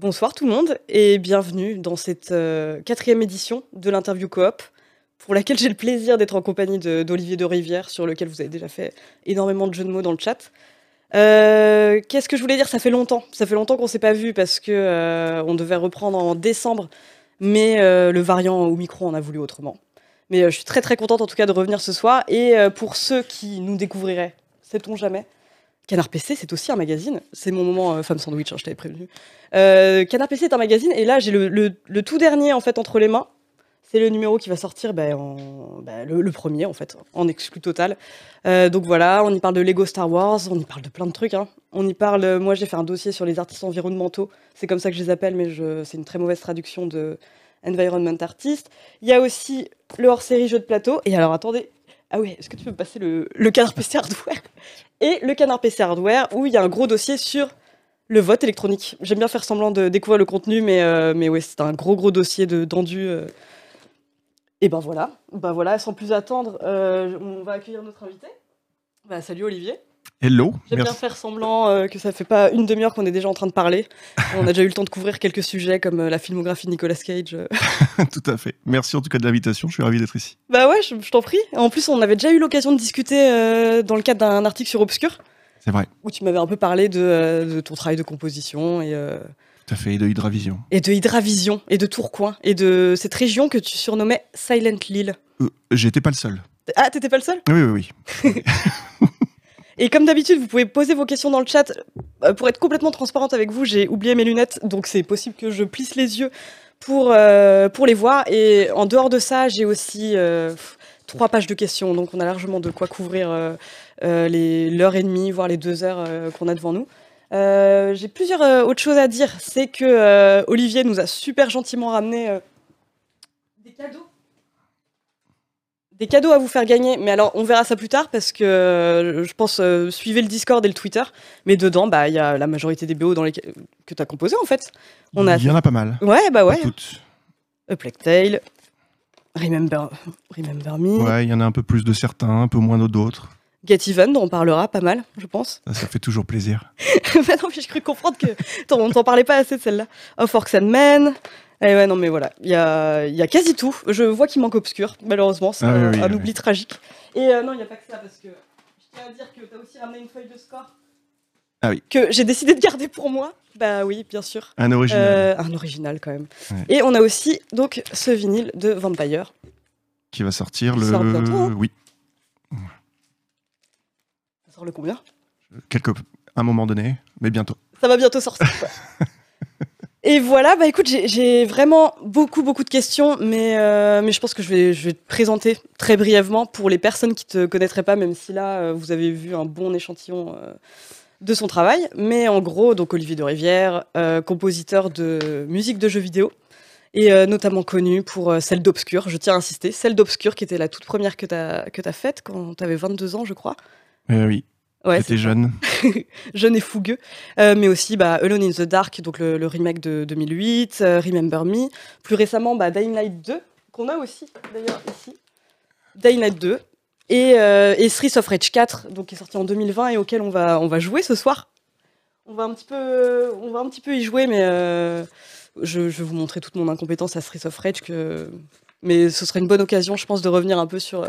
Bonsoir tout le monde et bienvenue dans cette euh, quatrième édition de l'interview coop pour laquelle j'ai le plaisir d'être en compagnie d'Olivier de, Rivière sur lequel vous avez déjà fait énormément de jeux de mots dans le chat. Euh, Qu'est-ce que je voulais dire? Ça fait longtemps, ça fait longtemps qu'on s'est pas vu parce que euh, on devait reprendre en décembre, mais le variant au micro on a voulu autrement. Mais je suis très très contente en tout cas de revenir ce soir et pour ceux qui nous découvriraient, sait-on jamais? Canard PC, c'est aussi un magazine. C'est mon moment euh, femme sandwich, hein, je t'avais prévenu. Euh, Canard PC est un magazine et là j'ai le, tout dernier en fait entre les mains. C'est le numéro qui va sortir ben, en, ben, le, premier en fait, en exclu total. Euh, donc voilà, on y parle de Lego Star Wars, on y parle de plein de trucs. hein. On y parle, moi j'ai fait un dossier sur les artistes environnementaux, c'est comme ça que je les appelle, mais c'est une très mauvaise traduction de Environment Artist. Il y a aussi le hors-série jeu de plateau. Et alors attendez, ah oui, est-ce que tu peux me passer le, le canard PC hardware Et le canard PC hardware où il y a un gros dossier sur le vote électronique. J'aime bien faire semblant de découvrir le contenu, mais, euh, mais ouais, c'est un gros gros dossier de dendu. euh. Et ben voilà, ben voilà, sans plus attendre, euh, on va accueillir notre invité. Bah, salut Olivier. Hello, J'aime bien faire semblant euh, que ça fait pas une demi-heure qu'on est déjà en train de parler. on a déjà eu le temps de couvrir quelques sujets comme euh, la filmographie de Nicolas Cage. euh. Tout à fait. Merci en tout cas de l'invitation, je suis ravi d'être ici. Bah ouais, je, je t'en prie. En plus, on avait déjà eu l'occasion de discuter dans le cadre d'un article sur Obscur, C'est vrai, où tu m'avais un peu parlé de, de ton travail de composition et, tout à fait, et de Hydravision. et de Hydravision et de Tourcoing et de cette région que tu surnommais Silent Lille. Euh, J'étais pas le seul. Ah, t'étais pas le seul? Oui, oui, oui. Et comme d'habitude, vous pouvez poser vos questions dans le chat. Euh, Pour être complètement transparente avec vous, j'ai oublié mes lunettes, donc c'est possible que je plisse les yeux pour, euh, pour les voir. Et en dehors de ça, j'ai aussi euh, trois pages de questions, donc on a largement de quoi couvrir l'heure et demie, voire les deux heures qu'on a devant nous. J'ai plusieurs autres choses à dire. C'est que Olivier nous a super gentiment ramené des cadeaux des cadeaux à vous faire gagner, mais alors on verra ça plus tard parce que euh, je pense euh, suivez le Discord et le Twitter, mais dedans bah il y a la majorité des BO dans les que tu as composé en fait. On a Il y en a pas mal. Ouais, bah Pas ouais. toutes. A Plague Tale, Remember Remember Me, Ouais, il y en a un peu plus de certains, un peu moins d'autres. Get Even dont on parlera pas mal, je pense. Ça, ça fait toujours plaisir. bah non, mais je cru comprendre que t'en parlait pas assez de celle-là. Of Orcs and Men. Et ouais, non, mais voilà, il y a, il y a quasi tout. Je vois qu'il manque Obscur, malheureusement, c'est Ah un, oui, un oui. oubli tragique. Et euh, non, il n'y a pas que ça, parce que je tiens à dire que tu as aussi ramené une feuille de score. Ah oui. Que j'ai décidé de garder pour moi. Bah oui, bien sûr. Un original. Euh, un original quand même. Ouais. Et on a aussi donc ce vinyle de Vampire. Qui va sortir qui le. sort bientôt, hein. Oui, Ça sort le combien? Quelque... un moment donné, mais bientôt. Ça va bientôt sortir. Et voilà, bah écoute, j'ai- vraiment beaucoup, beaucoup de questions, mais, euh, mais je pense que je vais, te présenter très brièvement pour les personnes qui te connaîtraient pas, même si là, euh, vous avez vu un bon échantillon euh, de son travail. Mais en gros, donc Olivier de Rivière, compositeur de musique de jeux vidéo, et notamment connu pour celle d'Obscur, je tiens à insister, celle d'Obscur qui était la toute première que tu as, que as faite quand tu avais 22 ans, je crois. Oui, Ouais, ça. jeune. jeune et fougueux, Euh, mais aussi bah, Alone in the Dark, donc le, le remake de 2008, euh, Remember Me, plus récemment bah, Dying Light 2, qu'on a aussi d'ailleurs ici, Dying Light 2, et, euh, et Streets of Rage 4, donc qui est sorti en 2020 et auquel on va, on va jouer ce soir. On va un petit peu, on va un petit peu y jouer, mais euh, je, je vais vous montrer toute mon incompétence à Streets of Rage, que... mais ce serait une bonne occasion, je pense, de revenir un peu sur...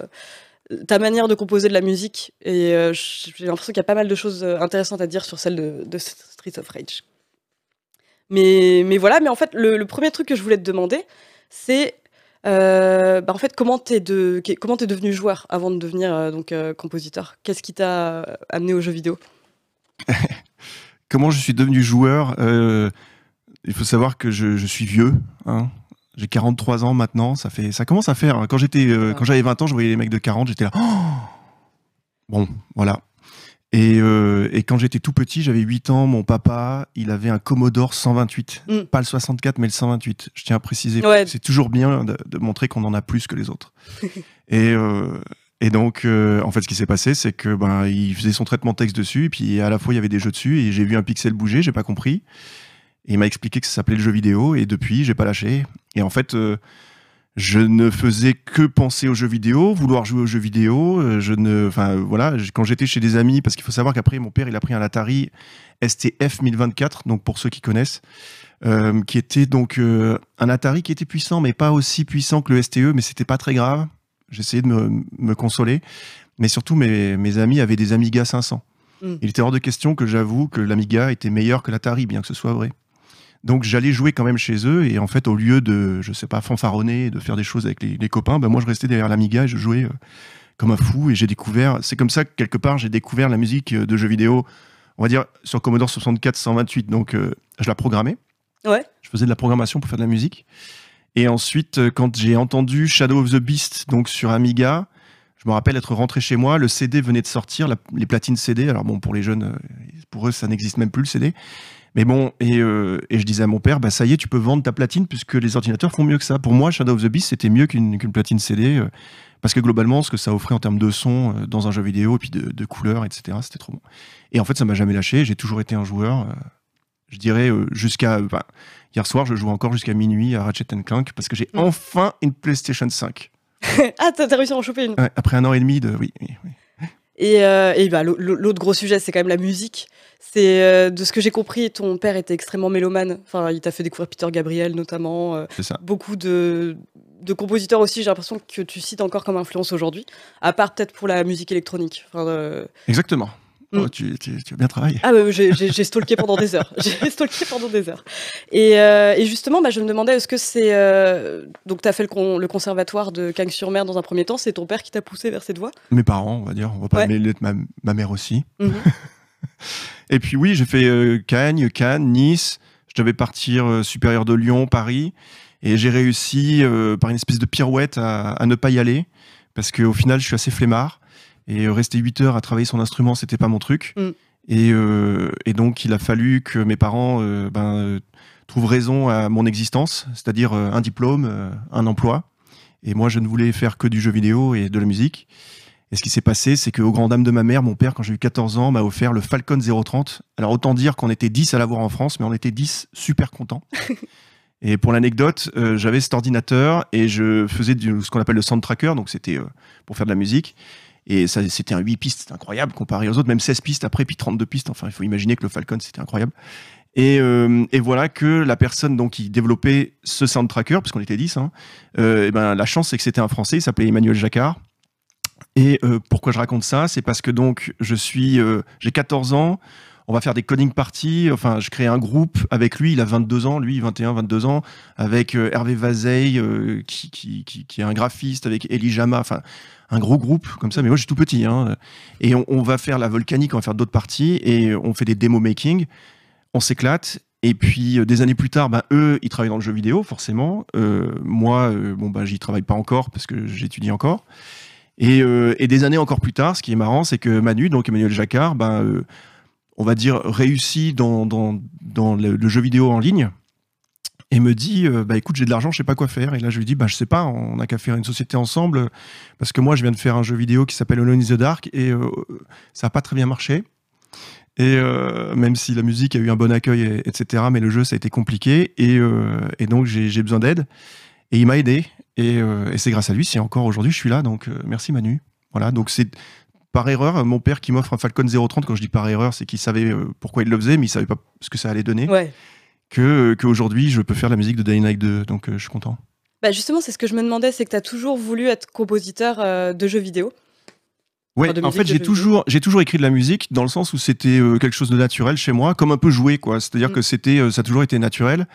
ta manière de composer de la musique et euh, j'ai l'impression qu'il y a pas mal de choses euh, intéressantes à dire sur celle de, Streets of Rage. Mais, mais voilà, mais en fait, le, premier truc que je voulais te demander, c'est euh, bah, en fait comment t'es de, devenu joueur avant de devenir donc compositeur? Qu'est-ce qui t'a amené aux jeux vidéo? Comment je suis devenu joueur Il faut savoir que je, je suis vieux. hein. J'ai 43 ans maintenant. Ça, fait, ça commence à faire. hein. Quand j'étais, euh, quand j'avais 20 ans, je voyais les mecs de 40. J'étais là. Oh bon, voilà. Et, euh, et quand j'étais tout petit, j'avais 8 ans, mon papa, il avait un Commodore 128. Mm. Pas le 64, mais le 128. Je tiens à préciser. Ouais. C'est toujours bien de, de montrer qu'on en a plus que les autres. et, euh, et donc, euh, en fait, ce qui s'est passé, c'est que ben, il faisait son traitement texte dessus, et puis à la fois, il y avait des jeux dessus, et j'ai vu un pixel bouger, j'ai pas compris. Et il m'a expliqué que ça s'appelait le jeu vidéo, et depuis, j'ai pas lâché. Et en fait, euh, je ne faisais que penser aux jeux vidéo, vouloir jouer aux jeux vidéo. Euh, je ne, enfin voilà, quand j'étais chez des amis, parce qu'il faut savoir qu'après mon père il a pris un Atari STF 1024, donc pour ceux qui connaissent, euh, qui était donc euh, un Atari qui était puissant, mais pas aussi puissant que le STE, mais c'était pas très grave. J'essayais de me, me, consoler, mais surtout mes, mes, amis avaient des Amiga 500. Mm. Il était hors de question que j'avoue que l'Amiga était meilleur que l'Atari, bien que ce soit vrai. Donc j'allais jouer quand même chez eux et en fait au lieu de je sais pas fanfaronner, de faire des choses avec les, copains, ben moi je restais derrière l'Amiga et je jouais euh, comme un fou et j'ai découvert. C'est comme ça que quelque part j'ai découvert la musique de jeux vidéo. On va dire sur Commodore 64 128. Donc je la programmais. Ouais. Je faisais de la programmation pour faire de la musique. Et ensuite, euh, quand j'ai entendu Shadow of the Beast, donc sur Amiga, je me rappelle être rentré chez moi, le CD venait de sortir, les platines CD. Alors bon, pour les jeunes, euh, pour eux, ça n'existe même plus le CD. Mais bon, et, euh, et, je disais à mon père, bah ça y est, tu peux vendre ta platine puisque les ordinateurs font mieux que ça. Pour moi, Shadow of the Beast, c'était mieux qu'une platine CD parce que globalement, ce que ça offrait en termes de son dans un jeu vidéo et puis de, de couleurs, etc., c'était trop bon. Et en fait, ça m'a jamais lâché. J'ai toujours été un joueur je dirais euh, jusqu'à hier soir, je joue encore jusqu'à minuit à Ratchet Clank parce que j'ai mm. enfin une PlayStation 5. ah, t'as réussi à en choper une Après un an et demi de. Oui, oui, Et, euh, et bah, l'autre gros sujet, c'est quand même la musique. C'est euh, de ce que j'ai compris, ton père était extrêmement mélomane. Enfin, il t'a fait découvrir Peter Gabriel notamment. c'est ça. Beaucoup de, de compositeurs aussi. J'ai l'impression que tu cites encore comme influence aujourd'hui, à part peut-être pour la musique électronique. Enfin, Exactement. Oh, mm. tu, as bien travaillé. Ah bah, j'ai stalké pendant des heures. J'ai stalké pendant des heures. Et, euh, et justement, bah, je me demandais, est-ce que c'est... Euh, donc, tu as fait le, le, conservatoire de Cagnes-sur-Mer dans un premier temps. C'est ton père qui t'a poussé vers cette voie? Mes parents, on va dire. On va pas mêler ma, ma mère aussi. Mhm. et puis oui, j'ai fait euh, Cagnes, Cannes, Nice. Je devais partir euh, supérieur de Lyon, Paris. Et j'ai réussi, par une espèce de pirouette, à, à ne pas y aller. Parce qu'au final, je suis assez flemmard. Et euh, rester 8 heures à travailler son instrument, c'était pas mon truc. Mm. Et, euh, et, donc, il a fallu que mes parents euh, ben, trouvent raison à mon existence, c'est-à-dire un diplôme, un emploi. Et moi, je ne voulais faire que du jeu vidéo et de la musique. Et ce qui s'est passé, c'est qu'au grand dame de ma mère, mon père, quand j'ai eu 14 ans, m'a offert le Falcon 030. Alors autant dire qu'on était 10 à l'avoir en France, mais on était 10 super contents. et pour l'anecdote, j'avais cet ordinateur et je faisais du, ce qu'on appelle le sound tracker, donc c'était pour faire de la musique. Et ça, c'était un 8 pistes, incroyable comparé aux autres, même 16 pistes après, puis 32 pistes. Enfin, il faut imaginer que le Falcon, c'était incroyable. Et, euh, et, voilà que la personne donc qui développait ce soundtracker, parce qu'on était 10, hein, euh, et ben, la chance c'est que c'était un Français, il s'appelait Emmanuel Jacquard. Et euh, pourquoi je raconte ça? C'est parce que donc je suis, euh, j'ai 14 ans, on va faire des coding parties. Enfin, je crée un groupe avec lui. Il a 22 ans, lui, 21, 22 ans, avec euh, Hervé Vazeille, qui, est un graphiste, avec Elie Jama. Enfin, un gros groupe comme ça. Mais moi, je suis tout petit. Hein. Et on, va faire la volcanique, on va faire d'autres parties et on fait des démo making. On s'éclate. Et puis des années plus tard, ben, eux, ils travaillent dans le jeu vidéo, forcément. Moi, bon, ben, j'y travaille pas encore parce que j'étudie encore. Et, et, des années encore plus tard, ce qui est marrant, c'est que Manu, donc Emmanuel Jacquard, ben, on va dire, réussi dans, le, jeu vidéo en ligne et me dit euh, bah écoute j'ai de l'argent je sais pas quoi faire. Et là je lui dis bah je sais pas on a qu'à faire une société ensemble parce que moi je viens de faire un jeu vidéo qui s'appelle Alone in the Dark et euh, ça a pas très bien marché. Et euh, même si la musique a eu un bon accueil etc mais le jeu ça a été compliqué et donc j'ai besoin d'aide. Et il m'a aidé et, et c'est grâce à lui si encore aujourd'hui je suis là donc merci Manu voilà donc c'est par erreur, mon père qui m'offre un Falcon 030, quand je dis par erreur, c'est qu'il savait euh, pourquoi il le faisait, mais il savait pas ce que ça allait donner. Ouais. Que qu'aujourd'hui, je peux faire la musique de Dying Light 2, donc euh, je suis content. Bah justement, c'est ce que je me demandais, c'est que tu as toujours voulu être compositeur euh, de jeux vidéo. Ouais, en fait, j'ai toujours, j'ai toujours écrit de la musique dans le sens où c'était quelque chose de naturel chez moi, comme un peu joué, quoi. C'est-à-dire mm. que c'était, ça a toujours été naturel.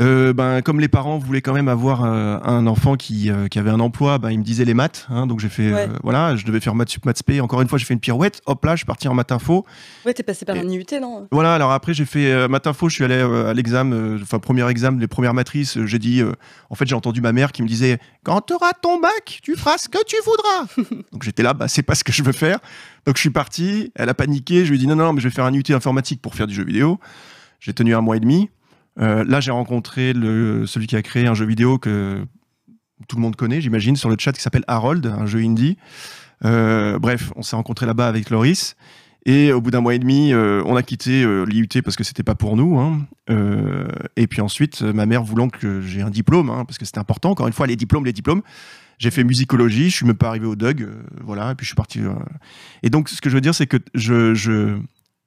Euh, ben, comme les parents voulaient quand même avoir euh, un enfant qui, euh, qui, avait un emploi, ben, ils me disaient les maths. Hein, donc j'ai fait, voilà, je devais faire maths sup, maths spé. Encore une fois, j'ai fait une pirouette. Hop là, je suis parti en maths info. Ouais, t'es passé par un IUT, non? Voilà, alors après, j'ai fait maths info. Je suis allé à l'examen, enfin, premier examen, les premières matrices. j'ai dit, en fait, j'ai entendu ma mère qui me disait, quand tu auras ton bac, tu feras ce que tu voudras. donc j'étais là, bah, c'est pas ce que je veux faire. Donc je suis parti. Elle a paniqué. Je lui ai dit, non, non, mais je vais faire un IUT informatique pour faire du jeu vidéo. J'ai tenu un mois et demi. Euh, là, j'ai rencontré celui qui a créé un jeu vidéo que tout le monde connaît, j'imagine, sur le chat qui s'appelle Harold, un jeu indie. Euh, bref, on s'est rencontré là-bas avec Loris. Et au bout d'un mois et demi, euh, on a quitté l'IUT parce que c'était pas pour nous. hein. Et puis ensuite, ma mère voulant que j'ai un diplôme, hein, parce que c'était important. Encore une fois, les diplômes, les diplômes. J'ai fait musicologie, je suis même pas arrivé au DUG, voilà. Et puis je suis parti. Et donc, ce que je veux dire, c'est que je,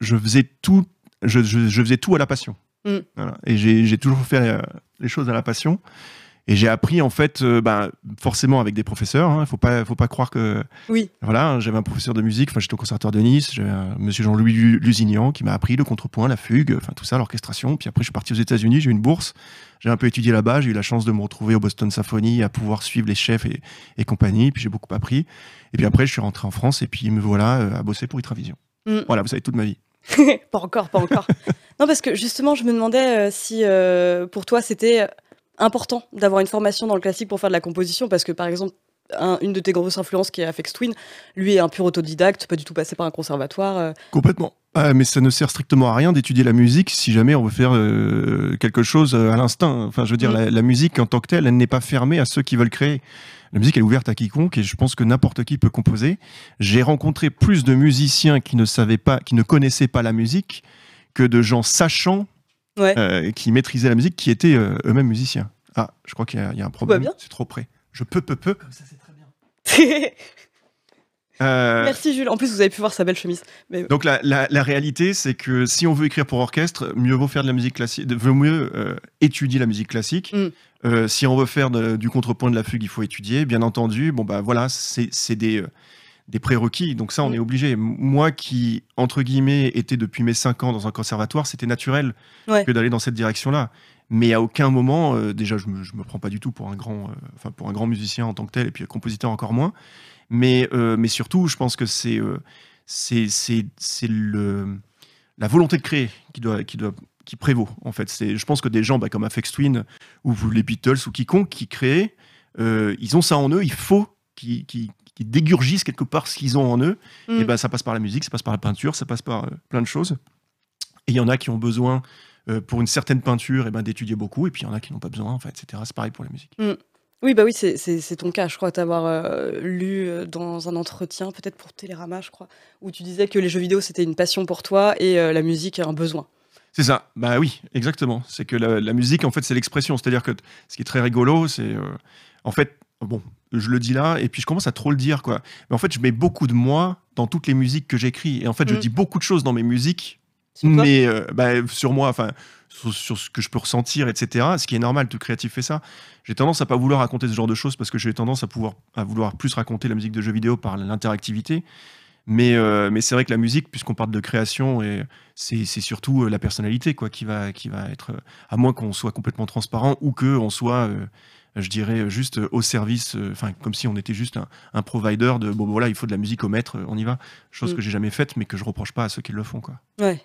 faisais tout, je faisais tout à la passion. Mm. Voilà. Et j'ai toujours fait euh, les choses à la passion. Et j'ai appris en fait, euh, ben, forcément avec des professeurs. Il ne faut pas, faut pas croire que Oui. voilà, j'avais un professeur de musique, enfin j'étais au conservatoire de Nice, j'avais un monsieur Jean-Louis Lu- Lusignan qui m'a appris le contrepoint, la fugue, enfin tout ça, l'orchestration. Puis après, je suis parti aux États-Unis, j'ai eu une bourse, j'ai un peu étudié là-bas, j'ai eu la chance de me retrouver au Boston Symphony, à pouvoir suivre les chefs et, et compagnie, puis j'ai beaucoup appris. Et puis après, je suis rentré en France et puis me voilà euh, à bosser pour Itravision. Mm. Voilà, vous savez toute ma vie. pas encore, pas encore. non, parce que justement, je me demandais euh, si euh, pour toi c'était important d'avoir une formation dans le classique pour faire de la composition, parce que par exemple, un- une de tes grosses influences qui est Afex Twin, lui est un pur autodidacte, pas du tout passé par un conservatoire. euh. Complètement. Ah, mais ça ne sert strictement à rien d'étudier la musique si jamais on veut faire euh, quelque chose à l'instinct. Enfin, je veux dire, la, la musique en tant que telle, elle n'est pas fermée à ceux qui veulent créer. La musique, elle est ouverte à quiconque et je pense que n'importe qui peut composer. J'ai rencontré plus de musiciens qui ne savaient pas, qui ne connaissaient pas la musique que de gens sachants Ouais. euh, qui maîtrisaient la musique, qui étaient euh, eux-mêmes musiciens. Ah, je crois qu'il y, a- il y a un problème. C'est trop près. Je peux, peux, peux. Comme ça, c'est très bien. Euh, Merci Jules. En plus, vous avez pu voir sa belle chemise. Mais donc la, la- la réalité, c'est que si on veut écrire pour orchestre, mieux vaut faire de la musique classique, vaut mieux euh, étudier la musique classique. Mm. Euh, si on veut faire de- du contrepoint de la fugue, il faut étudier. Bien entendu, bon bah voilà, c'est des des prérequis. Donc ça, on Mm. est obligé. Moi, qui entre guillemets était depuis mes 5 ans dans un conservatoire, c'était naturel Ouais. que d'aller dans cette direction-là. Mais à aucun moment, euh, déjà, je me, je me prends pas du tout pour un grand, euh, enfin pour un grand musicien en tant que tel, et puis compositeur encore moins. Mais, euh, mais surtout, je pense que c'est euh, le la volonté de créer qui doit qui doit qui prévaut en fait. C'est je pense que des gens bah, comme Afex Twin ou les Beatles ou quiconque qui créent, euh, ils ont ça en eux. Il faut qu'ils dégurgissent quelque part ce qu'ils ont en eux. Mm. Et ben ça passe par la musique, ça passe par la peinture, ça passe par euh, plein de choses. Et il y en a qui ont besoin euh, pour une certaine peinture et ben d'étudier beaucoup, et puis il y en a qui n'ont pas besoin, en fait, etc. C'est pareil pour la musique. Oui, bah oui, c'est- c'est c'est ton cas. Je crois t'avoir euh, lu euh, dans un entretien, peut-être pour Télérama, je crois, où tu disais que les jeux vidéo c'était une passion pour toi et euh, la musique un besoin. C'est ça. Bah oui, exactement. C'est que la, la musique, en fait, c'est l'expression. C'est-à-dire que t- ce qui est très rigolo, c'est en fait, bon, je le dis là, et puis je commence à trop le dire, quoi. Mais en fait, je mets beaucoup de moi dans toutes les musiques que j'écris, et en fait, je Mm. dis beaucoup de choses dans mes musiques, Sur mais euh, bah, sur moi, enfin, sur, sur ce que je peux ressentir, etc. Ce qui est normal, tout créatif fait ça. J'ai tendance à pas vouloir raconter ce genre de choses parce que j'ai tendance à pouvoir à vouloir plus raconter la musique de jeux vidéo par l'interactivité. Mais, euh, mais c'est vrai que la musique, puisqu'on parle de création, et c'est c'est surtout euh, la personnalité quoi, qui, va, qui va être, à moins qu'on soit complètement transparent ou qu'on soit, euh, je dirais, juste au service, euh, comme si on était juste un, un provider de bon, voilà, il faut de la musique au maître, on y va. Chose Mm. que j'ai jamais faite, mais que je reproche pas à ceux qui le font. Quoi. Ouais.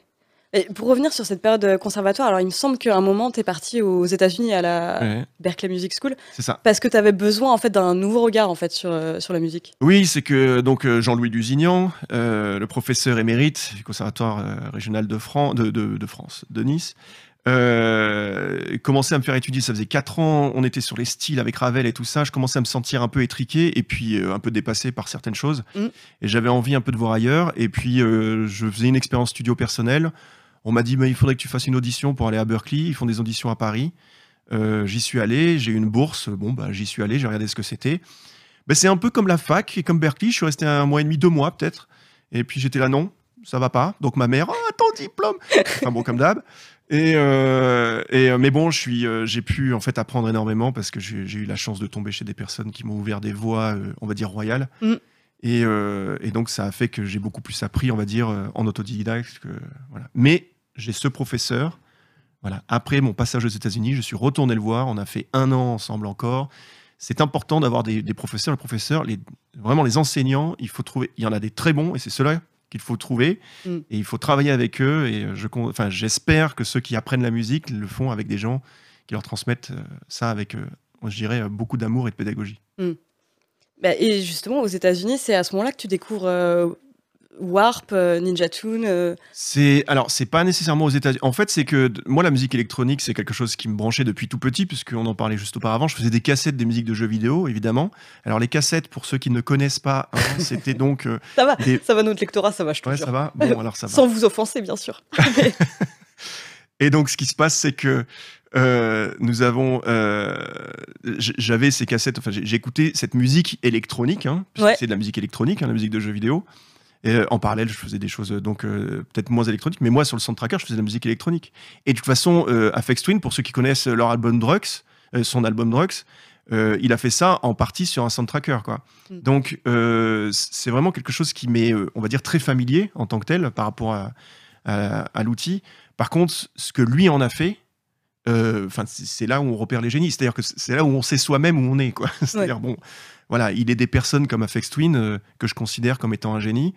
Et pour revenir sur cette période euh, conservatoire, alors il me semble qu'à un moment, tu es parti aux États-Unis à la Ouais, Berkeley Music School c'est ça. parce que tu avais besoin en fait d'un nouveau regard en fait sur, euh, sur la musique. Oui, c'est que donc euh, Jean-Louis Lusignan, euh, le professeur émérite du Conservatoire euh, régional de, Fran- de, de- de France, de Nice, euh, commençait à me faire étudier. Ça faisait quatre ans, on était sur les styles avec Ravel et tout ça. Je commençais à me sentir un peu étriqué et puis euh, un peu dépassé par certaines choses. Mm. Et j'avais envie un peu de voir ailleurs. Et puis euh, je faisais une expérience studio personnelle. On m'a dit, mais il faudrait que tu fasses une audition pour aller à Berkeley. Ils font des auditions à Paris. Euh, j'y suis allé, j'ai eu une bourse. Bon, bah, j'y suis allé, j'ai regardé ce que c'était. Ben, c'est un peu comme la fac et comme Berkeley. Je suis resté un mois et demi, deux mois peut-être. Et puis j'étais là, non, ça va pas. Donc ma mère, oh, ton diplôme. Enfin bon, comme d'hab. Et, euh, et euh, mais bon, je suis, euh, j'ai pu en fait apprendre énormément parce que j'ai j'ai eu la chance de tomber chez des personnes qui m'ont ouvert des voies, euh, on va dire royales. Mm. Et, et donc ça a fait que j'ai beaucoup plus appris, on va dire, en autodidacte. Que, voilà. Mais j'ai ce professeur. Voilà. Après mon passage aux États-Unis, je suis retourné le voir. On a fait un an ensemble encore. C'est important d'avoir des, des professeurs. Les professeurs, les, vraiment les enseignants, il faut trouver. Il y en a des très bons et c'est ceux-là qu'il faut trouver. Mm. Et il faut travailler avec eux. Et je, enfin, j'espère que ceux qui apprennent la musique le font avec des gens qui leur transmettent euh, ça avec, euh, je dirais, euh, beaucoup d'amour et de pédagogie. Bah, et justement, aux États-Unis, c'est à ce moment-là que tu découvres euh, Warp, euh, Ninja Tune. euh, C'est alors c'est pas nécessairement aux États-Unis. En fait, c'est que moi la musique électronique c'est quelque chose qui me branchait depuis tout petit puisqu'on en parlait juste auparavant. Je faisais des cassettes des musiques de jeux vidéo évidemment. Alors les cassettes pour ceux qui ne connaissent pas, hein, c'était donc euh, Ça va, Des- ça va notre lectorat, ça va, je te ouais jure. ça va. Bon alors ça va. Sans vous offenser, bien sûr. Et donc, ce qui se passe, c'est que euh, nous avons. euh, J'avais ces cassettes, enfin, écouté cette musique électronique, hein, puisque Ouais. c'est de la musique électronique, hein, la musique de jeux vidéo. Et euh, en parallèle, je faisais des choses euh, donc euh, peut-être moins électroniques, mais moi, sur le soundtracker, je faisais de la musique électronique. Et de toute façon, euh, Aphex Twin, pour ceux qui connaissent leur album Drugs, euh, son album Drugs, il a fait ça en partie sur un soundtracker, quoi. Mm. Donc, c'est vraiment quelque chose qui m'est, on va dire, très familier en tant que tel par rapport à, à- à l'outil. Par contre, ce que lui en a fait, enfin, c'est c'est là où on repère les génies. C'est-à-dire que c'est là où on sait soi-même où on est, quoi. C'est-à-dire, bon, voilà, il est des personnes comme Afex Twin euh, que je considère comme étant un génie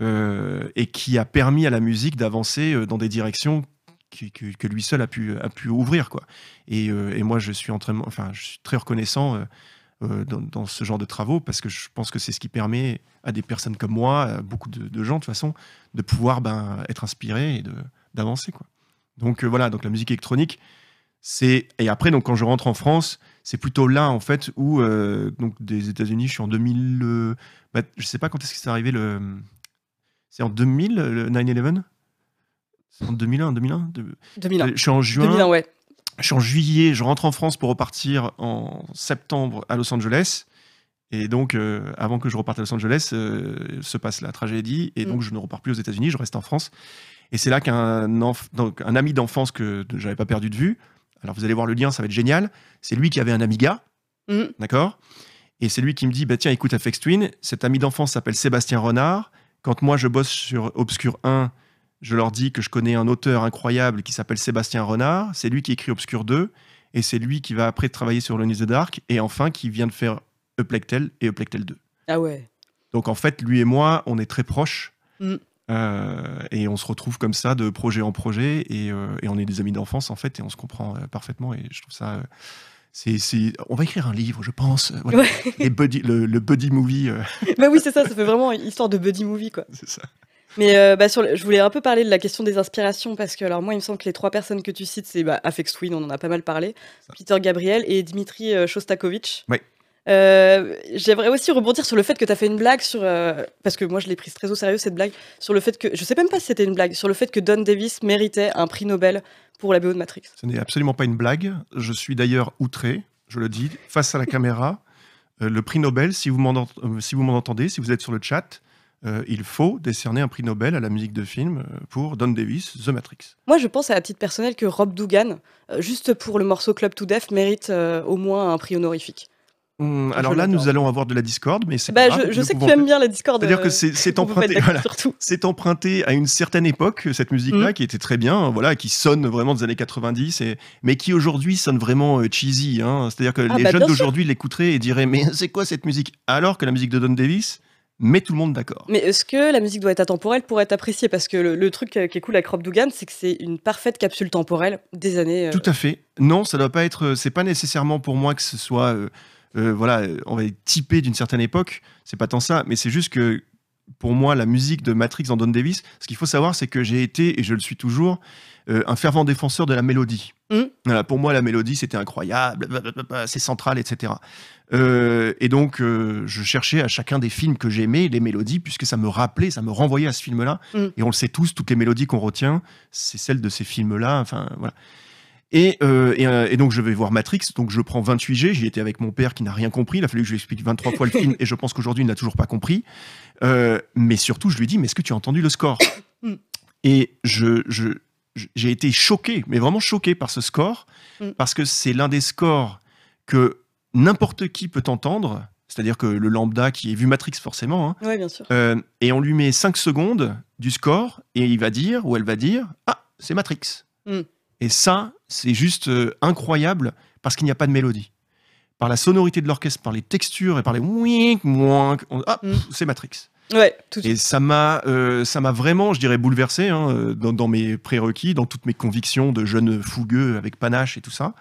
euh, et qui a permis à la musique d'avancer euh, dans des directions que, que lui seul a pu, a pu ouvrir, quoi. Et, euh, et moi, je suis, en train- enfin, je suis très reconnaissant euh, euh, dans, dans ce genre de travaux parce que je pense que c'est ce qui permet à des personnes comme moi, à beaucoup de, de gens de toute façon, de pouvoir ben, être inspirés et de- d'avancer, quoi. Donc euh, voilà, donc la musique électronique, c'est et après donc quand je rentre en France, c'est plutôt là en fait où euh, donc des États-Unis, je suis en 2000, euh, bah, je sais pas quand est-ce que c'est arrivé le, c'est en 2000 le 9/11, c'est en 2001, 2001, de- 2001. je suis en juin, 2001, ouais. je suis en juillet, je rentre en France pour repartir en septembre à Los Angeles. Et donc, euh, avant que je reparte à Los Angeles, euh, se passe la tragédie. Et Mm. donc, je ne repars plus aux États-Unis, je reste en France. Et c'est là qu'un un ami d'enfance que je n'avais pas perdu de vue, alors vous allez voir le lien, ça va être génial. C'est lui qui avait un Amiga, Mhm. d'accord? Et c'est lui qui me dit bah, tiens, écoute, Afex Twin, cet ami d'enfance s'appelle Sébastien Renard. Quand moi, je bosse sur Obscure 1, je leur dis que je connais un auteur incroyable qui s'appelle Sébastien Renard. C'est lui qui écrit Obscure 2. Et c'est lui qui va après travailler sur Lone in the Dark. Et enfin, qui vient de faire Uplectel et Uplectel 2. Ah ouais. Donc en fait, lui et moi, on est très proches. Mm. Euh, et on se retrouve comme ça de projet en projet. Et, euh, et on est des amis d'enfance, en fait. Et on se comprend euh, parfaitement. Et je trouve ça. c'est, On va écrire un livre, je pense. voilà. Ouais. Les buddy- le, le buddy movie, bah oui, c'est ça, ça fait vraiment une histoire de buddy movie, quoi. c'est ça. Mais bah, sur le- je voulais un peu parler de la question des inspirations parce que alors moi il me semble que les trois personnes que tu cites c'est bah, Afex Twin, on en a pas mal parlé, Ça. Peter Gabriel et Dimitri Shostakovich. Ouais. Euh, J'aimerais aussi rebondir sur le fait que tu as fait une blague sur euh, parce que moi je l'ai prise très au sérieux cette blague sur le fait que je sais même pas si c'était une blague sur le fait que Don Davis méritait un prix Nobel pour la BO de Matrix. Ce n'est absolument pas une blague. Je suis d'ailleurs outré, je le dis, face à la caméra. Euh, le prix Nobel, si vous m'en si vous m'en entendez, si vous êtes sur le chat, euh, il faut décerner un prix Nobel à la musique de film pour Don Davis, The Matrix. Moi je pense à titre personnel que Rob Dugan juste pour le morceau Club to Death mérite euh, au moins un prix honorifique. Hum, alors là, nous allons avoir de la discorde, mais c'est Bah je, sais que tu aimes bien la Discord. C'est-à-dire euh, que c'est c'est emprunté, voilà, emprunté à une certaine époque, cette musique-là, Mhm. qui était très bien, voilà, qui sonne vraiment des années 90, et, mais qui aujourd'hui sonne vraiment euh, cheesy. Hein. C'est-à-dire que Ah les bah, jeunes d'aujourd'hui l'écouteraient et diraient Mais c'est quoi cette musique? Alors que la musique de Don Davis met tout le monde d'accord. Mais est-ce que la musique doit être atemporelle pour être appréciée? Parce que le, le truc euh, qui est cool avec Rob Dugan, c'est que c'est une parfaite capsule temporelle des années. euh, Tout à fait. Non, ça doit pas être. euh, C'est pas nécessairement pour moi que ce soit, euh, euh, voilà, on va dire typé d'une certaine époque. C'est pas tant ça, mais c'est juste que pour moi, la musique de Matrix en Don Davis, ce qu'il faut savoir, c'est que j'ai été et je le suis toujours euh, un fervent défenseur de la mélodie. Voilà, pour moi, la mélodie, c'était incroyable, blablabla, c'est central, etc. Euh, et donc, euh, je cherchais à chacun des films que j'aimais les mélodies, puisque ça me rappelait, ça me renvoyait à ce film-là. Mhm. Et on le sait tous, toutes les mélodies qu'on retient, c'est celles de ces films-là. Enfin, voilà. Et, euh, et, euh, et donc je vais voir Matrix, donc je prends 28G, j'y étais avec mon père qui n'a rien compris, il a fallu que je lui explique 23 fois le film, et je pense qu'aujourd'hui il n'a toujours pas compris. Euh, mais surtout, je lui dis, mais est-ce que tu as entendu le score? Mm. Et je, j'ai été choqué, mais vraiment choqué par ce score, Mm. parce que c'est l'un des scores que n'importe qui peut entendre, c'est-à-dire que le lambda qui ait vu Matrix forcément, hein, Ouais, bien sûr. euh, et on lui met 5 secondes du score et il va dire ou elle va dire Ah, c'est Matrix. Mm. Et ça, c'est juste euh, incroyable parce qu'il n'y a pas de mélodie. Par la sonorité de l'orchestre, par les textures et par les wink, wink, on- ah, Mm. c'est Matrix. Ouais, tout Et ça m'a, euh, ça m'a vraiment, je dirais, bouleversé hein, euh, dans, dans mes prérequis, dans toutes mes convictions de jeune fougueux avec panache et tout ça.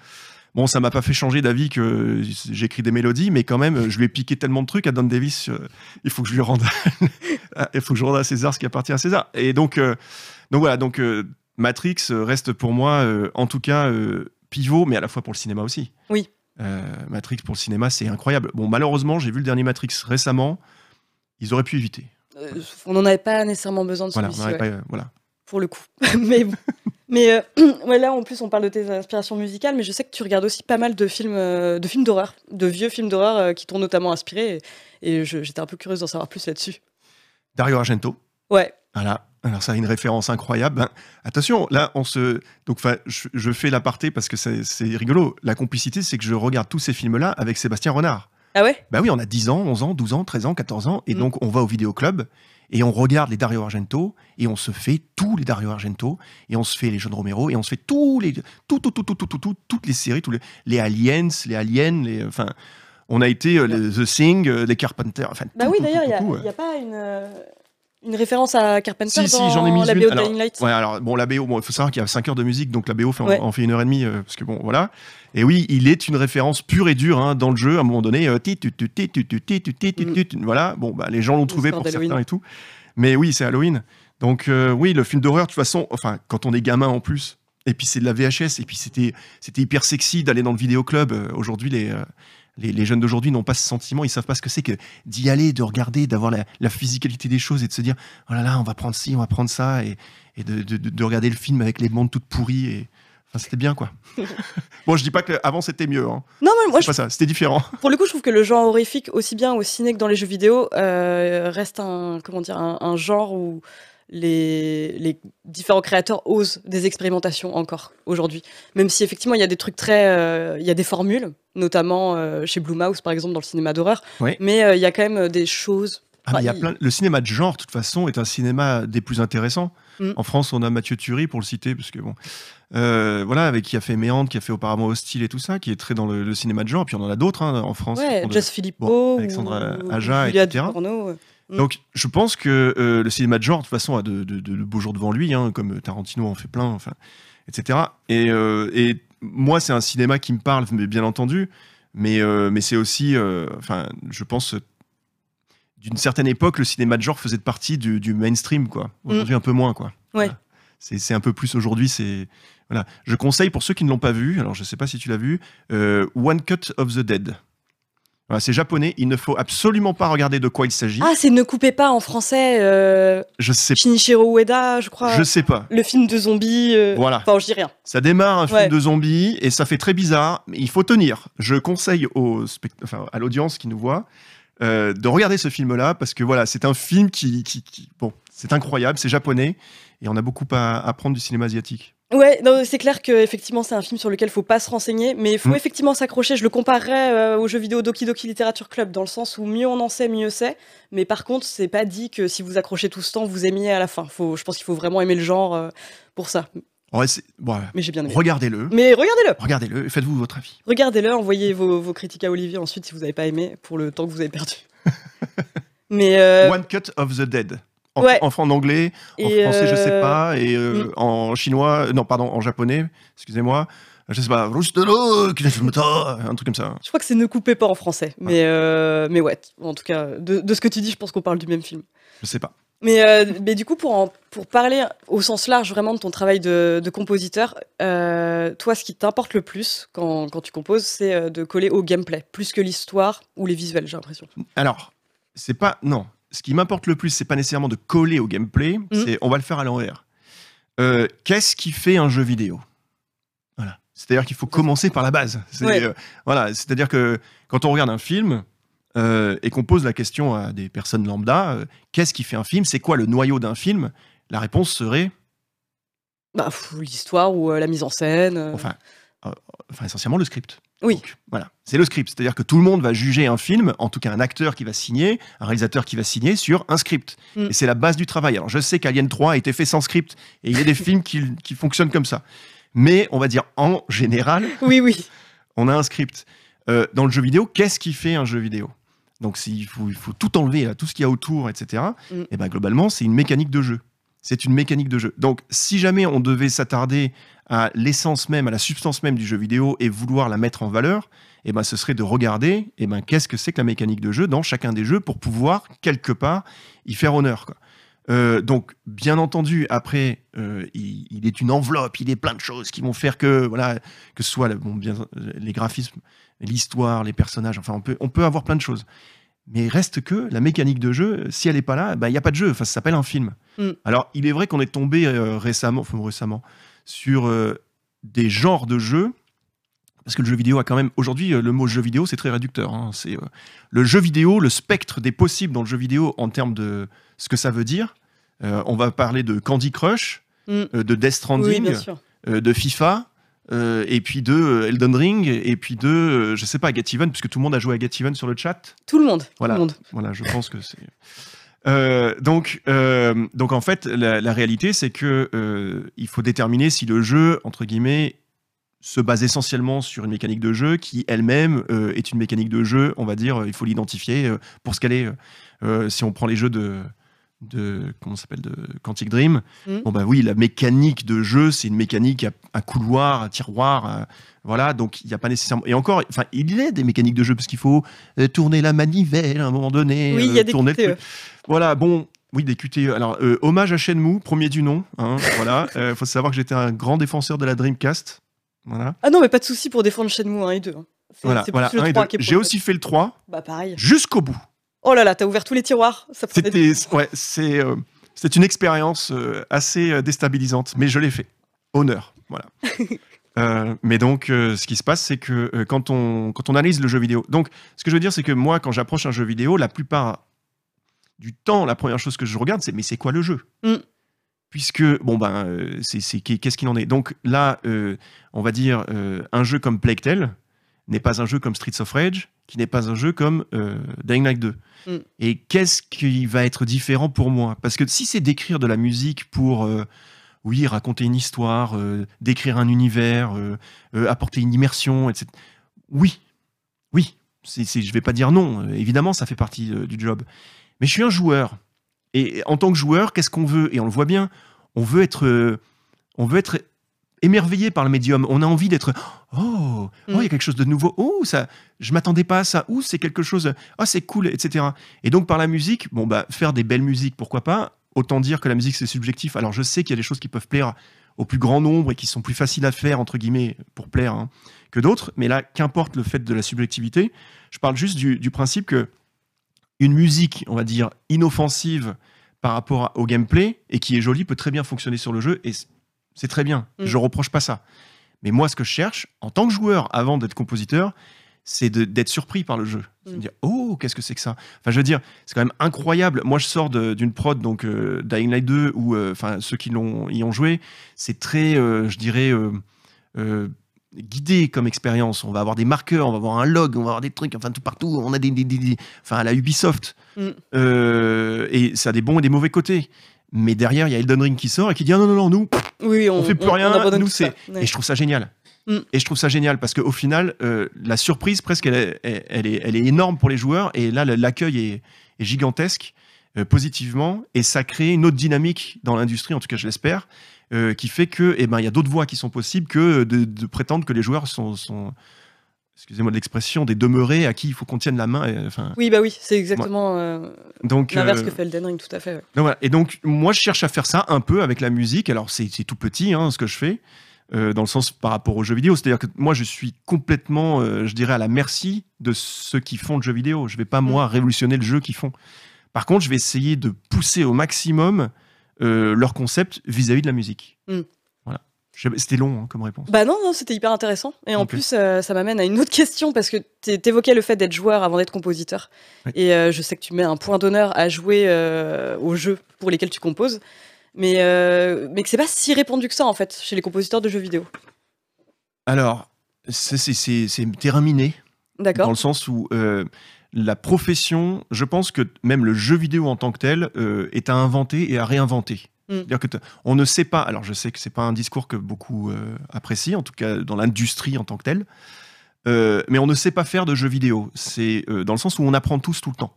Bon, ça m'a pas fait changer d'avis que j'écris des mélodies, mais quand même, je lui ai piqué tellement de trucs à Don Davis. euh, il faut que je lui rende, il faut que je rende à César ce qui appartient à César. Et donc, euh, donc voilà, donc Matrix reste pour moi, euh, en tout cas, euh, pivot, mais à la fois pour le cinéma aussi. Oui. Euh, Matrix pour le cinéma, c'est incroyable. Bon, malheureusement, j'ai vu le dernier Matrix récemment. Ils auraient pu éviter. Euh, on n'en avait pas nécessairement besoin de Voilà, celui-ci, ouais, euh, voilà. pour le coup. mais bon. mais euh, ouais, là, en plus, on parle de tes inspirations musicales, mais je sais que tu regardes aussi pas mal de films, euh, de films d'horreur, de vieux films d'horreur euh, qui t'ont notamment inspiré. Et, et j'étais un peu curieuse d'en savoir plus là-dessus. Dario Argento. Ouais. Voilà. Alors ça a une référence incroyable. Ben, attention, là on se donc je, je fais l'aparté parce que c'est rigolo. La complicité, c'est que je regarde tous ces films-là avec Sébastien Renard. Ah ouais? Bah oui, on a 10 ans, 11 ans, 12 ans, 13 ans, 14 ans et Mm. donc on va au vidéoclub et on regarde les Dario Argento et on se fait tous les Dario Argento et on se fait les John Romero et on se fait tous les tout tout tout tout tout, tout, tout- toutes les séries, tous les, les aliens, les aliens, les enfin on a été euh, les The Thing, euh, les Carpenters, enfin Bah tout, oui, d'ailleurs, il y, a- tout, il y a pas une, euh, une référence à Carpenter Si, si, dans j'en ai mis la une. BO de Alors, Light Ouais, alors, bon, la BO, bon, il faut savoir qu'il y a 5 heures de musique, donc la BO fait, en- Ouais. en, fait une heure et demie, euh, parce que bon, voilà. Et oui, il est une référence pure et dure hein, dans le jeu, à un moment donné. euh, Mm. Voilà, bon, bah, les gens l'ont trouvé pour certains et tout. Mais oui, c'est Halloween. Donc, euh, oui, le film d'horreur, de toute façon, enfin, quand on est gamin en plus, et puis c'est de la VHS, et puis c'était c'était hyper sexy d'aller dans le vidéoclub. Euh, Aujourd'hui, les. Les, les jeunes d'aujourd'hui n'ont pas ce sentiment, ils savent pas ce que c'est que d'y aller, de regarder, d'avoir la, la physicalité des choses et de se dire oh là là, on va prendre ci, on va prendre ça, et, et de, de- de- de regarder le film avec les bandes toutes pourries. Et... Enfin, c'était bien, quoi. bon, je dis pas qu'avant c'était mieux. Hein. Non, mais moi, C'est pas ça, c'était différent. je- pour le coup, je trouve que le genre horrifique, aussi bien au ciné que dans les jeux vidéo, euh, reste un, comment dire, un, un genre où les, les différents créateurs osent des expérimentations encore aujourd'hui. Même si effectivement, il y a des trucs très. euh, Il y a des formules, notamment euh, chez Blue Mouse, par exemple, dans le cinéma d'horreur. Oui. Mais euh, il y a quand même des choses. Ah, mais il y a Enfin, plein... Le cinéma de genre, de toute façon, est un cinéma des plus intéressants. Mm. En France, on a Mathieu Thury, pour le citer, parce que bon. euh, voilà, avec qui a fait Méandre, qui a fait auparavant Hostile et tout ça, qui est très dans le, le cinéma de genre. Puis on en a d'autres hein, en France. Ouais, Jess Filippo, bon, Alexandra ou Aja, Julia etc. Ouais. Mm. Donc, je pense que euh, le cinéma de genre, de toute façon, a de, de- de- de beaux jours devant lui, hein, comme Tarantino en fait plein, enfin, etc. Et, euh, et moi, c'est un cinéma qui me parle, mais bien entendu, mais, euh, mais c'est aussi, enfin, je pense, d'une certaine époque, le cinéma de genre faisait partie du, du mainstream, quoi. Aujourd'hui, un peu moins, quoi. Ouais. Voilà. C'est un peu plus aujourd'hui, c'est. Voilà. Je conseille pour ceux qui ne l'ont pas vu, alors je sais pas si tu l'as vu, One Cut of the Dead. Voilà, c'est japonais, il ne faut absolument pas regarder de quoi il s'agit. Ah, c'est Ne coupez pas en français. Euh, Je sais Shinichiro Ueda, je crois. Je sais pas. Le film de zombies. euh, Voilà. Enfin, je dis rien. Ça démarre un film Ouais. de zombies et ça fait très bizarre, mais il faut tenir. Je conseille aux spect- enfin, à l'audience qui nous voit euh, de regarder ce film-là parce que voilà, c'est un film qui, qui- qui- bon, c'est incroyable, c'est japonais et on a beaucoup à apprendre du cinéma asiatique. Ouais, non, c'est clair que effectivement c'est un film sur lequel faut pas se renseigner, mais il faut Mm. effectivement s'accrocher. Je le comparerais euh, au jeu vidéo Doki Doki Literature Club dans le sens où mieux on en sait, mieux c'est. Mais par contre, c'est pas dit que si vous accrochez tout ce temps, vous aimiez à la fin. Faut, je pense qu'il faut vraiment aimer le genre euh, pour ça. Ouais, c'est- bon, Mais j'ai bien aimé. regardez-le, Mais regardez-le, regardez-le et faites-vous votre avis. regardez-le, envoyez vos, vos critiques à Olivier ensuite si vous n'avez pas aimé pour le temps que vous avez perdu. mais euh, One Cut of the Dead. En, Ouais. en, en anglais, en français, je sais euh, pas, et euh, mm. en chinois, non, pardon, en japonais, excusez-moi, je sais pas, un truc comme ça. je crois que c'est Ne coupez pas en français. Mais, euh, mais ouais, en tout cas, de, de ce que tu dis, je pense qu'on parle du même film. Je sais pas. Mais, euh, mais du coup, pour, en- pour parler au sens large vraiment de ton travail de, de compositeur, euh, toi, ce qui t'importe le plus quand, quand tu composes, c'est de coller au gameplay, plus que l'histoire ou les visuels, j'ai l'impression. Alors, c'est pas. Non. Ce qui m'importe le plus, c'est pas nécessairement de coller au gameplay, c'est on va le faire à l'envers. Euh, Qu'est-ce qui fait un jeu vidéo? Voilà. C'est-à-dire qu'il faut commencer par la base. Ouais. euh, voilà. C'est-à-dire que quand on regarde un film euh, et qu'on pose la question à des personnes lambda, qu'est-ce qui fait un film? C'est quoi le noyau d'un film? La réponse serait, Bah, l'histoire ou la mise en scène. enfin, enfin essentiellement le script. Oui. Donc, voilà, c'est le script. C'est-à-dire que tout le monde va juger un film, en tout cas un acteur qui va signer, un réalisateur qui va signer sur un script. Mm. Et c'est la base du travail. Alors je sais qu'Alien 3 a été fait sans script, et il y a des films qui, qui fonctionnent comme ça. Mais on va dire en général, Oui, oui. on a un script. Euh, dans le jeu vidéo, qu'est-ce qui fait un jeu vidéo? Donc s'il faut, il faut tout enlever, là, tout ce qu'il y a autour, etc. Mm. Et ben globalement, c'est une mécanique de jeu. C'est une mécanique de jeu. Donc si jamais on devait s'attarder à l'essence même, à la substance même du jeu vidéo et vouloir la mettre en valeur, eh ben, ce serait de regarder eh ben, qu'est-ce que c'est que la mécanique de jeu dans chacun des jeux pour pouvoir, quelque part, y faire honneur. Euh, donc, bien entendu, après, euh, il, est une enveloppe, il est plein de choses qui vont faire que, voilà, que ce soit bien, les graphismes, l'histoire, les personnages, enfin, on peut avoir plein de choses. Mais reste que la mécanique de jeu, si elle n'est pas là, ben, il n'y a pas de jeu. Enfin, ça s'appelle un film. Mm. Alors, il est vrai qu'on est tombé euh, récemment, enfin, récemment, sur des genres de jeux parce que le jeu vidéo a quand même aujourd'hui le mot jeu vidéo c'est très réducteur. Hein. C'est le jeu vidéo, le spectre des possibles dans le jeu vidéo en termes de ce que ça veut dire. Euh, on va parler de Candy Crush, mm. euh, de Death Stranding, euh, de FIFA. Et puis de Elden Ring, et puis de, je sais pas, Get Even, puisque tout le monde a joué à Get Even sur le chat. Tout le monde. Voilà, tout le monde. voilà je pense que c'est. donc, donc en fait, la, la réalité, c'est que il faut déterminer si le jeu, entre guillemets, se base essentiellement sur une mécanique de jeu qui elle-même est une mécanique de jeu, on va dire, il faut l'identifier pour ce qu'elle est. si on prend les jeux de, de comment s'appelle de Quantic Dream. Mm. Bon bah oui, la mécanique de jeu, c'est une mécanique à, couloir, à tiroir, voilà. Donc il n'y a pas nécessairement. Et encore, enfin, il y a des mécaniques de jeu parce qu'il faut euh, tourner la manivelle à un moment donné. Oui, il y a euh, des tourner QTE. Voilà, bon. Oui, des QTE. Alors, euh, hommage à Shenmue, premier du nom. Hein, voilà. Il faut savoir que j'étais un grand défenseur de la Dreamcast. Voilà. Ah non, mais pas de souci pour défendre Shenmue 1 et 2. Hein. Voilà, voilà. J'ai aussi fait le 3. Bah pareil. Jusqu'au bout. Oh là là, t'as ouvert tous les tiroirs. C'était, ouais, c'est, euh, c'est une expérience euh, assez euh, déstabilisante, mais je l'ai fait. Honneur, voilà. mais donc, ce qui se passe, c'est que quand on quand on analyse le jeu vidéo, donc ce que je veux dire, c'est que moi, quand j'approche un jeu vidéo, la plupart du temps, la première chose que je regarde, c'est mais c'est quoi le jeu? Mm. Puisque bon ben, c'est, c'est qu'est-ce qu'il en est? Donc là, on va dire un jeu comme Plague Tale n'est pas un jeu comme Streets of Rage, qui n'est pas un jeu comme Dying Light 2. Mm. Et qu'est-ce qui va être différent pour moi? Parce que si c'est d'écrire de la musique pour, euh, oui, raconter une histoire, euh, décrire un univers, euh, apporter une immersion, etc. Oui, oui, je vais pas dire non. Évidemment, ça fait partie du job. Mais je suis un joueur. Et en tant que joueur, qu'est-ce qu'on veut? Et on le voit bien. On veut être, on veut être émerveillé par le médium. On a envie d'être oh, oh, il y a mm. quelque chose de nouveau. Oh, ça, je m'attendais pas à ça. Ou c'est quelque chose. Oh, c'est cool, etc. Et donc par la musique, bon bah faire des belles musiques, pourquoi pas. Autant dire que la musique c'est subjectif. Alors je sais qu'il y a des choses qui peuvent plaire au plus grand nombre et qui sont plus faciles à faire entre guillemets pour plaire hein, que d'autres. Mais là, qu'importe le fait de la subjectivité, je parle juste du, du principe que une musique, on va dire inoffensive par rapport au gameplay et qui est jolie peut très bien fonctionner sur le jeu et c'est très bien. Mm. Je reproche pas ça. Mais moi, ce que je cherche, en tant que joueur, avant d'être compositeur, c'est d'être surpris par le jeu. Mm. dire, oh, qu'est-ce que c'est que ça? Enfin, je veux dire, c'est quand même incroyable. Moi, je sors d'une prod, donc euh, Dying Light 2, où, euh, ceux qui l'ont y ont joué, c'est très, euh, je dirais, guidé comme expérience. On va avoir des marqueurs, on va avoir un log, on va avoir des trucs, enfin, tout partout. On a des, enfin, à la Ubisoft. Mm. et ça a des bons et des mauvais côtés. Mais derrière, il y a Elden Ring qui sort et qui dit ah non, non, non, nous, oui, on, fait plus rien, nous, c'est. Et je trouve ça génial. Mm. Et je trouve ça génial parce qu'au final, euh, la surprise, presque, elle est, elle, est, elle est énorme pour les joueurs. Et là, l'accueil est, gigantesque, euh, positivement. Et ça crée une autre dynamique dans l'industrie, en tout cas, je l'espère, euh, qui fait que, eh ben, il y a d'autres voies qui sont possibles que de, prétendre que les joueurs sont, sont excusez-moi de l'expression, des demeurés à qui il faut qu'on tienne la main. enfin, oui, bah oui, c'est exactement euh, l'inverse que fait Elden Ring, tout à fait. Et donc, moi, je cherche à faire ça un peu avec la musique. Alors, c'est tout petit, hein, ce que je fais, euh, dans le sens par rapport aux jeux vidéo. C'est-à-dire que moi, je suis complètement, euh, je dirais, à la merci de ceux qui font le jeu vidéo. Je vais pas, moi, mm. révolutionner le jeu qu'ils font. Par contre, je vais essayer de pousser au maximum leur concept vis-à-vis de la musique. Mm. C'était long hein, comme réponse. Bah non, non c'était hyper intéressant. Et en plus, euh, ça m'amène à une autre question parce que tu évoquais le fait d'être joueur avant d'être compositeur. Et euh, je sais que tu mets un point d'honneur à jouer euh, aux jeux pour lesquels tu composes. Mais, mais que c'est pas si répandu que ça en fait chez les compositeurs de jeux vidéo. Alors, c'est terminé. D'accord. Dans le sens où la profession, je pense que même le jeu vidéo en tant que tel est à inventer et à réinventer. Mm. on ne sait pas, alors je sais que c'est pas un discours que beaucoup euh, apprécient, en tout cas dans l'industrie en tant que telle, euh, mais on ne sait pas faire de jeux vidéo. C'est euh, dans le sens où on apprend tous tout le temps.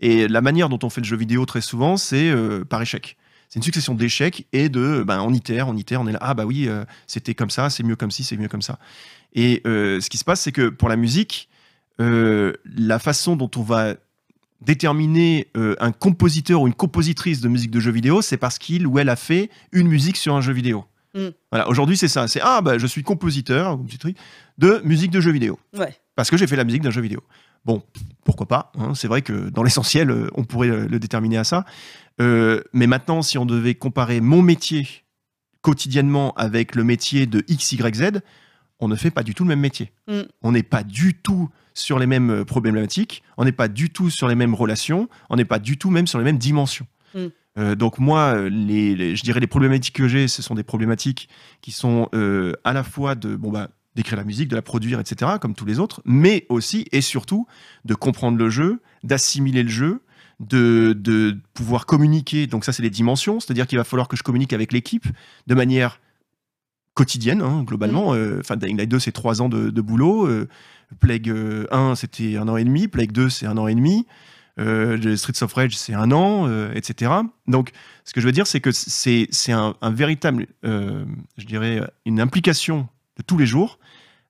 Et la manière dont on fait le jeu vidéo très souvent, c'est par échec. C'est une succession d'échecs et de, ben, on itère, on itère, on est là, ah bah oui, c'était comme ça, c'est mieux comme ci, c'est mieux comme ça. Et ce qui se passe, c'est que pour la musique, la façon dont on va déterminer euh, un compositeur ou une compositrice de musique de jeu vidéo, c'est parce qu'il ou elle a fait une musique sur un jeu vidéo. Mm. Voilà, aujourd'hui c'est ça. C'est ah bah je suis compositeur, compositrice de musique de jeu vidéo Ouais. parce que j'ai fait la musique d'un jeu vidéo. Bon, pourquoi pas hein, C'est vrai que dans l'essentiel, euh, on pourrait le, le déterminer à ça. Euh, mais maintenant, si on devait comparer mon métier quotidiennement avec le métier de X, Y, Z, on ne fait pas du tout le même métier. Mm. On n'est pas du tout sur les mêmes euh, problématiques, on n'est pas du tout sur les mêmes relations, on n'est pas du tout même sur les mêmes dimensions. Mm. Euh, donc moi, euh, les, les- je dirais les problématiques que j'ai, ce sont des problématiques qui sont euh, à la fois de bon bah d'écrire la musique, de la produire, etc., comme tous les autres, mais aussi et surtout de comprendre le jeu, d'assimiler le jeu, de, de pouvoir communiquer. Donc ça, c'est les dimensions, c'est-à-dire qu'il va falloir que je communique avec l'équipe de manière quotidienne, hein, globalement. Euh, Enfin, Dying Light 2, c'est trois ans de, de boulot. euh, Plague euh, 1, c'était un an et demi. Plague 2, c'est un an et demi. Euh, Streets of Rage, c'est un an, euh, etc. Donc, ce que je veux dire, c'est que c'est c'est un, un véritable, euh, je dirais, une implication de tous les jours,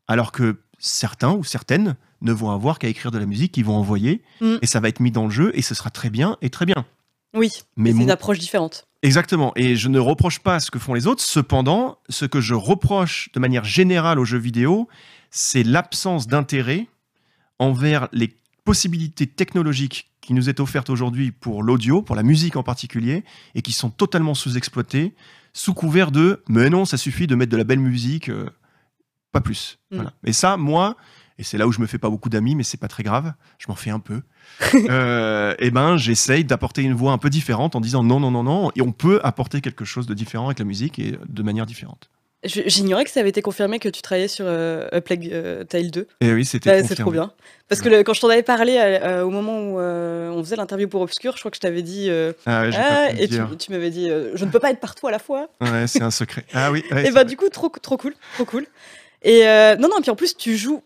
alors que certains ou certaines ne vont avoir qu'à écrire de la musique qu'ils vont envoyer, Mm. et ça va être mis dans le jeu, et ce sera très bien, et très bien. Oui, Mais c'est mon- une approche différente. Exactement. Et je ne reproche pas ce que font les autres. Cependant, ce que je reproche de manière générale aux jeux vidéo, c'est l'absence d'intérêt envers les possibilités technologiques qui nous est offerte aujourd'hui pour l'audio, pour la musique en particulier, et qui sont totalement sous-exploitées, sous couvert de mais non, ça suffit de mettre de la belle musique, euh, pas plus. Mm. Voilà. Et ça, moi, et c'est là où je me fais pas beaucoup d'amis, mais c'est pas très grave, je m'en fais un peu. euh, et ben, j'essaye d'apporter une voix un peu différente en disant non, non, non, non, et on peut apporter quelque chose de différent avec la musique et de manière différente. J'ignorais que ça avait été confirmé que tu travaillais sur euh, A Plague euh, Tale 2. Et oui, c'était Ouais, c'est trop bien. Parce que le- quand je t'en avais parlé euh, au moment où euh, on faisait l'interview pour Obscure, je crois que je t'avais dit. euh, Ah ouais, Ah, et tu, m'avais dit, euh, je ne peux pas être partout à la fois. Ouais, c'est un secret. Ah oui. ouais, et bah vrai. du coup, trop, trop cool, trop cool. Et euh, non, non, puis en plus, tu joues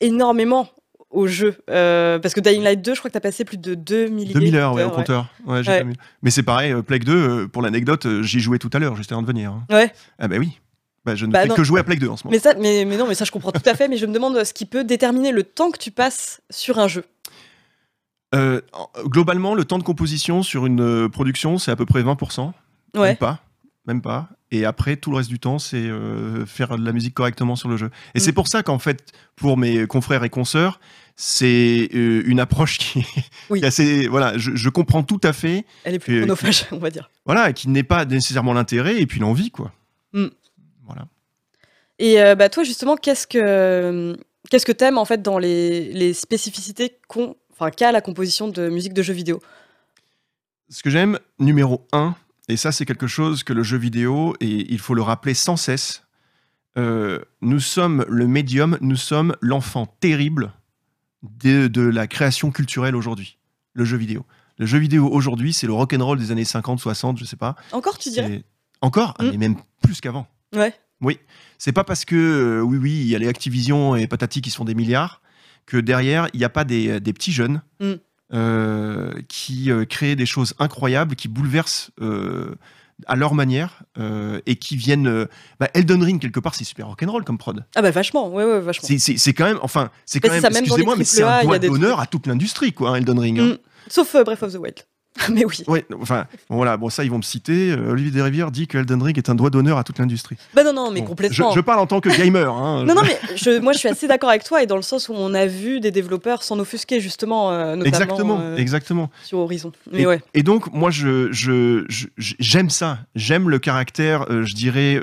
énormément au jeu. Euh, parce que Dying Light 2, je crois que tu as passé plus de 2 milliers 2000 heures, ouais, au compteur. Ouais, Ouais. Mais c'est pareil, euh, Plague 2, euh, pour l'anecdote, j'y jouais tout à l'heure, juste avant de venir. hein. Ouais. Ah bah oui. Bah, je ne Bah fais non. que jouer à Plague 2 en ce moment. Mais, ça, mais, mais non, mais ça, je comprends tout à fait. Mais je me demande ce qui peut déterminer le temps que tu passes sur un jeu. Euh, en- globalement, le temps de composition sur une production, c'est à peu près 20%. Même Ouais. pas. Même pas. Et après, tout le reste du temps, c'est euh, faire de la musique correctement sur le jeu. Et Mm. c'est pour ça qu'en fait, pour mes confrères et consoeurs, c'est euh, une approche qui, Oui. qui est assez. Voilà, je, je comprends tout à fait. Elle est plus chronophage, on va dire. Voilà, qui n'est pas nécessairement l'intérêt et puis l'envie, quoi. Mm. Voilà. Et euh, bah, toi, justement, qu'est-ce que qu'est-ce que t'aimes en fait dans les, les spécificités qu'a la composition de musique de jeux vidéo? Ce que j'aime, numéro un, et ça c'est quelque chose que le jeu vidéo, et il faut le rappeler sans cesse, euh, nous sommes le médium, nous sommes l'enfant terrible de, de la création culturelle aujourd'hui, le jeu vidéo. Le jeu vidéo aujourd'hui, c'est le rock'n'roll des années 50, 60, je sais pas. Encore, tu dirais? Encore? Ah, Mm. Mais même plus qu'avant. Ouais. Oui. C'est pas parce que, euh, oui, oui, il y a les Activision et Patati qui se font des milliards, que derrière, il n'y a pas des, des petits jeunes Mm. Euh, qui euh, créent des choses incroyables, qui bouleversent euh, à leur manière euh, et qui viennent. euh, bah, Elden Ring, quelque part, c'est super rock'n'roll comme prod. Ah bah vachement, ouais, ouais, vachement. C'est- quand même, enfin, c'est Mais quand même, excusez-moi, mais c'est un doigt d'honneur trucs. à toute l'industrie, quoi, hein, Elden Ring. hein. Mm. Sauf euh, Breath of the Wild. mais oui. Ouais, enfin, bon, voilà, bon, ça, ils vont me citer. Euh, Olivier Desrivières dit que Elden Ring est un doigt d'honneur à toute l'industrie. Bah non, non, mais Bon, complètement. Je, je parle en tant que gamer. Hein, Non, non, mais je, moi je suis assez d'accord avec toi et dans le sens où on a vu des développeurs s'en offusquer justement, euh, notamment exactement, euh, exactement. sur Horizon. Mais Et, ouais. et donc, moi, je, je, je- j'aime ça. J'aime le caractère, je dirais,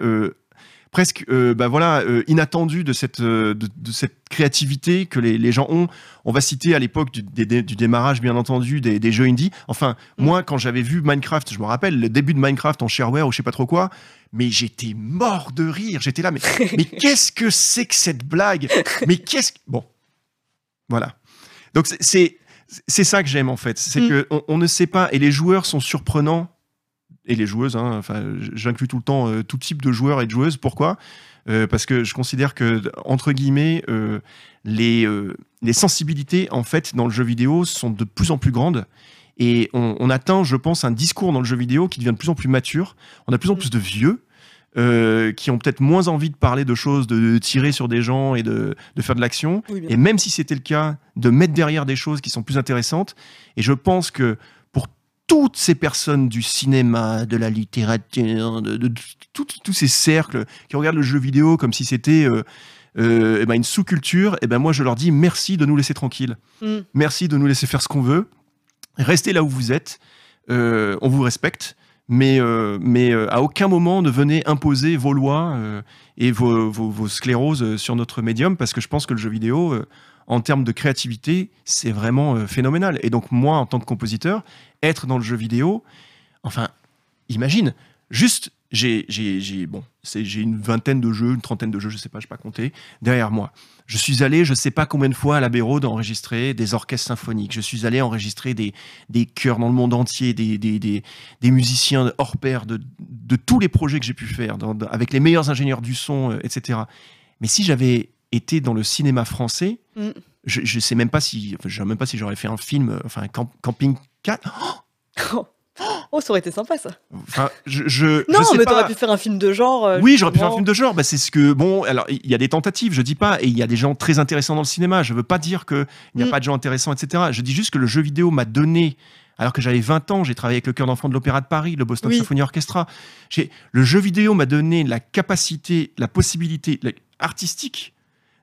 presque euh, bah voilà, euh, inattendu de cette, euh, de, de cette créativité que les, les gens ont. On va citer à l'époque du, des- des- du démarrage, bien entendu, des, des jeux indie. Enfin, Mm. moi, quand j'avais vu Minecraft, je me rappelle, le début de Minecraft en shareware ou je sais pas trop quoi, mais j'étais mort de rire. J'étais là, mais, mais qu'est-ce que c'est que cette blague? Mais qu'est-ce que... Bon, voilà. Donc, c'est- c'est ça que j'aime en fait, c'est Mm. que on, on ne sait pas et les joueurs sont surprenants et les joueuses. hein, enfin, j'inclus tout le temps euh, tout type de joueurs et de joueuses. Pourquoi? Euh, Parce que je considère que entre guillemets euh, les les sensibilités en fait dans le jeu vidéo sont de plus en plus grandes Et on, on atteint, je pense, un discours dans le jeu vidéo qui devient de plus en plus mature. On a de plus en Mm. plus de vieux euh, qui ont peut-être moins envie de parler de choses, de, de tirer sur des gens et de, de faire de l'action. Oui, Et même si c'était le cas, de mettre derrière des choses qui sont plus intéressantes. Et je pense que toutes ces personnes du cinéma, de la littérature, de, de- de- tout- tous ces cercles qui regardent le jeu vidéo comme si c'était euh, euh, eh ben, une sous-culture, et ben moi je leur dis merci de nous laisser tranquilles. Mm. Merci de nous laisser faire ce qu'on veut. Restez là où vous êtes. Euh, on vous respecte. Mais, mais à aucun moment ne venez imposer vos lois et vos, vos- vos scléroses sur notre médium parce que je pense que le jeu vidéo, en termes de créativité, c'est vraiment euh, phénoménal. Et donc moi, en tant que compositeur, être dans le jeu vidéo, enfin, imagine, juste, j'ai, j'ai, bon, j'ai une vingtaine de jeux, une trentaine de jeux, je sais pas, je pas compter, derrière moi. Je suis allé, je sais pas combien de fois à la Béraude enregistrer des orchestres symphoniques. Je suis allé enregistrer des, des chœurs dans le monde entier, des, des, des, des musiciens hors pair de, de tous les projets que j'ai pu faire, avec les meilleurs ingénieurs du son, euh, etc. Mais si j'avais été dans le cinéma français, Mm. je, je sais même pas si, enfin, je sais même pas si j'aurais fait un film, enfin, Camp- Camping 4. Oh, ça aurait été sympa ça. Enfin, je, je, Non, je sais mais t'aurais pu faire un film de genre. euh, Oui, j'aurais pu faire un film de genre. Bah, c'est ce que bon. Alors, il y a des tentatives, je dis pas, et il y a des gens très intéressants dans le cinéma. Je veux pas dire que il n'y a Mm. pas de gens intéressants, etc. Je dis juste que le jeu vidéo m'a donné. Alors que j'avais 20 ans, j'ai travaillé avec le chœur d'enfants de l'Opéra de Paris, le Boston Oui. Symphony Orchestra. Le jeu vidéo m'a donné la capacité, la possibilité la- artistique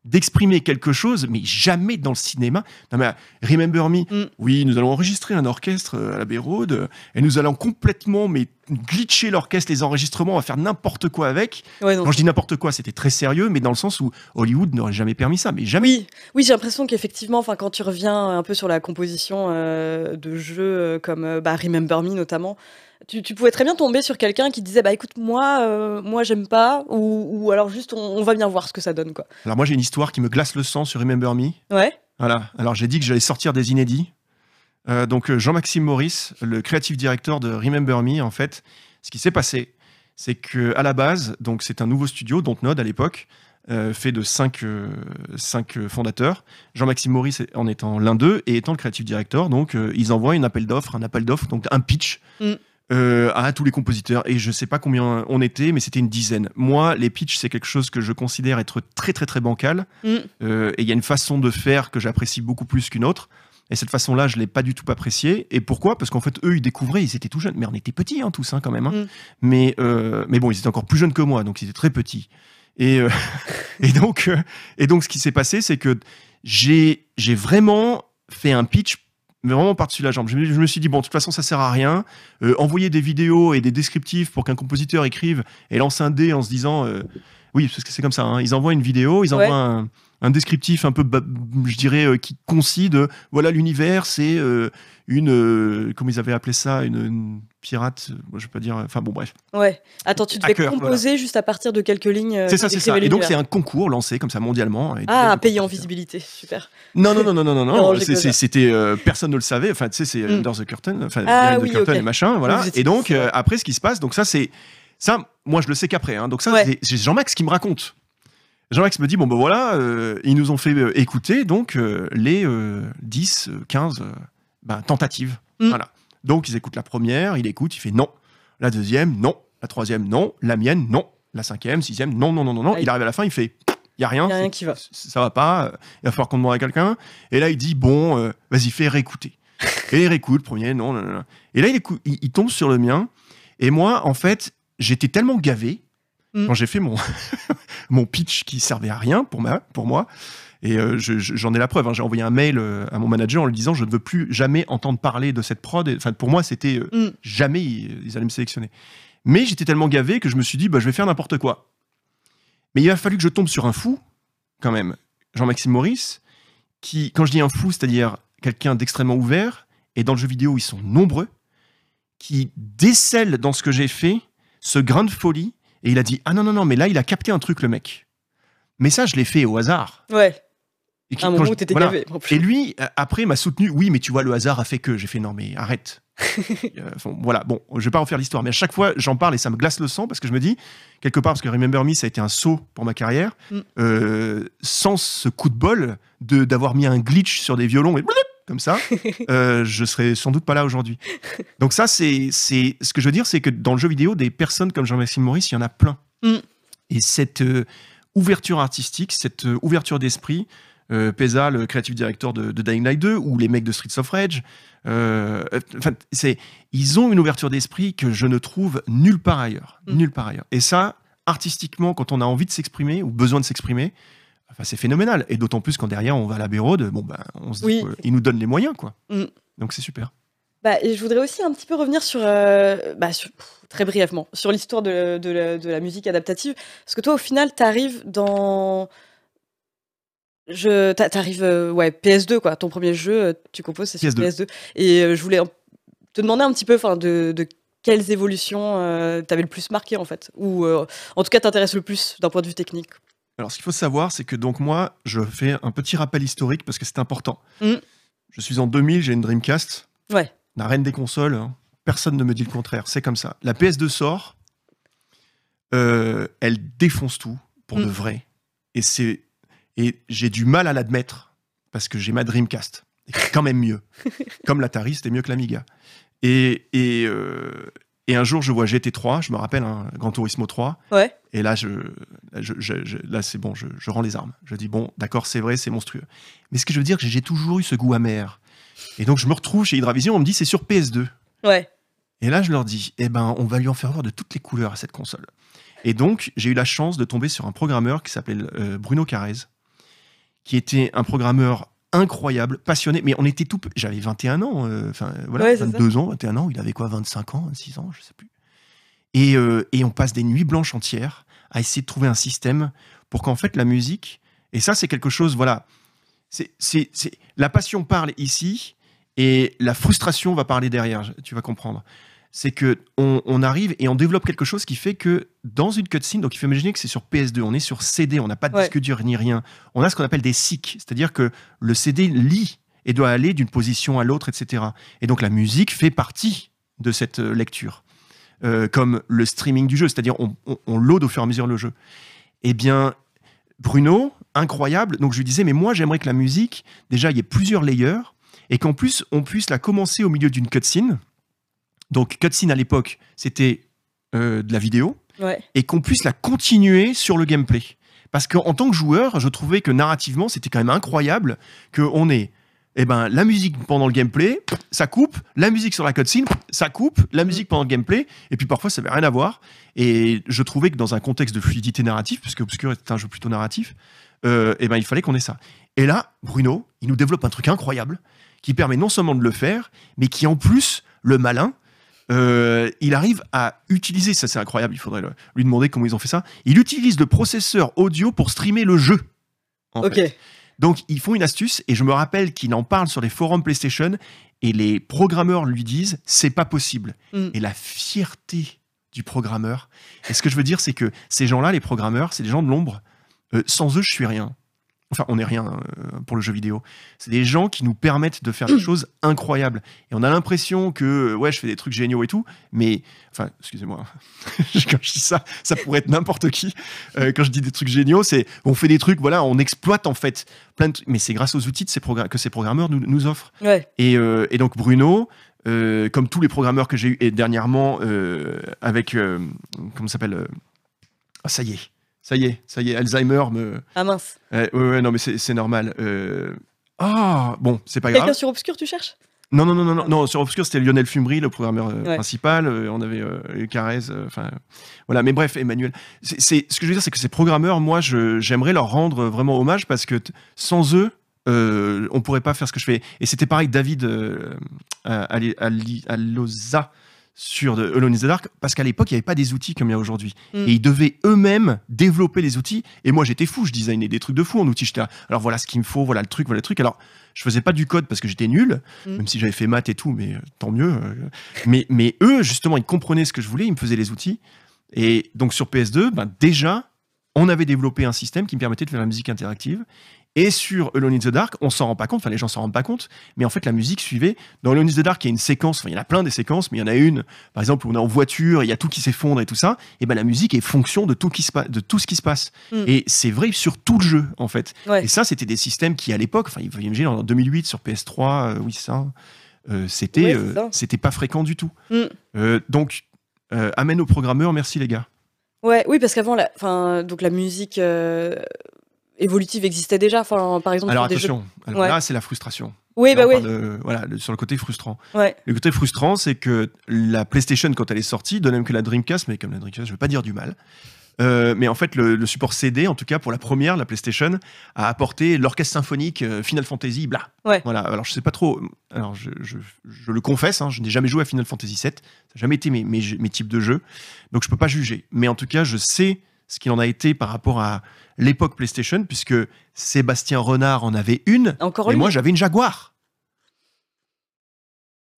d'exprimer quelque chose, mais jamais dans le cinéma. Non mais Remember Me, Mm. oui, nous allons enregistrer un orchestre euh, à la euh, et nous allons complètement mais glitcher l'orchestre, les enregistrements, on va faire n'importe quoi avec. Ouais, Quand je dis n'importe quoi, c'était très sérieux, mais dans le sens où Hollywood n'aurait jamais permis ça, mais jamais. Oui, oui, j'ai l'impression qu'effectivement, enfin, quand tu reviens un peu sur la composition euh, de jeux euh, comme bah, Remember Me notamment, tu, tu pouvais très bien tomber sur quelqu'un qui disait bah écoute moi, euh, moi j'aime pas, ou, ou alors juste on, on va bien voir ce que ça donne quoi. Alors moi j'ai une histoire qui me glace le sang sur Remember Me. Ouais. Voilà. Alors j'ai dit que j'allais sortir des inédits. Euh, donc euh, Jean-Maxime Maurice, le creative director de Remember Me, en fait, ce qui s'est passé, c'est que à la base, donc c'est un nouveau studio, Dontnod à l'époque, euh, fait de cinq, euh, cinq, fondateurs. Jean-Maxime Maurice en étant l'un d'eux et étant le creative director, donc euh, ils envoient une appel d'offres, un appel d'offres, donc un pitch. Mm. Euh, à tous les compositeurs et je sais pas combien on était mais c'était une dizaine moi les pitchs c'est quelque chose que je considère être très très très bancal Mm. euh, et il y a une façon de faire que j'apprécie beaucoup plus qu'une autre. Et cette façon-là, je l'ai pas du tout appréciée. Et pourquoi? Parce qu'en fait, eux, ils découvraient, ils étaient tout jeunes. Mais on était petits, hein, tous, hein, quand même. hein. Mm. Mais, euh, mais bon, ils étaient encore plus jeunes que moi, donc ils étaient très petits. Et, euh, et, donc, et donc, ce qui s'est passé, c'est que j'ai vraiment fait un pitch mais vraiment par-dessus la jambe. Je me, je me suis dit, bon, de toute façon, ça sert à rien. Euh, envoyer des vidéos et des descriptifs pour qu'un compositeur écrive et lance un dé en se disant, euh, oui, parce que c'est comme ça, hein. ils envoient une vidéo, ils Ouais. envoient un, un descriptif un peu, ba- je dirais, euh, qui concis de, voilà, l'univers, c'est une, euh, comment ils avaient appelé ça, une, une pirate, euh, moi, je vais pas dire, enfin bon, bref. Ouais. Attends, tu devais Hacker, composer juste à partir de quelques lignes. euh, c'est ça, c'est ça. Et donc, c'est un concours lancé comme ça mondialement. et Ah, des- payé en visibilité, super. Non, non, non, non, non, non, non. C'était euh, personne ne le savait. Enfin, tu sais, c'est Mm. Under the Curtain, enfin, Ah oui, Curtain et machin, voilà. Et donc euh, après, ce qui se passe, donc ça, c'est ça. Moi, je le sais qu'après. hein. Donc ça, Ouais. c'est- Jean-Max qui me raconte. Jean-Max me dit bon ben voilà, euh, ils nous ont fait écouter donc les euh, 10, euh, 15 euh, ben, tentatives. Mm. Voilà. Donc ils écoutent la première, il écoute, il fait non. La deuxième, non. La troisième, non. La mienne, non. La cinquième, sixième, non, non, non, non, non. Il arrive à la fin, il fait il y a rien. Y a rien qui va. Ça va pas. Il va falloir qu'on demande à quelqu'un. Et là, il dit bon, euh, vas-y, fais réécouter. Et il réécoute, premier, non, non, non, non. Et là, il, écoute- il, il tombe sur le mien. Et moi, en fait, j'étais tellement gavé Mm. quand j'ai fait mon, mon pitch qui servait à rien pour, ma, pour moi. Et euh, je- je- j'en ai la preuve. hein. J'ai envoyé un mail euh, à mon manager en lui disant je ne veux plus jamais entendre parler de cette prod. Enfin, pour moi, c'était euh, Mm. jamais ils, ils allaient me sélectionner. Mais j'étais tellement gavé que je me suis dit bah, je vais faire n'importe quoi. Mais il a fallu que je tombe sur un fou, quand même, Jean-Maxime Maurice, qui, quand je dis un fou, c'est-à-dire quelqu'un d'extrêmement ouvert, et dans le jeu vidéo, ils sont nombreux, qui décèle dans ce que j'ai fait ce grain de folie, et il a dit Ah non, non, non, mais là, il a capté un truc, le mec. Mais ça, je l'ai fait au hasard. Ouais. Et qui- un moment je- où t'étais voilà. gavé. Et lui, euh, après, m'a soutenu. Oui, mais tu vois, le hasard a fait que. J'ai fait non, mais arrête. Euh, voilà, bon, je vais pas refaire l'histoire, mais à chaque fois, j'en parle et ça me glace le sang parce que je me dis, quelque part, parce que Remember Me, ça a été un saut pour ma carrière, Mm. euh, sans ce coup de bol de d'avoir mis un glitch sur des violons et comme comme ça, euh, je serais sans doute pas là aujourd'hui. Donc ça, c'est, c'est ce que je veux dire, c'est que dans le jeu vidéo, des personnes comme Jean-Maxime Maurice, il y en a plein. Mm. Et cette ouverture artistique, cette ouverture d'esprit, euh, Pesa, le creative director de, de Dying Light 2, ou les mecs de Streets of Rage, euh, enfin, c'est, ils ont une ouverture d'esprit que je ne trouve nulle part ailleurs, Mm. nulle part ailleurs. Et ça, artistiquement, quand on a envie de s'exprimer ou besoin de s'exprimer, enfin, c'est phénoménal. Et d'autant plus quand derrière on va à la Bérode, bon ben, on se dit Oui. qu'ils nous donnent les moyens, quoi. Mm. Donc c'est super. Bah, et je voudrais aussi un petit peu revenir sur, euh, bah, sur- très brièvement, sur l'histoire de, de la, de la musique adaptative. Parce que toi, au final, t'arrives dans. Je, t'a- t'arrives, euh, ouais, PS2, quoi. Ton premier jeu, euh, tu composes, c'est sur PS2. PS2. Et euh, je voulais te demander un petit peu, enfin, de, de quelles évolutions euh, t'avais le plus marqué, en fait. Ou, euh, en tout cas, t'intéresse le plus d'un point de vue technique. Alors, ce qu'il faut savoir, c'est que donc moi, je fais un petit rappel historique parce que c'est important. Mm. Je suis en 2000, j'ai une Dreamcast, Ouais. la reine des consoles. hein. Personne ne me dit le contraire. C'est comme ça. La PS2 sort, euh, elle défonce tout pour Mm. de vrai. Et c'est et j'ai du mal à l'admettre parce que j'ai ma Dreamcast. Et quand même mieux. Comme l'Atari, c'était mieux que l'Amiga. Et, et, euh, et un jour, je vois GT3, je me rappelle, un Gran Turismo 3. Ouais. Et là, je, je- je- je- là c'est bon, je, je rends les armes. Je dis, bon, d'accord, c'est vrai, c'est monstrueux. Mais ce que je veux dire, j'ai toujours eu ce goût amer. Et donc, je me retrouve chez Hydravision, on me dit, c'est sur PS2. Ouais. Et là, je leur dis, eh ben, on va lui en faire voir de toutes les couleurs à cette console. Et donc, j'ai eu la chance de tomber sur un programmeur qui s'appelait euh, Bruno Carrez, qui était un programmeur incroyable, passionné. Mais on était tout. J'avais 21 ans, euh, enfin, voilà, Ouais, c'est ça. 22 ans, 21 ans. Il avait quoi, 25 ans, 26 ans, je sais plus. Et, euh, et on passe des nuits blanches entières à essayer de trouver un système pour qu'en fait, la musique. Et ça, c'est quelque chose, voilà. C'est, c'est, c'est- la passion parle ici et la frustration va parler derrière. Tu vas comprendre. C'est que on, on arrive et on développe quelque chose qui fait que dans une cutscene, donc il faut imaginer que c'est sur PS2, on est sur CD, on n'a pas de Ouais. disque dur ni rien. On a ce qu'on appelle des SIC, c'est-à-dire que le CD lit et doit aller d'une position à l'autre, etc. Et donc la musique fait partie de cette euh, lecture, Euh, comme le streaming du jeu, c'est-à-dire on, on, on load au fur et à mesure le jeu. Eh bien, Bruno, incroyable. Donc je lui disais, mais moi j'aimerais que la musique, déjà il y ait plusieurs layers et qu'en plus on puisse la commencer au milieu d'une cutscene. Donc cutscene à l'époque, c'était euh, de la vidéo Ouais. et qu'on puisse la continuer sur le gameplay. Parce qu'en tant que joueur, je trouvais que narrativement, c'était quand même incroyable qu'on ait eh ben, la musique pendant le gameplay, ça coupe, la musique sur la cutscene, ça coupe, la musique pendant le gameplay, et puis parfois ça n'avait rien à voir. Et je trouvais que dans un contexte de fluidité narrative, puisque Obscure est un jeu plutôt narratif, euh, eh ben, il fallait qu'on ait ça. Et là, Bruno, il nous développe un truc incroyable qui permet non seulement de le faire, mais qui en plus, le malin, euh, il arrive à utiliser, ça c'est incroyable, il faudrait le- lui demander comment ils ont fait ça, il utilise le processeur audio pour streamer le jeu. en Ok. fait. Donc ils font une astuce, et je me rappelle qu'il en parle sur les forums PlayStation, et les programmeurs lui disent, c'est pas possible. Mm. Et la fierté du programmeur, et ce que je veux dire, c'est que ces gens-là, les programmeurs, c'est des gens de l'ombre, Euh, sans eux, je suis rien. Enfin, on n'est rien euh, pour le jeu vidéo. C'est des gens qui nous permettent de faire des choses incroyables. Et on a l'impression que, euh, ouais, je fais des trucs géniaux et tout, mais, enfin, excusez-moi, quand je dis ça, ça pourrait être n'importe qui. Euh, quand je dis des trucs géniaux, c'est, on fait des trucs, voilà, on exploite en fait plein de trucs, mais c'est grâce aux outils de ces progr- que ces programmeurs nous, nous offrent. Ouais. Et, euh, et donc Bruno, euh, comme tous les programmeurs que j'ai eu, et dernièrement avec, comment s'appelle Ah, ça y est, ça y est, ça y est, Alzheimer me. Ah mince. Ouais, ouais, ouais, non, mais c'est normal. Euh, Ah, bon, c'est pas grave. Quelqu'un sur Obscure, tu cherches? Non, non, non, non, non, non, sur Obscure, c'était Lionel Fumbry, le programmeur euh, Ouais. principal. euh, on avait euh, Carrez, euh, enfin, voilà. Mais bref, Emmanuel. C'est, ce que je veux dire, c'est que ces programmeurs, moi, j'aimerais leur rendre vraiment hommage parce que sans eux, euh, on pourrait pas faire ce que je fais. Et c'était pareil, David euh, à, à, à, à Loza sur de Alone in the Dark, parce qu'à l'époque, il n'y avait pas des outils comme il y a aujourd'hui. Mm. Et ils devaient eux-mêmes développer les outils. Et moi, j'étais fou, je designais des trucs de fou en outils. J'étais alors voilà ce qu'il me faut, voilà le truc, voilà le truc. Alors, je faisais pas du code parce que j'étais nul, Mm. même si j'avais fait maths et tout, mais euh, tant mieux. euh, mais, mais eux, justement, ils comprenaient ce que je voulais, ils me faisaient les outils. Et donc sur PS2, ben, déjà, on avait développé un système qui me permettait de faire la musique interactive. Et sur Alone in the Dark, on s'en rend pas compte, enfin les gens s'en rendent pas compte, mais en fait la musique suivait. Dans Alone in the Dark, il y a une séquence, enfin il y en a plein des séquences, mais il y en a une, par exemple, où on est en voiture, il y a tout qui s'effondre et tout ça, et ben la musique est fonction de tout, qui se de tout ce qui se passe. Mm. Et c'est vrai sur tout le jeu, en fait. Ouais. Et ça, c'était des systèmes qui, à l'époque, enfin, il faut imaginer en 2008 sur PS3, euh, oui, ça, euh, c'était euh, ça. c'était pas fréquent du tout. Mm. Donc, amène aux programmeurs, merci les gars. Ouais, oui, parce qu'avant, la, donc la musique euh, évolutive existait déjà. Enfin, par exemple, Alors jeux. attention, alors Ouais. là, c'est la frustration. Oui, Là, bah oui. de- voilà, sur le côté frustrant. Ouais. Le côté frustrant, c'est que la PlayStation, quand elle est sortie, de même que la Dreamcast, mais comme la Dreamcast, je ne veux pas dire du mal, euh, mais en fait, le, le support CD, en tout cas pour la première, la PlayStation, a apporté l'orchestre symphonique euh, Final Fantasy, bla. Ouais. Voilà. Alors, je sais pas trop. Alors, je, je- je le confesse, hein, je n'ai jamais joué à Final Fantasy VII. Ça n'a jamais été mes, mes, jeux- mes types de jeux. Donc, je peux pas juger. Mais en tout cas, je sais ce qu'il en a été par rapport à l'époque PlayStation, puisque Sébastien Renard en avait une, Encore et moi, j'avais une Jaguar.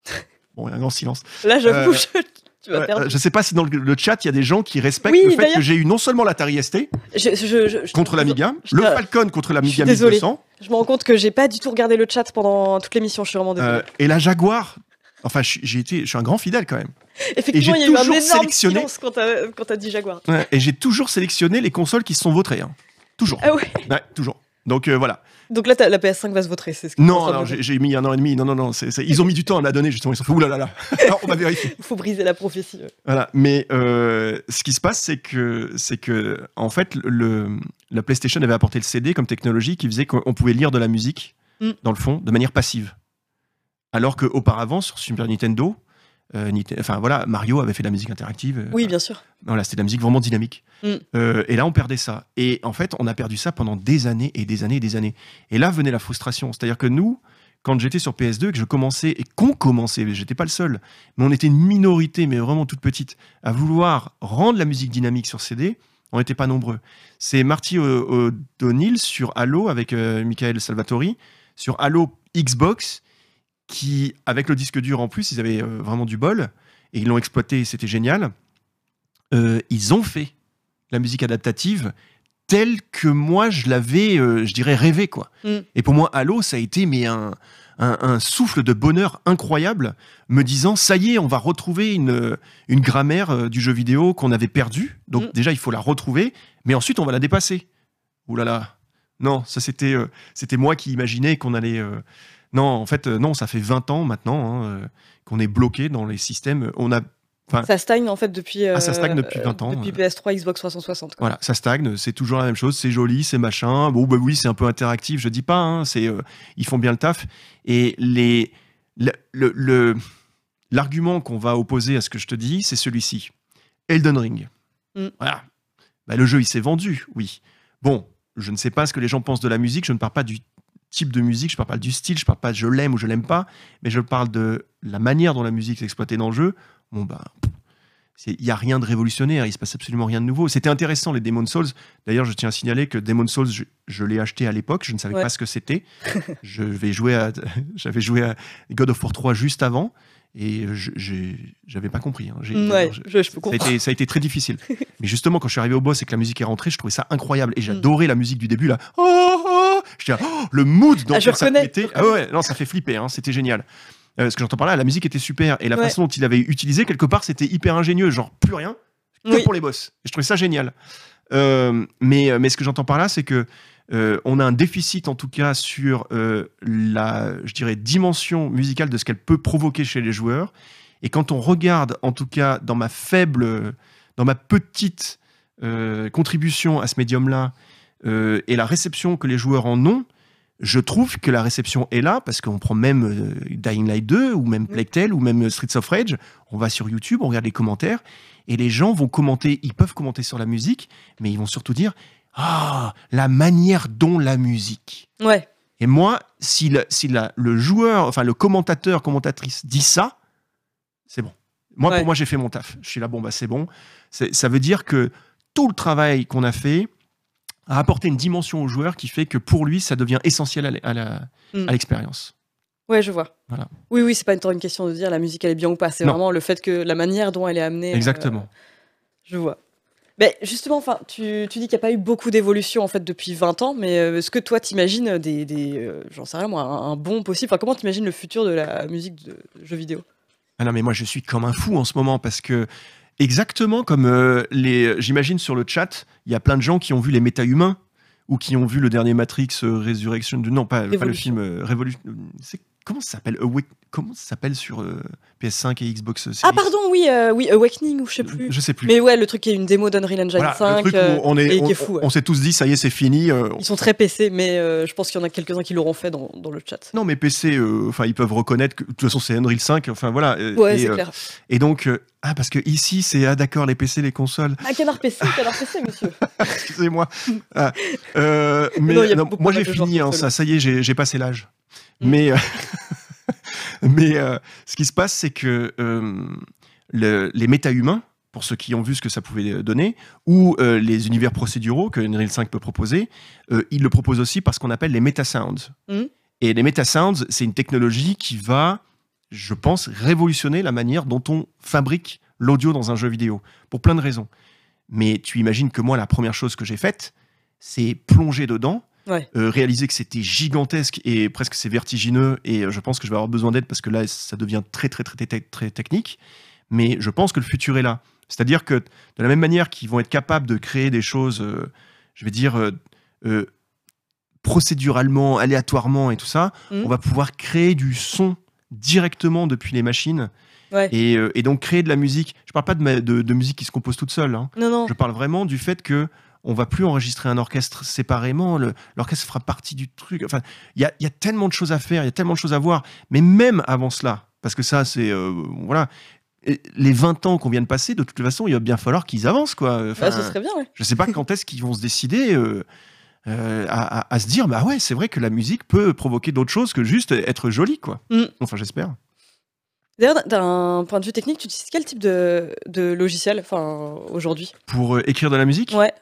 Bon, il y a un grand silence. Là, j'avoue, Euh, je- tu vas Ouais, perdre. je sais pas si dans le, le chat, il y a des gens qui respectent Oui, le fait que j'ai eu non seulement l'Atari ST Je, je- je- je- contre l'Amiga, je- le je- Falcon contre l'Amiga suis désolée. 1200, Je me rends compte que j'ai pas du tout regardé le chat pendant toute l'émission. Je suis vraiment euh, et la Jaguar. Enfin, je, j'ai été, je suis un grand fidèle quand même. Effectivement, il y a eu un énorme sélectionné- silence quand t'as dit Jaguar. Ouais, et j'ai toujours sélectionné les consoles qui se sont vautrées. hein. Toujours. Ah ouais. Ouais, toujours. Donc euh, voilà. Donc là, la PS5 va se voter. C'est ce que Non, non, j'ai mis un an et demi. Non, non, non. ils ont mis du temps à la donner justement. Ils se sont fait oulala. Là, là, là. on va vérifier. Il faut briser la prophétie. Voilà. Mais euh, ce qui se passe, c'est que, c'est que, en fait, le, la PlayStation avait apporté le CD comme technologie qui faisait qu'on pouvait lire de la musique Mm. dans le fond de manière passive. Alors qu'auparavant, sur Super Nintendo, euh, enfin voilà, Mario avait fait de la musique interactive. euh, Oui, bien sûr. Voilà, c'était de la musique vraiment dynamique. Mm. Euh, et là, on perdait ça. Et en fait, on a perdu ça pendant des années et des années et des années. Et là venait la frustration. C'est-à-dire que nous, quand j'étais sur PS2, que je commençais, et qu'on commençait, mais j'étais pas le seul, mais on était une minorité, mais vraiment toute petite, à vouloir rendre la musique dynamique sur CD, on n'était pas nombreux. C'est Marty O'Donnell sur Halo avec euh, Michael Salvatori, sur Halo Xbox, qui, avec le disque dur en plus, ils avaient euh, vraiment du bol, et ils l'ont exploité, et c'était génial. Euh, ils ont fait la musique adaptative telle que moi je l'avais, euh, je dirais, rêvé quoi. Mm. Et pour moi, Halo, ça a été mais un, un, un souffle de bonheur incroyable, me disant ça y est, on va retrouver une, une grammaire euh, du jeu vidéo qu'on avait perdue. Donc Mm. déjà, il faut la retrouver, mais ensuite on va la dépasser. Ouh là là, non, ça c'était c'était moi qui imaginais qu'on allait. Euh, Non, en fait, euh, non, ça fait 20 ans maintenant hein, euh, qu'on est bloqué dans les systèmes. On a. Ça stagne en fait depuis. Ah, ça stagne euh, depuis 20 ans, Depuis euh. PS3, Xbox 360. quoi. Voilà, ça stagne, c'est toujours la même chose, c'est joli, c'est machin. Bon, bah oui, c'est un peu interactif, je dis pas, hein, c'est, euh, ils font bien le taf. Et les, le- le- le- l'argument qu'on va opposer à ce que je te dis, c'est celui-ci Elden Ring. Mm. Voilà. Bah, le jeu, il s'est vendu, oui. Bon, je ne sais pas ce que les gens pensent de la musique, je ne parle pas du type de musique, je parle pas du style, je parle pas de je l'aime ou je l'aime pas, mais je parle de la manière dont la musique est exploitée dans le jeu. Bon, bah. Il n'y a rien de révolutionnaire, il se passe absolument rien de nouveau. C'était intéressant les Demon's Souls. D'ailleurs, je tiens à signaler que Demon's Souls, je, je l'ai acheté à l'époque, je ne savais Ouais. pas ce que c'était. je vais jouer à, j'avais joué à God of War 3 juste avant et j'avais pas compris. hein. Ouais, je- je, je peux ça a, été, ça a été très difficile. Mais justement, quand je suis arrivé au boss et que la musique est rentrée, je trouvais ça incroyable. Et Mm. j'adorais la musique du début, là. Oh, oh je dis, oh, le mood dans Ah, lequel ça mettait. je Ah ouais, non, ça fait flipper, hein, c'était génial. Euh, ce que j'entends par là, la musique était super. Et la Ouais. façon dont il avait utilisé, quelque part, c'était hyper ingénieux. Genre, plus rien, que Oui. pour les boss. Et je trouvais ça génial. Euh, mais, mais ce que j'entends par là, c'est que euh, on a un déficit, en tout cas, sur euh, la, je dirais, dimension musicale de ce qu'elle peut provoquer chez les joueurs. Et quand on regarde, en tout cas, dans ma faible, dans ma petite euh, contribution à ce médium-là, euh, et la réception que les joueurs en ont, je trouve que la réception est là, parce qu'on prend même euh, Dying Light 2, ou même Plague Tale, ou même Streets of Rage, on va sur YouTube, on regarde les commentaires, et les gens vont commenter, ils peuvent commenter sur la musique, mais ils vont surtout dire Ah, la manière dont la musique. Ouais. Et moi, si, le, si la- le joueur, enfin le commentateur, commentatrice dit ça, c'est bon. Moi, Ouais. pour moi, j'ai fait mon taf. Je suis là, bon, bah c'est bon. Ça veut dire que tout le travail qu'on a fait a apporté une dimension au joueur qui fait que pour lui, ça devient essentiel à à Mm. à l'expérience. Ouais, je vois. Voilà. Oui, oui, c'est pas tant une question de dire la musique elle est bien ou pas. C'est vraiment le fait que la manière dont elle est amenée. euh, Exactement. je vois. Mais justement, enfin, tu, tu dis qu'il n'y a pas eu beaucoup d'évolution en fait depuis 20 ans, mais euh, est-ce que toi t'imagines des, des euh, j'en sais rien moi, un, un bon possible Enfin, comment t'imagines le futur de la musique de jeux vidéo? Ah non, mais moi je suis comme un fou en ce moment parce que exactement comme euh, les, j'imagine sur le chat, il y a plein de gens qui ont vu les méta-humains ou qui ont vu le dernier Matrix euh, Resurrection, non pas, pas le film euh, Révolution. Comment ça s'appelle? Awake- Comment ça s'appelle sur euh, PS5 et Xbox Series Ah pardon, oui, euh, oui, Awakening ou je sais plus. Je sais plus. Mais ouais, le truc qui est une démo d'Unreal Engine Voilà, 5 le truc où euh, on est, et on, qui est fou. ouais. on s'est tous dit ça y est c'est fini. euh, Ils sont très PC, mais euh, je pense qu'il y en a quelques-uns qui l'auront fait dans, dans le chat. non mais PC, euh, enfin ils peuvent reconnaître que de toute façon c'est Unreal 5. Enfin voilà. euh, Ouais, c'est euh, clair. et donc euh, ah parce que ici c'est ah d'accord les PC les consoles. Ah, canard PC, canard PC, monsieur. Excusez-moi. Ah, euh, mais Non, non, moi j'ai fini, hein, ça, ça y est, j'ai passé l'âge. Mm. Mais, euh, mais euh, ce qui se passe, c'est que euh, le- les méta-humains, pour ceux qui ont vu ce que ça pouvait donner, ou euh, les univers procéduraux que Unreal 5 peut proposer, euh, ils le proposent aussi par ce qu'on appelle les meta-sounds. Mm. Et les meta-sounds, c'est une technologie qui va, je pense, révolutionner la manière dont on fabrique l'audio dans un jeu vidéo, pour plein de raisons. Mais tu imagines que moi, la première chose que j'ai faite, c'est plonger dedans, Ouais. euh, réaliser que c'était gigantesque et presque c'est vertigineux, et euh, je pense que je vais avoir besoin d'aide parce que là, ça devient très, très, très, très, très technique. Mais je pense que le futur est là. C'est-à-dire que de la même manière qu'ils vont être capables de créer des choses, euh, je vais dire, euh, procéduralement, aléatoirement et tout ça, Mhm. on va pouvoir créer du son directement depuis les machines Ouais. et, et donc créer de la musique. Je parle pas de, ma- de- de musique qui se compose toute seule. hein. Non, non. Je parle vraiment du fait que on va plus enregistrer un orchestre séparément. L'orchestre fera partie du truc. Enfin, il y a, il y a tellement de choses à faire, il y a tellement de choses à voir. Mais même avant cela, parce que ça, c'est euh, voilà, Et les 20 ans qu'on vient de passer, de toute façon, il va bien falloir qu'ils avancent, quoi. Enfin, Ah, ce serait bien, ouais. je sais pas quand est-ce qu'ils vont se décider euh, euh, à, à- à se dire, bah ouais, c'est vrai que la musique peut provoquer d'autres choses que juste être jolie, quoi. Mm. Enfin, j'espère. D'ailleurs, d'un point de vue technique, tu utilises quel type de, de logiciel enfin, aujourd'hui? Pour euh, écrire de la musique? Ouais.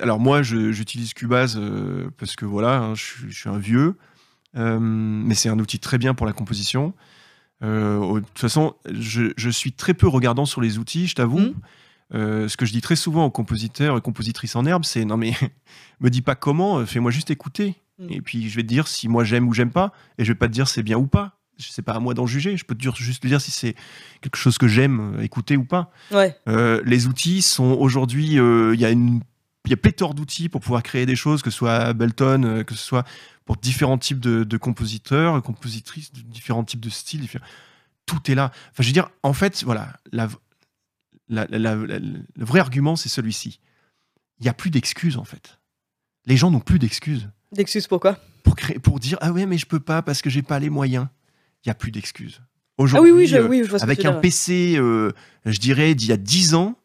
Alors, moi, j'utilise Cubase euh, parce que voilà, hein, je, suis- je suis un vieux, Euh, mais c'est un outil très bien pour la composition. Euh, de toute façon, je, je suis très peu regardant sur les outils, je t'avoue. Euh, ce que je dis très souvent aux compositeurs et compositrices en herbe, c'est non mais me dis pas comment, fais-moi juste écouter. Mhm. Et puis je vais te dire si moi j'aime ou j'aime pas, et je vais pas te dire c'est bien ou pas. C'est pas à moi d'en juger. Je peux te dire, juste te dire si c'est quelque chose que j'aime euh, écouter ou pas. Ouais. Euh, les outils sont aujourd'hui, euh, il y a une, il y a pléthore d'outils pour pouvoir créer des choses, que ce soit euh, que ce soit pour différents types de, de compositeurs, compositrices, différents types de styles. diffé- Tout est là. Enfin, je veux dire, en fait, voilà, la, la- la- la- la- le vrai argument, c'est celui-ci. Il n'y a plus d'excuses, en fait. Les gens n'ont plus d'excuses D'excuses pourquoi pour, créer, pour dire Ah ouais, mais je peux pas parce que j'ai pas les moyens. Il n'y a plus d'excuses. Ah oui, Aujourd'hui, oui, je, euh, oui, je vois avec un. PC, euh, je dirais, d'il y a 10 ans,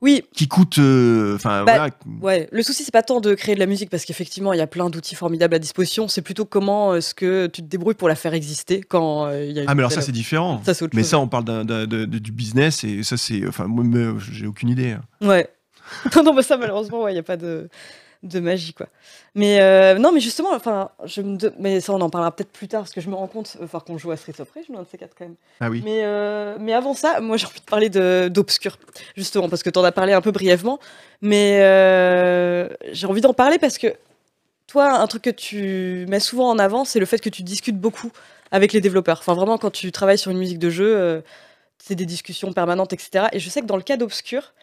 Oui, qui coûte. euh, Enfin, Bah, voilà. ouais. Le souci, c'est pas tant de créer de la musique, parce qu'effectivement, il y a plein d'outils formidables à disposition. C'est plutôt comment est-ce que tu te débrouilles pour la faire exister quand euh, il y a une Ah, mais alors ça, c'est différent. Ça, Mais chose. ça, on parle d'un- du business et ça, c'est. Enfin, moi, j'ai aucune idée. hein. Ouais. non, non, bah ça, malheureusement, ouais, il n'y a pas de, de magie, quoi. Mais euh, non, mais justement, enfin, je me de- mais ça, on en parlera peut-être plus tard, parce que je me rends compte, euh, enfin, qu'on joue à Street of Rage, un de ces quatre, quand même. Ah oui. Mais, euh, mais avant ça, moi, j'ai envie de parler de- d'Obscur, justement, parce que tu en as parlé un peu brièvement. Mais euh, j'ai envie d'en parler parce que toi, un truc que tu mets souvent en avant, c'est le fait que tu discutes beaucoup avec les développeurs. Enfin, vraiment, quand tu travailles sur une musique de jeu, c'est des discussions permanentes, etc. Et je sais que dans le cas d'Obscur,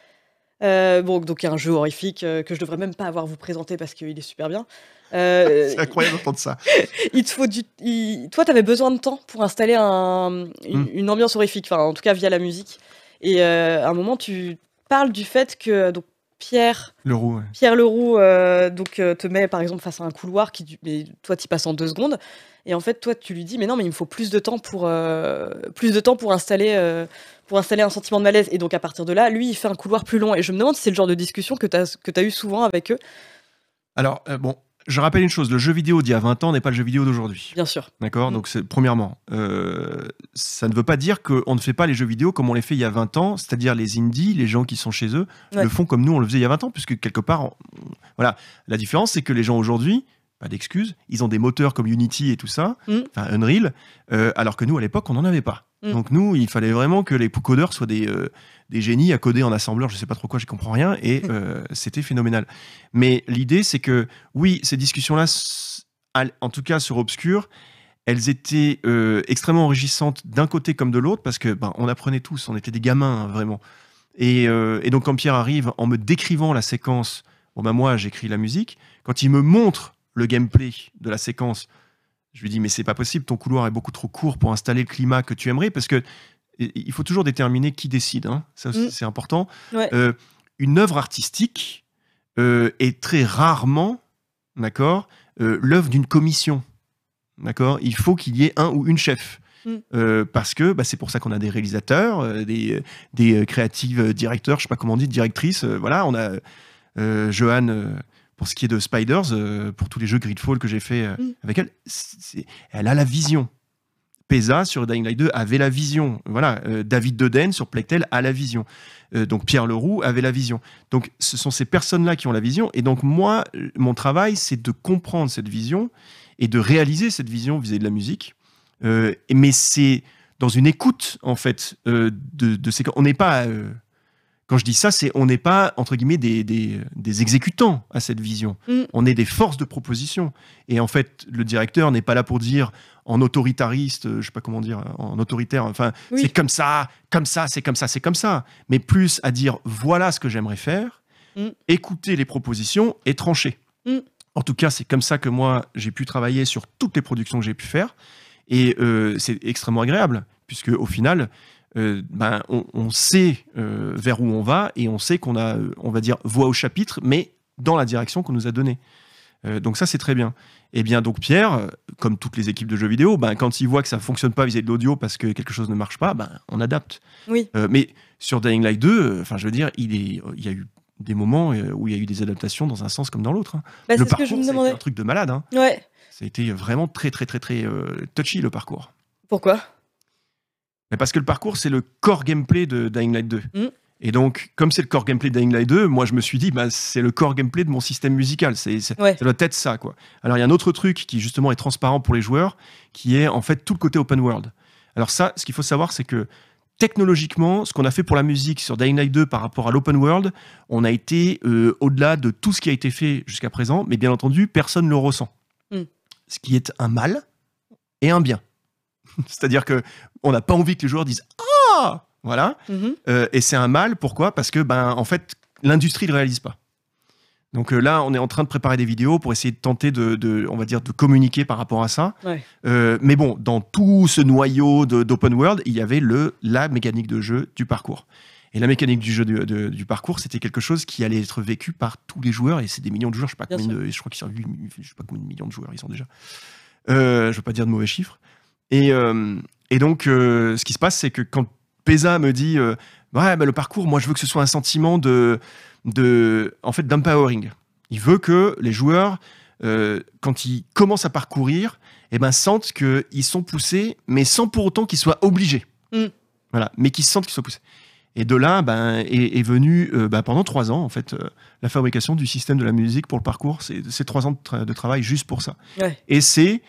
euh, bon, donc il y a un jeu horrifique euh, que je devrais même pas avoir vous présenter parce qu'il est super bien. Euh, C'est incroyable d'entendre ça. il te faut du. il- Toi, tu avais besoin de temps pour installer un- une, Mm. une ambiance horrifique, enfin, en tout cas via la musique. Et à un moment, tu parles du fait que donc, Pierre, Le roux. ouais. Pierre Leroux euh, donc, euh, te met par exemple face à un couloir, qui, mais toi, tu passes en deux secondes. Et en fait, toi, tu lui dis, mais non, mais il me faut plus de temps pour, euh, plus de temps pour, installer, pour installer un sentiment de malaise. Et donc, à partir de là, lui, il fait un couloir plus long. Et je me demande si c'est le genre de discussion que tu as, que as eu souvent avec eux, Alors, bon, je rappelle une chose le jeu vidéo d'il y a 20 ans n'est pas le jeu vidéo d'aujourd'hui. bien sûr. D'accord Mm. Donc, premièrement, euh, ça ne veut pas dire qu'on ne fait pas les jeux vidéo comme on les fait il y a 20 ans, c'est-à-dire les indies, les gens qui sont chez eux, Ouais. le font comme nous on le faisait il y a 20 ans, puisque quelque part, on- voilà. La différence, c'est que les gens aujourd'hui pas d'excuses. Ils ont des moteurs comme Unity et tout ça, Mm. enfin Unreal, euh, alors que nous, à l'époque, on n'en avait pas. Mm. Donc nous, il fallait vraiment que les codeurs soient des, euh, des génies à coder en assembleur, je sais pas trop quoi, je comprends rien, et euh, c'était phénoménal. Mais l'idée, c'est que, oui, ces discussions-là, en tout cas sur Obscure, elles étaient extrêmement enrichissantes d'un côté comme de l'autre, parce que ben, on apprenait tous, on était des gamins, hein, vraiment. Et, et donc quand Pierre arrive en me décrivant la séquence, bon ben moi j'écris la musique, quand il me montre le gameplay de la séquence, je lui dis mais c'est pas possible, ton couloir est beaucoup trop court pour installer le climat que tu aimerais, parce que il faut toujours déterminer qui décide, hein. ça Mm. c'est important. Ouais. Euh, une œuvre artistique euh, est très rarement, d'accord, euh, l'œuvre d'une commission, d'accord. Il faut qu'il y ait un ou une chef. Mm. Euh, parce que bah, c'est pour ça qu'on a des réalisateurs, euh, des, des créatives directeurs, je sais pas comment on dit, directrices. euh, voilà, on a Johan pour ce qui est de Spiders, euh, pour tous les jeux Gridfall que j'ai fait euh, Mm. avec elle. elle a la vision. Pesa sur Dying Light 2 avait la vision. Voilà, euh, David Deden sur Plectel a la vision. Donc Pierre Leroux avait la vision. Donc ce sont ces personnes-là qui ont la vision. Et donc moi, mon travail, c'est de comprendre cette vision et de réaliser cette vision vis-à-vis de la musique. Mais c'est dans une écoute en fait de, de ces. On n'est pas. Quand je dis ça, c'est on n'est pas entre guillemets des, des, des exécutants à cette vision. Mm. On est des forces de proposition. Et en fait, le directeur n'est pas là pour dire en autoritariste, je sais pas comment dire, en autoritaire. Enfin, Oui. c'est comme ça, comme ça, c'est comme ça, c'est comme ça. Mais plus à dire voilà ce que j'aimerais faire, Mm. écouter les propositions et trancher. Mm. En tout cas, c'est comme ça que moi j'ai pu travailler sur toutes les productions que j'ai pu faire. Et euh, c'est extrêmement agréable, puisque au final, euh, ben, on, on sait euh, vers où on va et on sait qu'on a, euh, on va dire, voix au chapitre, mais dans la direction qu'on nous a donnée. Euh, donc ça, c'est très bien. Et bien, donc Pierre, comme toutes les équipes de jeux vidéo, ben, quand il voit que ça fonctionne pas vis-à-vis de l'audio parce que quelque chose ne marche pas, ben, on adapte. Oui. Mais sur Dying Light 2, euh, enfin, je veux dire, il, est, il y a eu des moments où il y a eu des adaptations dans un sens comme dans l'autre. hein. Bah, le c'est ce que je parcours, demandais. un truc de malade. hein. Ouais. Ça a été vraiment très, très, très, très touchy le parcours. Pourquoi? Mais parce que le parcours, c'est le core gameplay de Dying Light 2. Mm. Et donc, comme c'est le core gameplay de Dying Light 2, moi je me suis dit, bah, c'est le core gameplay de mon système musical. C'est, c'est- Ouais. Ça doit être ça, quoi. Alors, il y a un autre truc qui, justement, est transparent pour les joueurs, qui est en fait tout le côté open world. Alors, ça, ce qu'il faut savoir, c'est que technologiquement, ce qu'on a fait pour la musique sur Dying Light 2 par rapport à l'open world, on a été euh, au-delà de tout ce qui a été fait jusqu'à présent, mais bien entendu, personne ne le ressent. Mm. Ce qui est un mal et un bien. C'est-à-dire que on n'a pas envie que les joueurs disent Ah Voilà. Mhm. Euh, et c'est un mal, pourquoi? Parce que, ben, en fait, l'industrie ne le réalise pas. Donc euh, là, on est en train de préparer des vidéos pour essayer de tenter de, de, on va dire, de communiquer par rapport à ça. Ouais. Euh, mais bon, dans tout ce noyau d'open world, il y avait le, la mécanique de jeu du parcours. Et la mécanique du jeu du, de- du parcours, c'était quelque chose qui allait être vécu par tous les joueurs, et c'est des millions de joueurs, je sais pas Bien combien de, je crois qu'ils sont huit- je sais pas combien de millions de joueurs ils sont déjà. Euh, je veux pas dire de mauvais chiffres. Et, et donc, euh, ce qui se passe, c'est que quand Pesa me dit, euh, ouais, bah, le parcours, moi, je veux que ce soit un sentiment de, de en fait, d'empowering. Il veut que les joueurs, euh, quand ils commencent à parcourir, eh ben, sentent qu'ils sont poussés, mais sans pour autant qu'ils soient obligés. Mm. Voilà, mais qu'ils sentent qu'ils sont poussés. Et de là, ben, est, est venu euh, ben, pendant trois ans, en fait, euh, la fabrication du système de la musique pour le parcours. C'est c'est trois ans de, tra- de travail juste pour ça. Ouais. Et c'est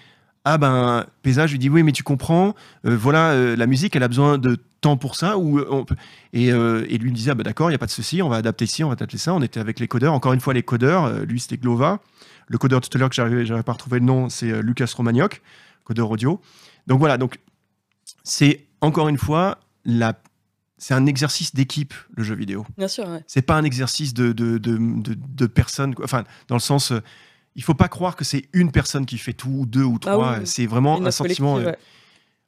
ah ben Pesa, je lui dis oui, mais tu comprends, euh, voilà, euh, la musique, elle a besoin de temps pour ça. Ou euh, on peut- et, euh, et lui me disait ah ben d'accord, il y a pas de souci, on va adapter ci, on va adapter ça. On était avec les codeurs. Encore une fois, les codeurs. lui, c'était Glova. Le codeur tout à l'heure que j'arrivais, pas à retrouver le nom, c'est Lucas Romagnoc, codeur audio. Donc voilà, donc c'est encore une fois la c'est un exercice d'équipe, le jeu vidéo. Bien sûr, ouais. C'est pas un exercice de, de, de, de, de personnes. Enfin, dans le sens, il faut pas croire que c'est une personne qui fait tout, ou deux ou Ah trois. oui. C'est vraiment un sentiment. euh, ouais.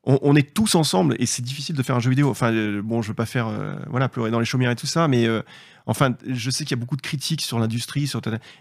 on, on est tous ensemble et c'est difficile de faire un jeu vidéo. Enfin, euh, bon, je veux pas faire, euh, voilà, pleurer dans les chaumières et tout ça, mais euh, enfin, je sais qu'il y a beaucoup de critiques sur l'industrie, sur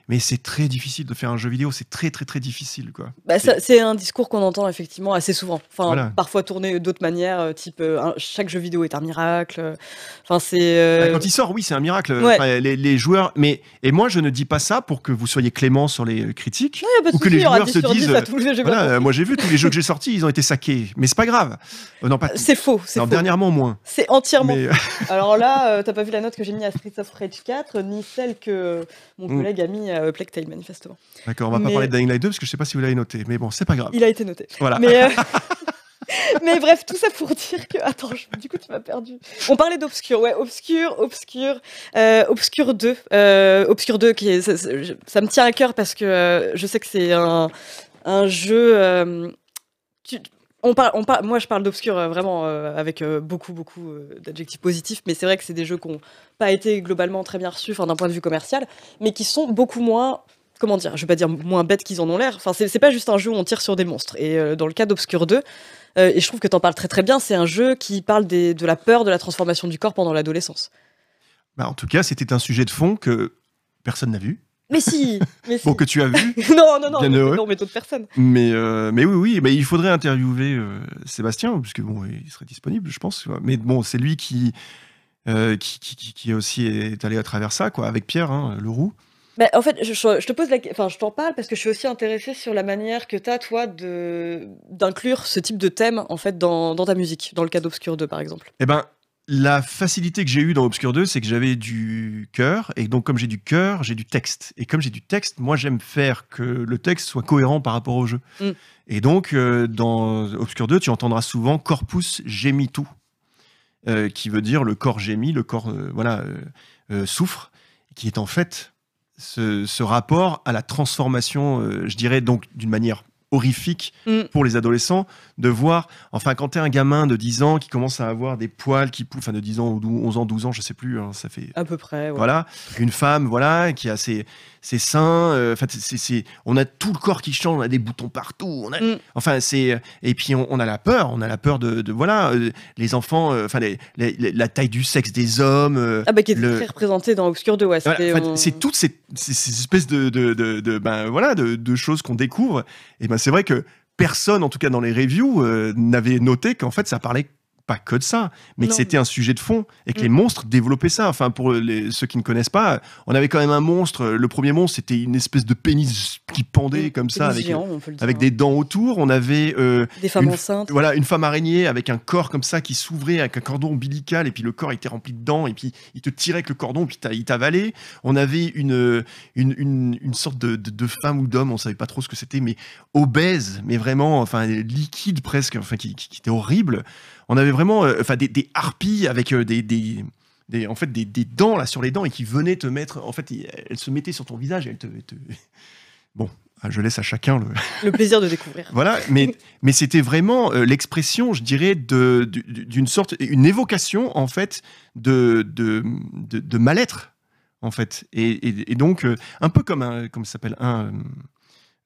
mais c'est très difficile de faire un jeu vidéo. C'est très, très, très difficile, quoi. Bah, c'est un discours qu'on entend effectivement assez souvent. Enfin, Voilà. parfois tourné d'autres manières, euh, type euh, un- chaque jeu vidéo est un miracle. euh, Enfin, c'est. euh, Bah, Quand il sort, oui, c'est un miracle. Ouais. Enfin, les, les joueurs, mais et moi, je ne dis pas ça pour que vous soyez clément sur les critiques. Non, ou que les joueurs 10 se sur 10 disent, les. Voilà, moi j'ai vu tous les jeux que j'ai sortis, ils ont été saqués, mais c'est pas grave. Euh, non, pas. C'est faux, c'est dernièrement moins. C'est entièrement Mais, Alors là, euh, t'as pas vu la note que j'ai mis à Streets of of Rage 4, ni celle que mon Mm. collègue a mis à Plague Tale, manifestement. D'accord, on va pas parler de Dying Light 2 parce que je sais pas si vous l'avez noté, mais bon, c'est pas grave. Il a été noté. Voilà. Mais, euh, mais bref, tout ça pour dire que. Attends, je- du coup, tu m'as perdu. On parlait d'Obscure, ouais, Obscure, Obscure, euh, Obscure 2. euh, Obscure 2, qui est, ça, ça- je- ça me tient à cœur parce que euh, je sais que c'est un, un jeu. euh, tu- on parle, moi, je parle d'Obscure euh, vraiment euh, avec euh, beaucoup, beaucoup d'adjectifs positifs, mais c'est vrai que c'est des jeux qui n'ont pas été globalement très bien reçus d'un point de vue commercial, mais qui sont beaucoup moins comment dire, je vais pas dire moins bêtes qu'ils en ont l'air. Enfin, c'est pas juste un jeu où on tire sur des monstres. Et dans le cas d'Obscure 2, euh, et je trouve que tu en parles très très bien, c'est un jeu qui parle de la peur de la transformation du corps pendant l'adolescence. Bah, en tout cas, c'était un sujet de fond que personne n'a vu. Mais si, mais si. Bon, que tu as vu, non, non, non, Bien mais, non, mais d'autres personnes. mais, euh, mais oui, oui, mais il faudrait interviewer euh, Sébastien, parce que bon, il serait disponible, je pense. Mais bon, c'est lui qui, euh, qui, qui, qui- qui aussi est allé à travers ça, quoi, avec Pierre, hein, Leroux. Bah, en fait, je, te pose la, enfin, je t'en parle parce que je suis aussi intéressée sur la manière que tu as, toi, d'inclure ce type de thème, en fait, dans, dans ta musique, dans le cas d'Obscure 2, par exemple. Eh ben, la facilité que j'ai eue dans Obscure 2, c'est que j'avais du cœur, et donc comme j'ai du cœur, j'ai du texte. Et comme j'ai du texte, moi j'aime faire que le texte soit cohérent par rapport au jeu. Mm. Et donc, euh, dans Obscure 2, tu entendras souvent corpus gemitu, euh, qui veut dire le corps gémit, le corps euh, voilà, euh, souffre, qui est en fait ce, ce rapport à la transformation, je dirais donc d'une manière horrifique Mm. pour les adolescents, de voir, enfin quand t'es un gamin de 10 ans qui commence à avoir des poils qui poussent, enfin de 10 ans ou 12 11 ans, 12 ans, je sais plus, hein, ça fait... À peu près, ouais. Voilà, une femme, voilà, qui a ses, ses seins, euh, enfin, c'est- c'est- on a tout le corps qui change, on a des boutons partout, on a, Mm. enfin, c'est, et puis on, on a la peur, on a la peur de, de- voilà, euh, les enfants, euh, enfin, les- les- les- la taille du sexe des hommes, euh, Ah bah, qui le- très représenté dans Obscure 2, ouais. voilà, on- c'est toutes ces, ces- ces espèces de, de, de- ben, voilà, de, de choses qu'on découvre. Et ben c'est vrai que personne, en tout cas dans les reviews, euh, n'avait noté qu'en fait ça parlait pas que de ça, mais que c'était un sujet de fond et que Mm. les monstres développaient ça. Enfin, pour les- ceux qui ne connaissent pas, on avait quand même un monstre. Le premier monstre, c'était une espèce de pénis qui pendait comme ça, avec, géant, dire, avec hein. des dents autour. On avait euh, Des femmes une- enceintes. voilà, une femme araignée avec un corps comme ça qui s'ouvrait avec un cordon ombilical et puis le corps était rempli de dents et puis il te tirait avec le cordon puis t'a- il t'avalait. On avait une, une, une, une sorte de, de, de femme ou d'homme, on savait pas trop ce que c'était, mais obèse, mais vraiment, enfin liquide presque, enfin qui, qui- qui était horrible. On avait vraiment, euh, enfin des, des harpies avec euh, des, des des- en fait des, des dents là sur les dents et qui venaient te mettre, en fait, elles se mettaient sur ton visage et elles te, te- Bon, je laisse à chacun le, Le plaisir de découvrir. voilà, mais, mais c'était vraiment euh, l'expression, je dirais, de- du- d'une sorte, une évocation, en fait, de, de, de, de mal-être, en fait. Et, et- et donc, un peu comme un, comme ça s'appelle, un,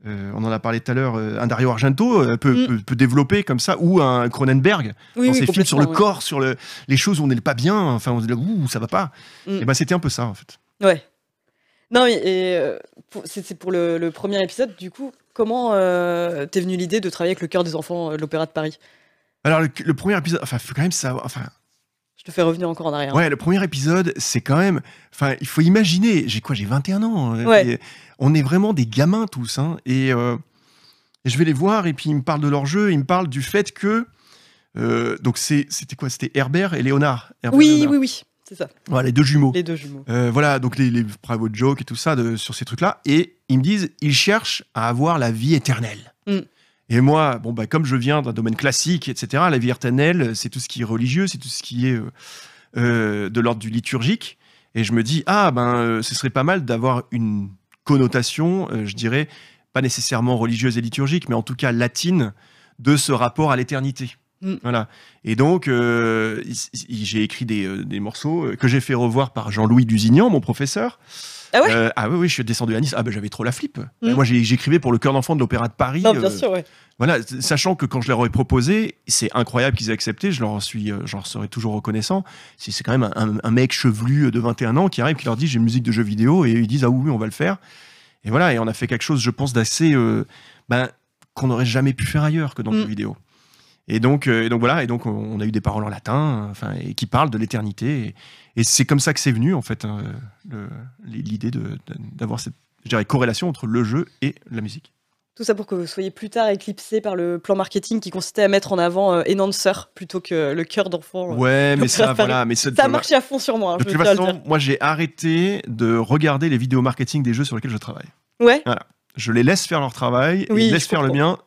euh, on en a parlé tout à l'heure, euh, un Dario Argento euh, peut, Mm. peut, peut développer comme ça, ou un Cronenberg, Oui, dans oui, ses films sur le corps, sur le, les choses où on n'est pas bien, enfin, on se dit, ouh, ça va pas. Mm. Et ben, c'était un peu ça, en fait. ouais. Non, mais et, euh, c'est pour le, le premier épisode, du coup, comment t'es venue l'idée de travailler avec le cœur des enfants de l'Opéra de Paris? Alors, le, le premier épisode, enfin, faut quand même savoir, enfin, Je te fais revenir encore en arrière. Ouais, le premier épisode, c'est quand même. Enfin, il faut imaginer. J'ai quoi J'ai 21 ans. euh, Ouais. On est vraiment des gamins tous. hein, et, euh, et je vais les voir et puis ils me parlent de leur jeu. Ils me parlent du fait que. euh, donc c'était quoi C'était Herbert et Léonard. Herbert et Oui, Léonard. oui, oui, c'est ça. Voilà, les deux jumeaux. Les deux jumeaux. Euh, voilà, donc les, les private jokes et tout ça de- sur ces trucs-là. Et ils me disent, ils cherchent à avoir la vie éternelle. Mm. Et moi, bon, bah, comme je viens d'un domaine classique, etc., la vie éternelle, c'est tout ce qui est religieux, c'est tout ce qui est euh, de l'ordre du liturgique. Et je me dis, ah, ben, ce serait pas mal d'avoir une connotation, euh, je dirais, pas nécessairement religieuse et liturgique, mais en tout cas latine, de ce rapport à l'éternité. Mm. Voilà. Et donc, euh, j'ai écrit des, euh, des morceaux que j'ai fait revoir par Jean-Louis Dusignan, mon professeur. Ah ouais Euh, Ah oui, oui, je suis descendu à Nice. Ah ben j'avais trop la flip. Mm. Moi, j'écrivais pour le cœur d'enfant de l'Opéra de Paris. Non, bien euh, sûr, ouais. voilà, sachant que quand je leur ai proposé, c'est incroyable qu'ils aient accepté. Je leur suis, euh, j'en serai toujours reconnaissant. C'est quand même un, mec chevelu de 21 ans qui arrive, qui leur dit j'ai une musique de jeu vidéo et ils disent ah oui, on va le faire. Et voilà, et on a fait quelque chose, je pense, d'assez, euh, ben, qu'on n'aurait jamais pu faire ailleurs que dans le Mm. jeu vidéo. Et donc, et donc voilà, et donc on a eu des paroles en latin, enfin, et qui parlent de l'éternité. Et, et c'est comme ça que c'est venu en fait hein, l'idée d'avoir cette, je dirais, corrélation entre le jeu et la musique. Tout ça pour que vous soyez plus tard éclipsé par le plan marketing qui consistait à mettre en avant euh, Enhancer plutôt que le cœur d'enfant. euh. Ouais, mais ça, voilà. Mais ça, Ça a marché à fond sur moi. hein, De toute façon, moi, j'ai arrêté de regarder les vidéos marketing des jeux sur lesquels je travaille. Ouais. Je les laisse faire leur travail, et Oui, ils laissent faire le mien.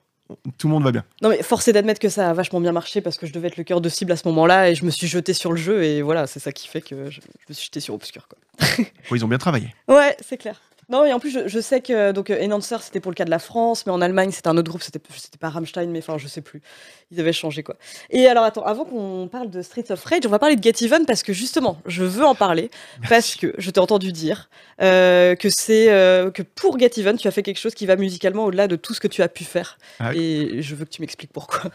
Tout le monde va bien. Non mais force est d'admettre que ça a vachement bien marché parce que je devais être le cœur de cible à ce moment-là et je me suis jeté sur le jeu et voilà, c'est ça qui fait que je, je me suis jeté sur Obscure quoi. Ouais, ils ont bien travaillé. Ouais, c'est clair. Non et en plus je, je sais que donc euh, Enhancer c'était pour le cas de la France, mais en Allemagne c'était un autre groupe, c'était c'était pas Rammstein mais enfin je sais plus. Ils avaient changé quoi. Et alors attends, avant qu'on parle de Streets of Rage, on va parler de Get Even parce que justement, je veux en parler parce que je t'ai entendu dire euh, que c'est euh, que pour Get Even, tu as fait quelque chose qui va musicalement au-delà de tout ce que tu as pu faire Ah oui. et je veux que tu m'expliques pourquoi.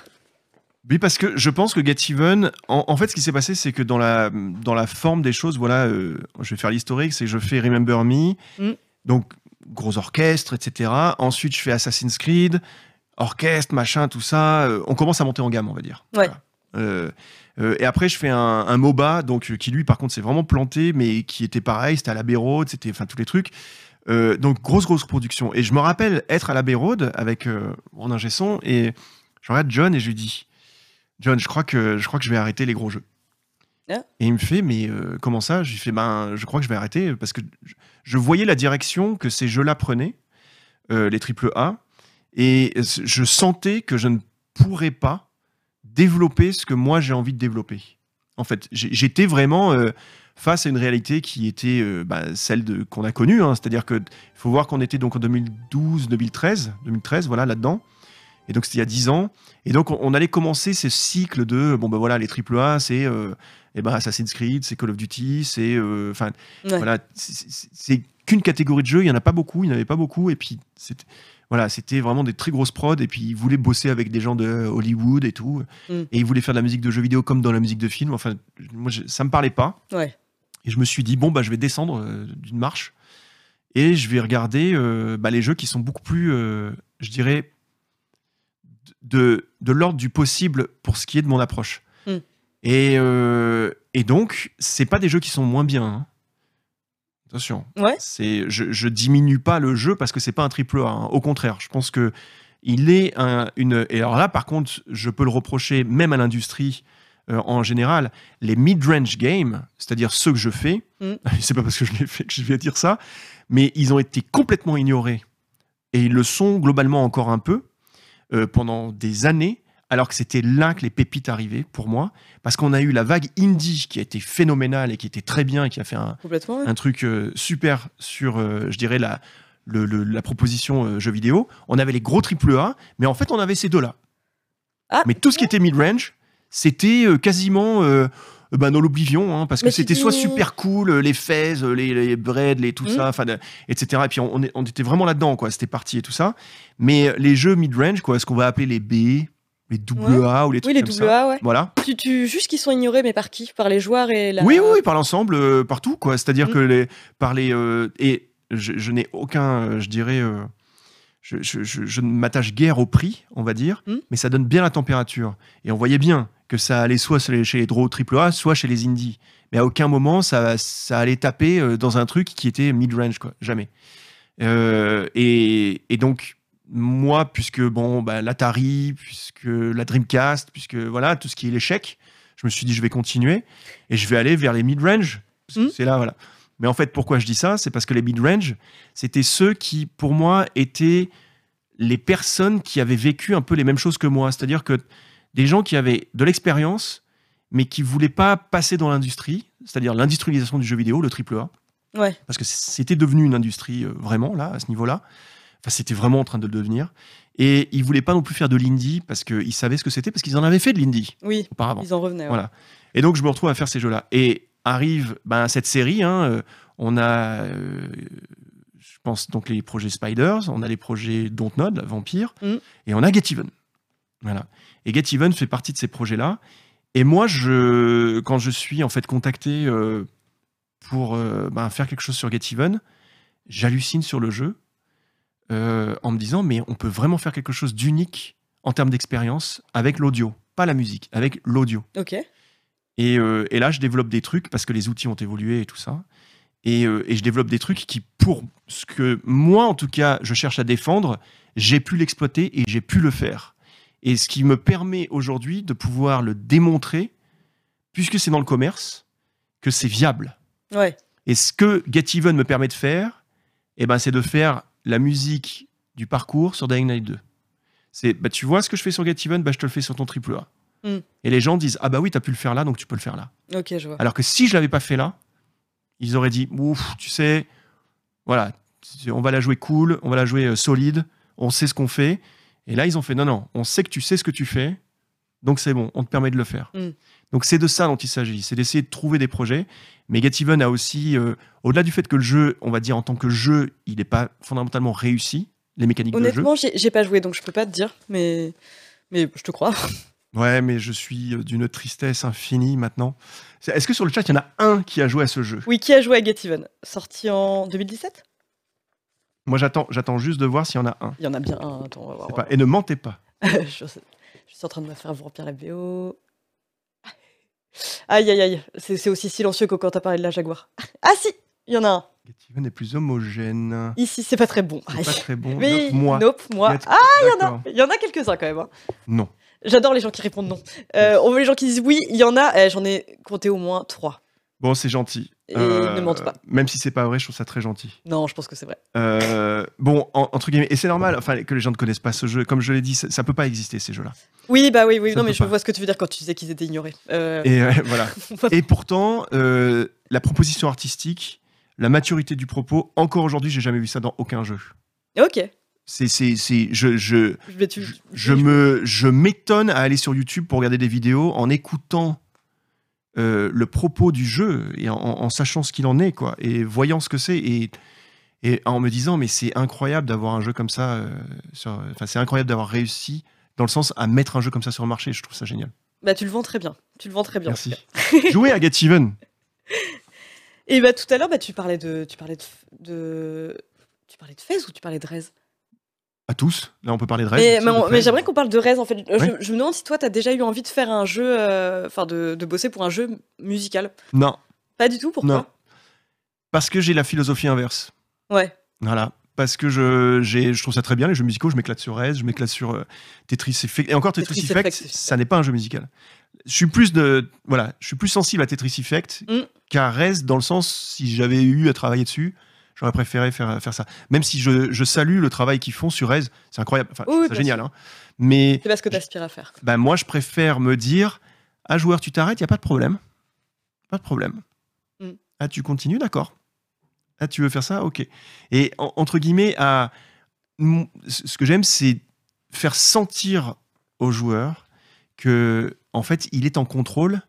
Oui, parce que je pense que Get Even, en, en fait, ce qui s'est passé, c'est que dans la, dans la forme des choses, voilà, euh, je vais faire l'historique, c'est que je fais Remember Me, Mm. Donc gros orchestre, etc. Ensuite, je fais Assassin's Creed, orchestre, machin, tout ça. Euh, on commence à monter en gamme, on va dire. Ouais. Voilà. Euh, euh, et après, je fais un, un MOBA, donc euh, qui lui, par contre, c'est vraiment planté, mais qui était pareil, c'était à la Road, c'était, enfin, tous les trucs. Donc grosse grosse production. Et je me rappelle être à la Road avec mon ingé son et je regarde John et je lui dis John, je crois que je crois que je vais arrêter les gros jeux. Ah. Et il me fait mais euh, comment ça? Je lui fais ben je crois que je vais arrêter parce que je, voyais la direction que ces jeux-là prenaient, euh, les triple A, et je sentais que je ne pourrais pas développer ce que moi j'ai envie de développer. En fait, j'ai- j'étais vraiment euh, face à une réalité qui était bah, celle qu'on a connue, hein. c'est-à-dire que faut voir qu'on était donc en 2012, 2013, 2013, voilà là-dedans. Et donc c'était il y a 10 ans. Et donc on, on allait commencer ce cycle de bon ben voilà les triple A, c'est euh, eh ben, Assassin's Creed, c'est Call of Duty, c'est euh, enfin Ouais. voilà, c'est- qu'une catégorie de jeux, il y en a pas beaucoup, il n'y en avait pas beaucoup, et puis c'était voilà, c'était vraiment des très grosses prods, et puis ils voulaient bosser avec des gens de Hollywood et tout, Mm. et ils voulaient faire de la musique de jeux vidéo comme dans la musique de film. Enfin, moi je- ça me parlait pas, Ouais. et je me suis dit bon bah je vais descendre euh, d'une marche et je vais regarder bah, les jeux qui sont beaucoup plus, je dirais, de, de l'ordre du possible pour ce qui est de mon approche. Mm. Et, euh, et donc, c'est pas des jeux qui sont moins bien. hein. Attention. Ouais. C'est, je, je diminue pas le jeu parce que c'est pas un triple A. hein. Au contraire, je pense que il est un, une. Et alors là, par contre, je peux le reprocher même à l'industrie euh, en général. Les mid-range games, c'est-à-dire ceux que je fais, Mm. c'est pas parce que je l'ai fait que je vais dire ça, mais ils ont été complètement ignorés et ils le sont globalement encore un peu euh, pendant des années, alors que c'était là que les pépites arrivaient pour moi, parce qu'on a eu la vague indie qui a été phénoménale et qui était très bien, et qui a fait un, truc euh, super sur, euh, je dirais, la, le- le- la proposition jeu vidéo. On avait les gros triple A, mais en fait, on avait ces deux-là. Ah, Mais tout ce qui était mid-range, c'était quasiment ben, dans l'oblivion, hein, parce que Mais c'était soit super cool, euh, les Fez, euh, les, les Bread, les tout Mm. ça, enfin, etc. Et puis on, était vraiment là-dedans, quoi. C'était parti et tout ça. Mais les jeux mid-range, quoi, ce qu'on va appeler les B, les double A ou les Oui, trucs les comme double ça. A, ouais. Voilà. Tu, tu, juste qu'ils sont ignorés, mais par qui? Par les joueurs et la. Oui, oui, oui, par l'ensemble, euh, partout, quoi. C'est-à-dire Mm. que les, par les euh, et je, je n'ai aucun, euh, je dirais, je, je- je- je ne m'attache guère au prix, on va dire, Mm. mais ça donne bien la température. Et on voyait bien que ça allait soit chez les- draws AAA, soit chez les indies. Mais à aucun moment ça, ça allait taper euh, dans un truc qui était mid-range, quoi. Jamais. Euh, et, et donc moi, puisque bon, bah, l'Atari, puisque la Dreamcast, puisque voilà tout ce qui est l'échec, je me suis dit je vais continuer et je vais aller vers les mid-range. parce que Mm. C'est là, voilà. Mais en fait, pourquoi je dis ça? C'est parce que les mid-range, c'était ceux qui, pour moi, étaient les personnes qui avaient vécu un peu les mêmes choses que moi. C'est-à-dire que des gens qui avaient de l'expérience, mais qui voulaient pas passer dans l'industrie, c'est-à-dire l'industrialisation du jeu vidéo, le triple A Ouais. parce que c'était devenu une industrie euh, vraiment là à ce niveau-là. Enfin, c'était vraiment en train de le devenir. Et ils voulaient pas non plus faire de l'indie parce qu'ils savaient ce que c'était parce qu'ils en avaient fait de l'indie Oui, auparavant. ils en revenaient. ouais. Voilà. Et donc je me retrouve à faire ces jeux-là. Et arrive ben, cette série. hein, euh, on a, euh, je pense donc les projets Spiders, on a les projets Dontnod, Vampire, Mm. et on a Get Even. Voilà. Et Get Even fait partie de ces projets-là. Et moi, je, quand je suis en fait contacté euh, pour euh, ben, faire quelque chose sur Get Even, j'hallucine sur le jeu en me disant mais on peut vraiment faire quelque chose d'unique en termes d'expérience avec l'audio, pas la musique, avec l'audio. Ok. Et, euh, et là, je développe des trucs parce que les outils ont évolué et tout ça. Et, euh, et je développe des trucs qui, pour ce que moi, en tout cas, je cherche à défendre, j'ai pu l'exploiter et j'ai pu le faire. Et ce qui me permet aujourd'hui de pouvoir le démontrer, puisque c'est dans le commerce, que c'est viable. Ouais. Et ce que Get Even me permet de faire, eh ben, c'est de faire la musique du parcours sur Dying Light 2. C'est, bah, tu vois ce que je fais sur Get Even, bah, je te le fais sur ton triple A. Mm. Et les gens disent, ah bah oui, tu as pu le faire là, donc tu peux le faire là. Ok, je vois. Alors que si je l'avais pas fait là, ils auraient dit, ouf, tu sais, voilà, on va la jouer cool, on va la jouer euh, solide, on sait ce qu'on fait. Et là, ils ont fait, non, non, on sait que tu sais ce que tu fais, donc c'est bon, on te permet de le faire. Mm. Donc c'est de ça dont il s'agit, c'est d'essayer de trouver des projets. Mais Get Even a aussi, euh, au-delà du fait que le jeu, on va dire en tant que jeu, il n'est pas fondamentalement réussi, les mécaniques de jeu. Honnêtement, j'ai pas joué, donc je peux pas te dire, mais, mais je te crois. Ouais, mais je suis euh, d'une tristesse infinie maintenant. Est-ce que sur le chat, il y en a un qui a joué à ce jeu? Oui, qui a joué à Get Even Sorti en 2017 Moi, j'attends, j'attends juste de voir s'il y en a un. Il y en a bien un, attends, on va voir. Pas- Et ne mentez pas. je, sais- je suis en train de me faire vous remplir la BO. Aïe aïe aïe, c'est aussi silencieux que quand t'as parlé de la Jaguar. Ah si, il y en a un. Get Even est plus homogène. Ici, c'est pas très bon. C'est pas très bon. Nope, moi. nope, moi. Ah, il y en a, il y en a quelques-uns quand même. hein. Non. J'adore les gens qui répondent non. Euh, on veut les gens qui disent oui, il y en a. Eh, J'en ai compté au moins trois. Bon, c'est gentil. Et ne mentent pas. Même si c'est pas vrai, je trouve ça très gentil. Non, je pense que c'est vrai. Euh, bon, en- entre guillemets, et c'est normal enfin, que les gens ne connaissent pas ce jeu. Comme je l'ai dit, ça, ça peut pas exister, ces jeux-là. Oui, bah oui, oui. Ça non, mais je pas. vois ce que tu veux dire quand tu disais qu'ils étaient ignorés. Euh, Et euh, voilà. Et pourtant, euh, la proposition artistique, la maturité du propos, encore aujourd'hui, j'ai jamais vu ça dans aucun jeu. Ok. C'est, c'est, c'est, je, je, Je vais tu- je, je me, je m'étonne à aller sur YouTube pour regarder des vidéos en écoutant euh, le propos du jeu et en, en sachant ce qu'il en est, quoi, et voyant ce que c'est et, et en me disant mais c'est incroyable d'avoir un jeu comme ça, euh, sur- enfin c'est incroyable d'avoir réussi dans le sens à mettre un jeu comme ça sur le marché. Je trouve ça génial. Bah, tu le vends très bien. Tu le vends très bien. Merci. à Get Even. Et bah tout à l'heure, bah, tu parlais de, tu parlais de, de, tu parlais de Fez ou tu parlais de Rez? À tous. Là, on peut parler de rêve. Mais, j'aimerais qu'on parle de Rez en fait. Je, Ouais. je me demande si toi, t'as déjà eu envie de faire un jeu, euh, enfin de, de bosser pour un jeu musical. Non, Pas du tout. Pourquoi Non. parce que j'ai la philosophie inverse. Ouais. Voilà. Parce que je, je trouve ça très bien, les jeux musicaux. Je m'éclate sur Rez, je m'éclate sur euh, Tetris Effect. Et encore, Tetris, Tetris Effect, ça n'est pas un jeu musical. Je suis plus de, voilà, je suis plus sensible à Tetris Effect Mm. qu'à Rez, dans le sens, si j'avais eu à travailler dessus, j'aurais préféré faire, faire ça. Même si je, je salue le travail qu'ils font sur Rez, c'est incroyable. Enfin, Oui, bien génial. hein. Mais C'est pas ce que t'aspires à faire. bah, moi, je préfère me dire Ah, joueur, tu t'arrêtes, il n'y a pas de problème. Pas de problème. Mm. Ah, tu continues, d'accord. Ah, tu veux faire ça Ok. Et en- entre guillemets, à, ce que j'aime, c'est faire sentir au joueur que, en fait, il est en contrôle,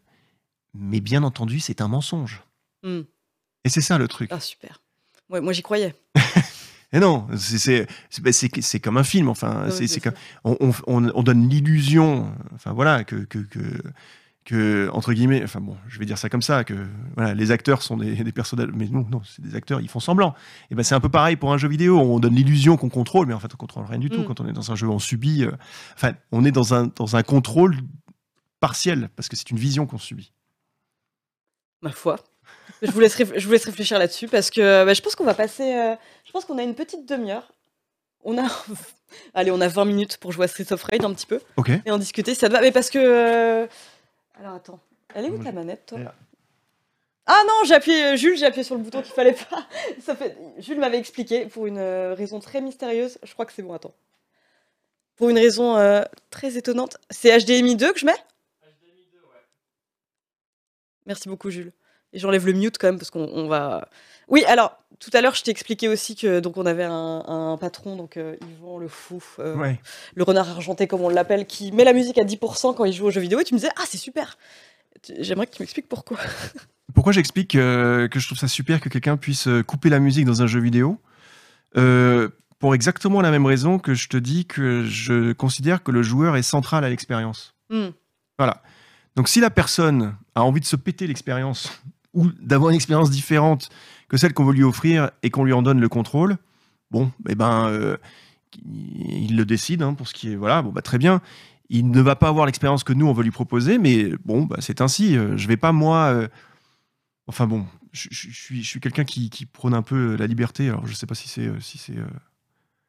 mais bien entendu, c'est un mensonge. Hmm. Et c'est ça le truc. Ah super. Ouais, moi j'y croyais. Et non, c'est- bah, c'est- comme un film. Enfin, Ouais, c'est on, on- on- on donne l'illusion. Enfin voilà que, que, que que entre guillemets. Enfin bon, je vais dire ça comme ça que voilà, les acteurs sont des, des personnages, mais non, non, c'est des acteurs. Ils font semblant. Et ben c'est un peu pareil pour un jeu vidéo. On donne l'illusion qu'on contrôle, mais en fait on contrôle rien du tout. Mm. Quand on est dans un jeu, on subit. euh, Enfin, on est dans un dans un contrôle partiel parce que c'est une vision qu'on subit. Ma foi. Je vous laisse, je vous laisse réfléchir là-dessus parce que bah, je pense qu'on va passer. euh, je pense qu'on a une petite demi-heure. On a. Allez, on a 20 minutes pour jouer à Streets of Rage un petit peu Ok. et en discuter. Ça te va Mais parce que. euh, Alors attends. Elle est où ta manette, toi? Elle est là. Ah non, j'ai appuyé. euh, Jules, j'ai appuyé sur le bouton qu'il fallait pas. Ça fait... Jules m'avait expliqué pour une euh, raison très mystérieuse. Je crois que c'est bon, attends. Pour une raison euh, très étonnante. C'est HDMI 2 que je mets? Merci beaucoup, Jules. Et j'enlève le mute quand même parce qu'on on va. Oui, alors tout à l'heure, je t'ai expliqué aussi que donc on avait un, un patron, donc euh, Yvan le fou, euh, Ouais. le renard argenté comme on l'appelle, qui met la musique à 10% quand il joue aux jeux vidéo. Et tu me disais ah c'est super. J'aimerais que tu m'expliques pourquoi. Pourquoi j'explique euh, que je trouve ça super que quelqu'un puisse euh, couper la musique dans un jeu vidéo? Euh, Pour exactement la même raison que je te dis que je considère que le joueur est central à l'expérience. Hmm. Voilà. Donc si la personne a envie de se péter l'expérience ou d'avoir une expérience différente que celle qu'on veut lui offrir et qu'on lui en donne le contrôle, bon, eh ben, euh, il le décide hein, pour ce qui voilà, bon bah très bien. Il ne va pas avoir l'expérience que nous on veut lui proposer, mais bon, bah, c'est ainsi. Euh, Je vais pas moi, euh, enfin bon, je, suis, quelqu'un qui, prône un peu la liberté. Alors, je sais pas si c'est. Si c'est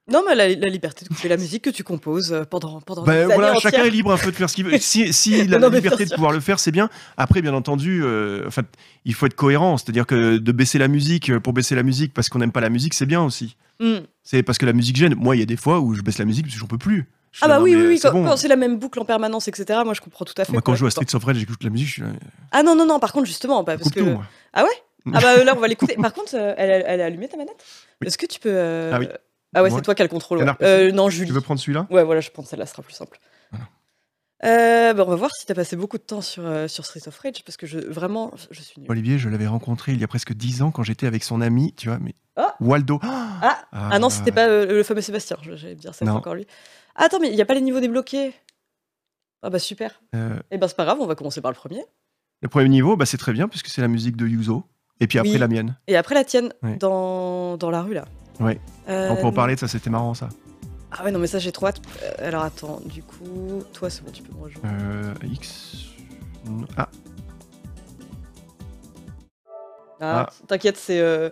Non, mais la, la liberté de couper la musique que tu composes euh, pendant, pendant Bah, des années voilà, entières. chacun est libre un peu de faire ce qu'il veut. Si, si il a Non, la liberté de sûr. pouvoir le faire, c'est bien. Après, bien entendu, euh, enfin, il faut être cohérent. C'est-à-dire que de baisser la musique euh, pour baisser la musique parce qu'on n'aime pas la musique, c'est bien aussi. Hmm. C'est parce que la musique gêne. Moi, il y a des fois où je baisse la musique parce que j'en peux plus. Je Ah bah non, oui, mais, oui, oui, c'est quand, bon. quand c'est la même boucle en permanence, etc. Moi, je comprends tout à fait. Moi, quand quoi. je joue à Streets of Rage, j'écoute la musique, je suis là, Ah non, non, non, par contre, justement, bah, parce coupe que... tout, moi. Ah bah euh, là, on va l'écouter. Par contre, euh, elle, a- elle a allumé ta manette? Oui. Est-ce que tu peux... euh, Ah oui. Ah ouais, c'est toi qui as le contrôle. ouais. Euh, non, Julie. Tu veux prendre celui-là? Ouais, voilà, je que celle-là sera plus simple. Voilà. Euh, bah, on va voir si t'as passé beaucoup de temps sur, euh, sur Street of Rage, parce que je, vraiment, je suis nulle. Olivier, je l'avais rencontré il y a presque 10 ans quand j'étais avec son ami, tu vois, mais Ah. Waldo. Ah, ah non, c'était pas euh, le fameux Sébastien, j'allais dire, c'est encore lui. Ah, attends, mais il n'y a pas les niveaux débloqués? Ah bah super. Euh, Eh ben c'est pas grave, on va commencer par le premier. le premier niveau, bah, c'est très bien puisque c'est la musique de Yuzo. Et puis après Oui. la mienne. Et après la tienne, dans, dans la rue là. Ouais. Euh, On peut en parler de ça, c'était marrant ça. Ah ouais, non, mais ça j'ai trop hâte. Euh, alors attends, du coup, toi c'est bon, tu peux me rejoindre. Euh, X. Ah, Ah, t'inquiète, c'est. euh,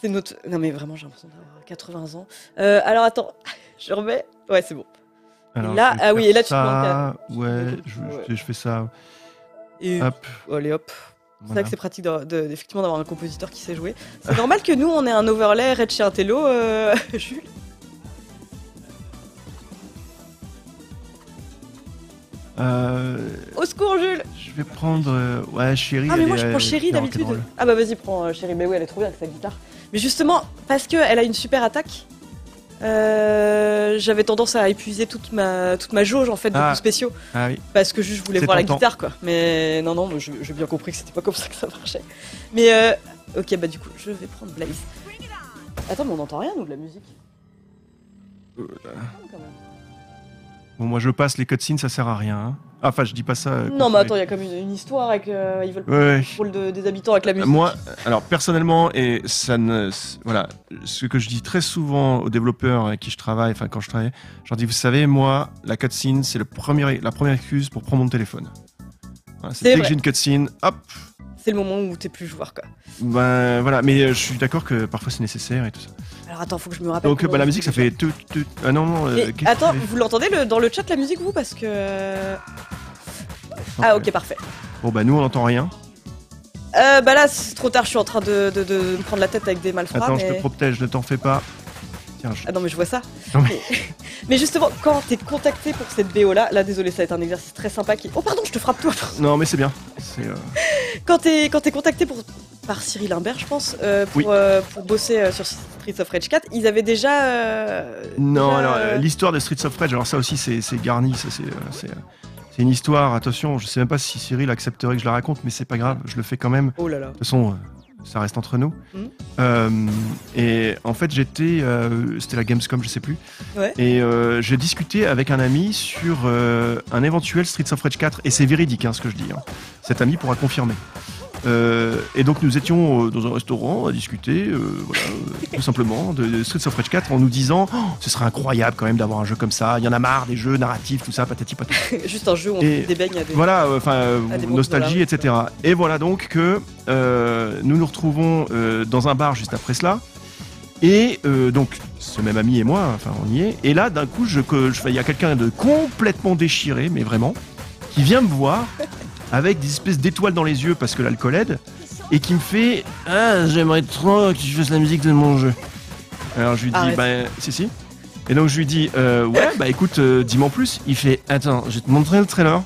C'est notre. Non, mais vraiment, j'ai l'impression d'avoir 80 ans. Euh, alors attends, je remets. Ouais, c'est bon. alors, là- ah oui, et là, tu te manques Ouais, je, Ouais. je- je fais ça. Et Hop. allez hop. C'est voilà. vrai que c'est pratique de- de- effectivement d'avoir un compositeur qui sait jouer. C'est normal que nous on ait un overlay Red chez un télo, euh, Jules. Euh, Au secours, Jules je vais prendre. euh, ouais, Chérie. Ah, mais moi est- je prends Chérie d'habitude. Ah, bah vas-y, prends euh, Chérie. Mais oui, elle est trop bien avec sa guitare. Mais justement, parce qu'elle a une super attaque, euh, j'avais tendance à épuiser toute ma, toute ma jauge en fait de Ah. coups spéciaux. Ah oui. Parce que juste je voulais voir la guitare quoi. Mais non, non, j'ai bien compris que c'était pas comme ça que ça marchait. Mais euh, ok, bah du coup, je vais prendre Blaze. Attends, mais on n'entend rien nous de la musique Euh. Bon, moi je passe les cutscenes, ça sert à rien. hein. Ah, Enfin, je dis pas ça. euh, Non, mais attends, il y a comme une, une histoire avec. euh, ils veulent Ouais, le rôle de- des habitants avec la musique. Moi, alors personnellement, et ça ne, voilà, ce que je dis très souvent aux développeurs avec qui je travaille, enfin quand je travaille, je leur dis, vous savez, moi, la cutscene, c'est le premier, la première excuse pour prendre mon téléphone. Voilà, c'est dès que j'ai une cutscene, hop, C'est le moment où t'es plus joueur quoi. ben voilà. Mais euh, je suis d'accord que parfois c'est nécessaire et tout ça. Alors attends, faut que je me rappelle. Donc bah, la musique, ça fait tout, tout. Ah non, non. euh, attends, vous l'entendez le- dans le chat la musique vous parce que. Non, Ah ok parfait. Bon bah nous on n'entend rien. Euh, bah là c'est trop tard, je suis en train de, de- de me prendre la tête avec des malfrats. Attends, mais... je te protège, ne t'en fais pas. Tiens, je- Ah non mais je vois ça. Non, mais... mais justement, quand t'es contacté pour cette BO là, là désolé ça va être un exercice très sympa qui... Oh pardon, je te frappe toi Non mais c'est bien. C'est. euh, Quand t'es contacté pour par Cyril Imbert je pense, euh, pour, Oui. euh, pour bosser euh, sur Streets of Rage 4, ils avaient déjà... Non, déjà, alors l'histoire de Streets of Rage, alors ça aussi c'est garni, ça c'est une histoire. Attention, je sais même pas si Cyril accepterait que je la raconte, mais c'est pas grave, je le fais quand même. Oh là là. De toute façon, ça reste entre nous. Mhm. Euh, et en fait, j'étais, euh, c'était la Gamescom, je sais plus. Ouais. Et euh, j'ai discuté avec un ami sur un éventuel Streets of Rage 4, et c'est véridique hein, ce que je dis. hein. Cet ami pourra confirmer. Euh, et donc nous étions euh, dans un restaurant à discuter, euh, voilà, tout simplement, de, de Streets of Rage 4 en nous disant Oh, ce serait incroyable quand même d'avoir un jeu comme ça. Il y en a marre des jeux narratifs, tout ça, patati patata. Juste un jeu où on Et des beignes à des... Voilà, enfin, euh, nostalgie, etc. Et voilà donc que nous nous retrouvons dans un bar juste après cela. Et euh, donc, ce même ami et moi, enfin, on y est. Et là, d'un coup, je- il y a quelqu'un de complètement déchiré, mais vraiment, qui vient me voir avec des espèces d'étoiles dans les yeux parce que l'alcool aide, et qui me fait Ah, j'aimerais trop que tu fasses la musique de mon jeu. Alors je lui dis Arrête. Bah, si, si. Et donc je lui dis euh, Ouais, bah écoute, euh, dis-moi en plus. Il fait Attends, je vais te montrer le trailer.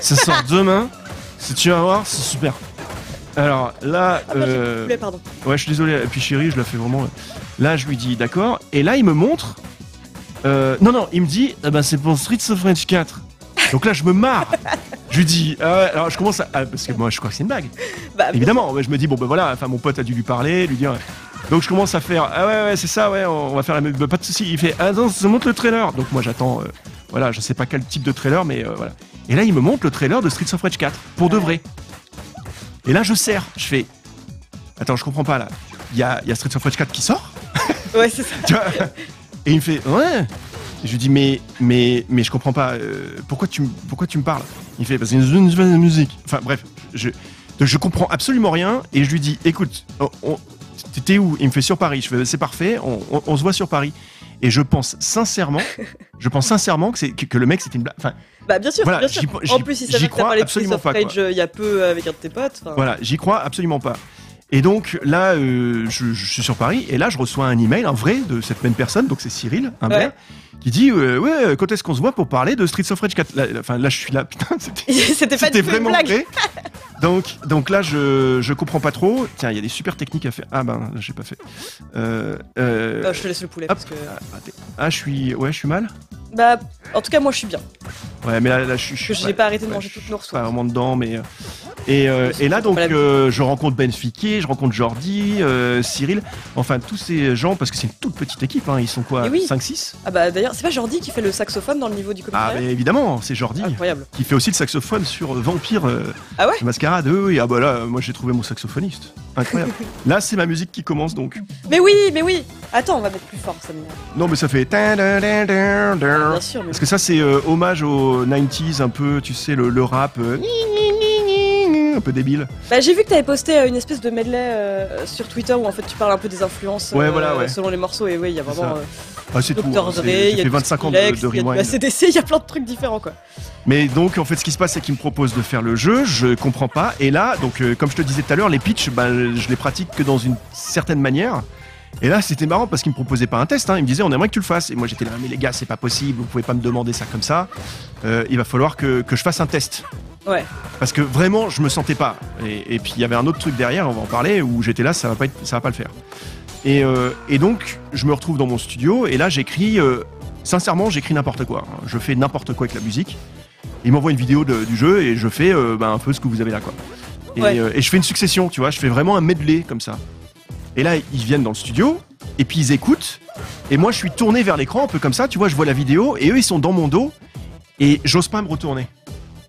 Ça sort demain. Si tu vas voir, c'est super. Alors là, Ah, euh, pardon. Ouais, je suis désolé. Et puis chérie, je la fais vraiment. Là, je lui dis d'accord. Et là, il me montre. euh, non, non, il me dit, ah ben, c'est pour Streets of Rage 4. Donc là, je me marre. je lui dis, ah alors je commence à. ah, parce que moi, je crois que c'est une blague. Bah, Évidemment, je me dis, bon, ben voilà, enfin, mon pote a dû lui parler, lui dire. Donc je commence à faire, ah ouais, ouais, c'est ça, ouais, on va faire la même. bah, pas de souci. Il fait, ah non, ça montre le trailer. Donc moi, j'attends. euh, voilà, je sais pas quel type de trailer, mais euh, voilà. Et là, il me montre le trailer de Streets of Rage 4, pour de vrai. Et là, je serre. Je fais, attends, je comprends pas là. Il y a, il y a Streets of Rage 4 qui sort Ouais, c'est ça. tu vois? Et il me fait ouais. Je lui dis mais mais mais je comprends pas. euh, pourquoi tu me- pourquoi tu me parles? Il fait parce qu'il y a une musique. Enfin bref, je je comprends absolument rien et je lui dis écoute, t'es où? Il me fait sur Paris. Je fais c'est parfait, on, on- on se voit sur Paris. Et je pense sincèrement, je pense sincèrement que, c'est, que, que le mec c'était une blague. Enfin, Bah bien sûr, Voilà, bien sûr. En plus, il savait que t'as crois parlé absolument of pas, euh, il y a peu avec un de tes potes. Voilà, j'y crois absolument pas. Et donc là, euh, je, je suis sur Paris et là, je reçois un email, un vrai, de cette même personne, donc c'est Cyril, un Ouais. Qui dit euh, Ouais, quand est-ce qu'on se voit pour parler de Streets of Rage 4 Là, Enfin, là, je suis là, putain, c'était. C'était pas C'était tout une vraiment blague. Donc, donc là, je, je comprends pas trop. Tiens, il y a des super techniques à faire. Ah ben, j'ai pas fait. Euh, euh, Ah, je te laisse le poulet hop. parce que. ah. Ah, je suis, ouais, je suis mal? Bah, en tout cas, moi, je suis bien. Ouais, mais là, là je suis. Je n'ai pas arrêté de ouais, manger je toute suis nos pas ressources. vraiment dedans, mais euh, et, euh, et là pas donc euh, je rencontre Ben Fiquet, je rencontre Jordi, euh, Cyril, enfin tous ces gens parce que c'est une toute petite équipe, hein, ils sont quoi, Et oui. 5-6 Ah bah d'ailleurs, c'est pas Jordi qui fait le saxophone dans le niveau du Ah commissariat mais évidemment, c'est Jordi Incroyable. qui fait aussi le saxophone sur Vampire euh, Ah ouais Mascarade. Oui, ah bah là, moi j'ai trouvé mon saxophoniste, incroyable. là c'est ma musique qui commence donc. Mais oui, mais oui Attends, on va mettre plus fort, ça. Non mais ça fait. Bien sûr, mais Parce que ça c'est euh, hommage aux 90s un peu, tu sais le, le rap euh, un peu débile. Bah, j'ai vu que t'avais posté euh, une espèce de medley euh, sur Twitter où en fait tu parles un peu des influences Ouais, euh, voilà, ouais. selon les morceaux et oui, il y a vraiment euh, Ah, c'est tout. Dr. hein, Dre, il y a fait du 25 ans de, de rewind. ACDC, il y a plein de trucs différents quoi. Mais donc en fait ce qui se passe c'est qu'il me propose de faire le jeu, je comprends pas et là donc euh, comme je te disais tout à l'heure les pitchs bah, je les pratique que dans une certaine manière. Et là c'était marrant parce qu'il me proposait pas un test, hein. il me disait on aimerait que tu le fasses et moi j'étais là mais les gars c'est pas possible, vous pouvez pas me demander ça comme ça, Euh, il va falloir que, que je fasse un test. Ouais. Parce que vraiment je me sentais pas et, et puis il y avait un autre truc derrière, on va en parler où j'étais là ça va pas être- ça va pas le faire. Et, euh, et donc je me retrouve dans mon studio et là j'écris euh, sincèrement j'écris n'importe quoi, hein. je fais n'importe quoi avec la musique. Il m'envoie une vidéo de- du jeu et je fais euh, bah, un peu ce que vous avez là quoi. Et, Ouais. et je fais une succession, tu vois, je fais vraiment un medley comme ça. Et là ils viennent dans le studio et puis ils écoutent et moi je suis tourné vers l'écran un peu comme ça, tu vois, je vois la vidéo et eux ils sont dans mon dos et j'ose pas me retourner.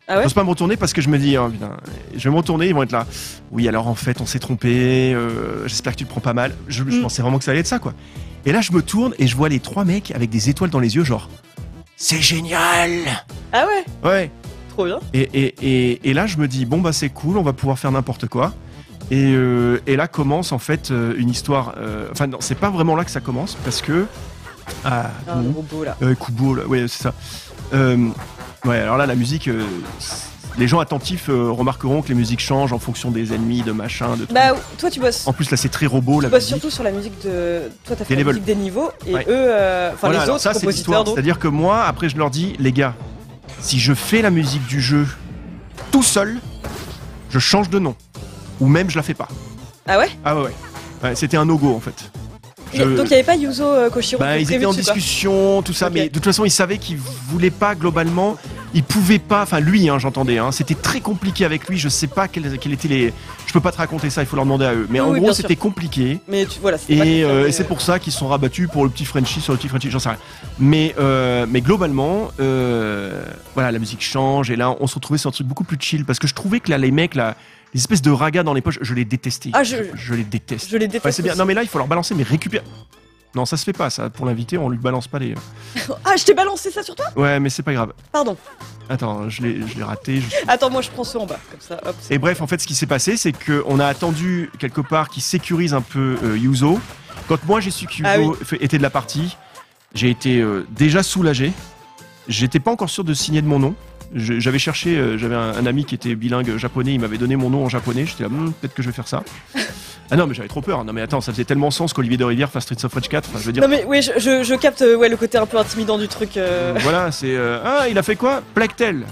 Ah ouais J'ose pas me retourner parce que je me dis, oh, putain, je vais me retourner, ils vont être là. Oui, alors en fait, on s'est trompé, euh, j'espère que tu te prends pas mal. Je, je Mm. pensais vraiment que ça allait être ça, quoi. Et là, je me tourne et je vois les trois mecs avec des étoiles dans les yeux, genre, c'est génial! Ah ouais Ouais. Trop bien. Et, et, et, et là, je me dis, bon, bah, c'est cool, on va pouvoir faire n'importe quoi. Et, euh, et là commence en fait euh, une histoire. euh, Enfin, non, c'est pas vraiment là que ça commence parce que. Ah, Ah, robot là. euh, Kubo, là, ouais, c'est ça. Ouais, alors là, la musique, euh, les gens attentifs euh, remarqueront que les musiques changent en fonction des ennemis, de machin, de tout. Bah toi tu bosses. En plus, là, c'est très robot, la Tu bosses musique. surtout sur la musique de. Toi t'as fait Des la musique des niveaux et Ouais. eux, euh, enfin Voilà, les autres ça, c'est compositeurs. C'est-à-dire que moi, après, je leur dis, les gars, si je fais la musique du jeu tout seul, je change de nom. Ou même, je la fais pas. Ah ouais? Ah ouais, ouais. Ouais, C'était un no-go, en fait. Je- Donc il n'y avait pas Yuzo euh, Koshiro Bah, ils étaient en discussion, tout ça, mais de toute façon, ils savaient qu'ils voulaient pas globalement. Ils pouvaient pas, enfin lui, hein, j'entendais, hein, c'était très compliqué avec lui. Je sais pas quels, étaient les. Je peux pas te raconter ça, il faut leur demander à eux. Mais Oui, en oui, gros, c'était compliqué. Mais tu, voilà, Et, euh, confirmé, et c'est euh. pour ça qu'ils sont rabattus pour le petit Frenchie sur le petit Frenchie, j'en sais rien. Mais, euh, mais globalement, euh, voilà, la musique change et là, on se retrouvait sur un truc beaucoup plus chill parce que je trouvais que là, les mecs, là, les espèces de ragas dans les poches, je les détestais. Ah, je- je les déteste. Je les déteste. C'est bien. Non, mais là, il faut leur balancer, mais récupère. Non, ça se fait pas, ça. Pour l'inviter, on lui balance pas les. Ah, je t'ai balancé ça sur toi? Ouais, mais c'est pas grave. Pardon. Attends, je l'ai raté. je- Attends, moi je prends ceux en bas, comme ça. Hop. Et bref, en fait, ce qui s'est passé, c'est qu'on a attendu quelque part qu'il sécurise un peu euh, Yuzo. Quand moi j'ai su que Yuzo Ah oui. fait- était de la partie, j'ai été euh, déjà soulagé. J'étais pas encore sûr de signer de mon nom. J'avais cherché, euh, j'avais un, un ami qui était bilingue japonais, il m'avait donné mon nom en japonais. J'étais là, Hmm, peut-être que je vais faire ça. Ah non, mais j'avais trop peur. Non, mais attends, ça faisait tellement sens qu'Olivier de Rivière fasse Streets of Rage 4. Enfin, je veux dire, Non mais oui, je, je, je capte euh, ouais, le côté un peu intimidant du truc. euh. voilà, c'est. euh, ah, il a fait quoi? Plectel.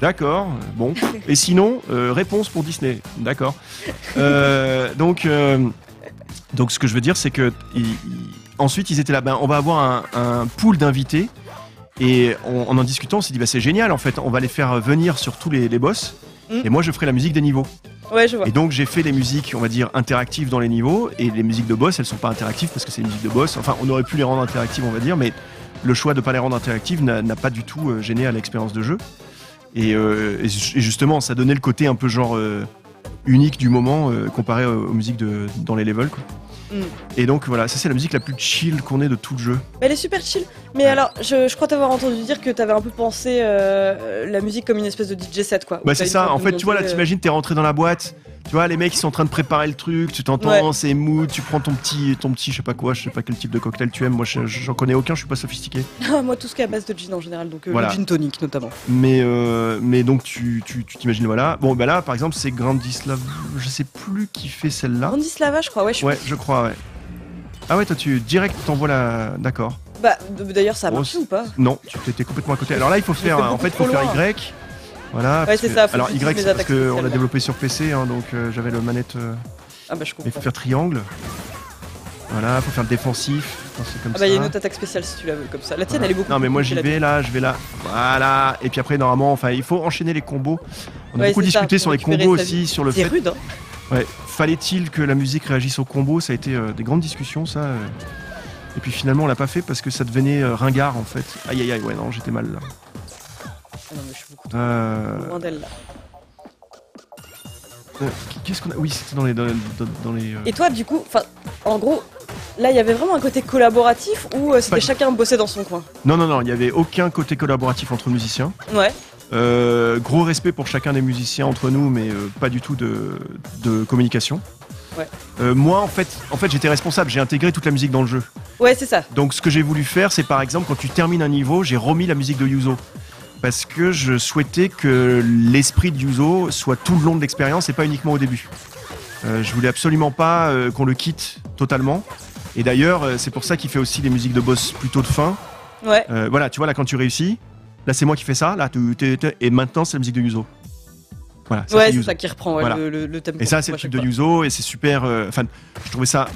D'accord, bon. Et sinon, euh, réponse pour Disney. D'accord. Donc, donc, ce que je veux dire, c'est que il- il- ensuite, ils étaient là. Ben, on va avoir un, un pool d'invités. Et on- en en discutant, on s'est dit, bah, c'est génial, en fait, on va les faire venir sur tous les, les boss. Mm. Et moi, je ferai la musique des niveaux. Ouais, je vois. Et donc, j'ai fait des musiques, on va dire, interactives dans les niveaux. Et les musiques de boss, elles sont pas interactives parce que c'est des musiques de boss. Enfin, on aurait pu les rendre interactives, on va dire, mais le choix de pas les rendre interactives n'a pas du tout euh, gêné à l'expérience de jeu. Et, euh, et ju- et justement, ça donnait le côté un peu genre euh, unique du moment comparé aux, aux musiques de, dans les levels. Quoi. Mm. Et donc voilà, ça c'est la musique la plus chill qu'on ait de tout le jeu. Mais elle est super chill. Mais Ouais. alors, je, je crois t'avoir entendu dire que t'avais un peu pensé euh, la musique comme une espèce de DJ set quoi. Bah c'est ça, en fait tu vois là euh, t'imagines t'es rentré dans la boîte, Tu vois, les mecs, ils sont en train de préparer le truc, tu t'entends, c'est mood, tu prends ton petit, ton petit, je sais pas quoi, je sais pas quel type de cocktail tu aimes. Moi, je- j'en connais aucun, je suis pas sophistiqué. Moi, tout ce qui est à base de gin en général, donc euh, Voilà. le gin tonic notamment. Mais, euh, mais donc, tu tu- tu t'imagines, voilà. Bon, bah là, par exemple, c'est Grandislav, je sais plus qui fait celle-là. Brandislava, je crois, ouais. Je... Ouais, je crois, ouais. Ah ouais, toi, tu direct t'envoies la. D'accord. Bah, d'ailleurs, ça a marché ou pas? Non, tu t'étais complètement à côté. Alors là, il faut faire, en fait, il faut faire. Y. Voilà. c'est ça, faut Alors que Y, c'est parce qu'on l'a développé sur PC, hein, donc euh, j'avais le manette. euh, Ah bah, je il comprends. faut faire triangle. Voilà, faut faire le défensif. quand c'est comme Ah bah, il y a une autre attaque spéciale si tu la veux comme ça. La tienne, Voilà. elle est beaucoup Non mais moi j'y vais là, je vais là. Voilà. Et puis après normalement, enfin il faut enchaîner les combos. On a beaucoup ça, discuté sur les combos aussi, sur le fait. C'est rude, hein Ouais, fallait-il que la musique réagisse au combo Ça a été euh, des grandes discussions ça. Et puis finalement on l'a pas fait parce que ça devenait ringard en fait. Aïe aïe aïe, ouais non j'étais mal là. Ah non, mais je suis beaucoup Euh, trop loin d'elle là. euh, Qu'est-ce qu'on a? Oui c'était dans les dans, dans- dans les. euh, Et toi, du coup, en gros, là, il y avait vraiment un côté collaboratif ou euh, c'était Pas- chacun bossait dans son coin? Non non non, il y avait aucun côté collaboratif entre musiciens. Ouais. Euh, gros respect pour chacun des musiciens entre nous, mais euh, pas du tout de, de communication. Ouais. Euh, moi, en fait, en fait j'étais responsable, j'ai intégré toute la musique dans le jeu. Ouais, c'est ça. Donc, ce que j'ai voulu faire, c'est par exemple, quand tu termines un niveau, j'ai remis la musique de Yuzo. Parce que je souhaitais que l'esprit de Yuzo soit tout le long de l'expérience et pas uniquement au début. Euh, je voulais absolument pas euh, qu'on le quitte totalement. Et d'ailleurs, euh, c'est pour ça qu'il fait aussi des musiques de boss plutôt de fin. Ouais. Euh, voilà, tu vois, là, quand tu réussis, là, c'est moi qui fais ça, là, tu- tu- tu- et maintenant, c'est la musique de Yuzo. Voilà, ouais, c'est ça qui reprend ouais, Voilà. le, le, le thème. Et ça, c'est le truc de Yuzo, et c'est super. Enfin, je trouvais ça,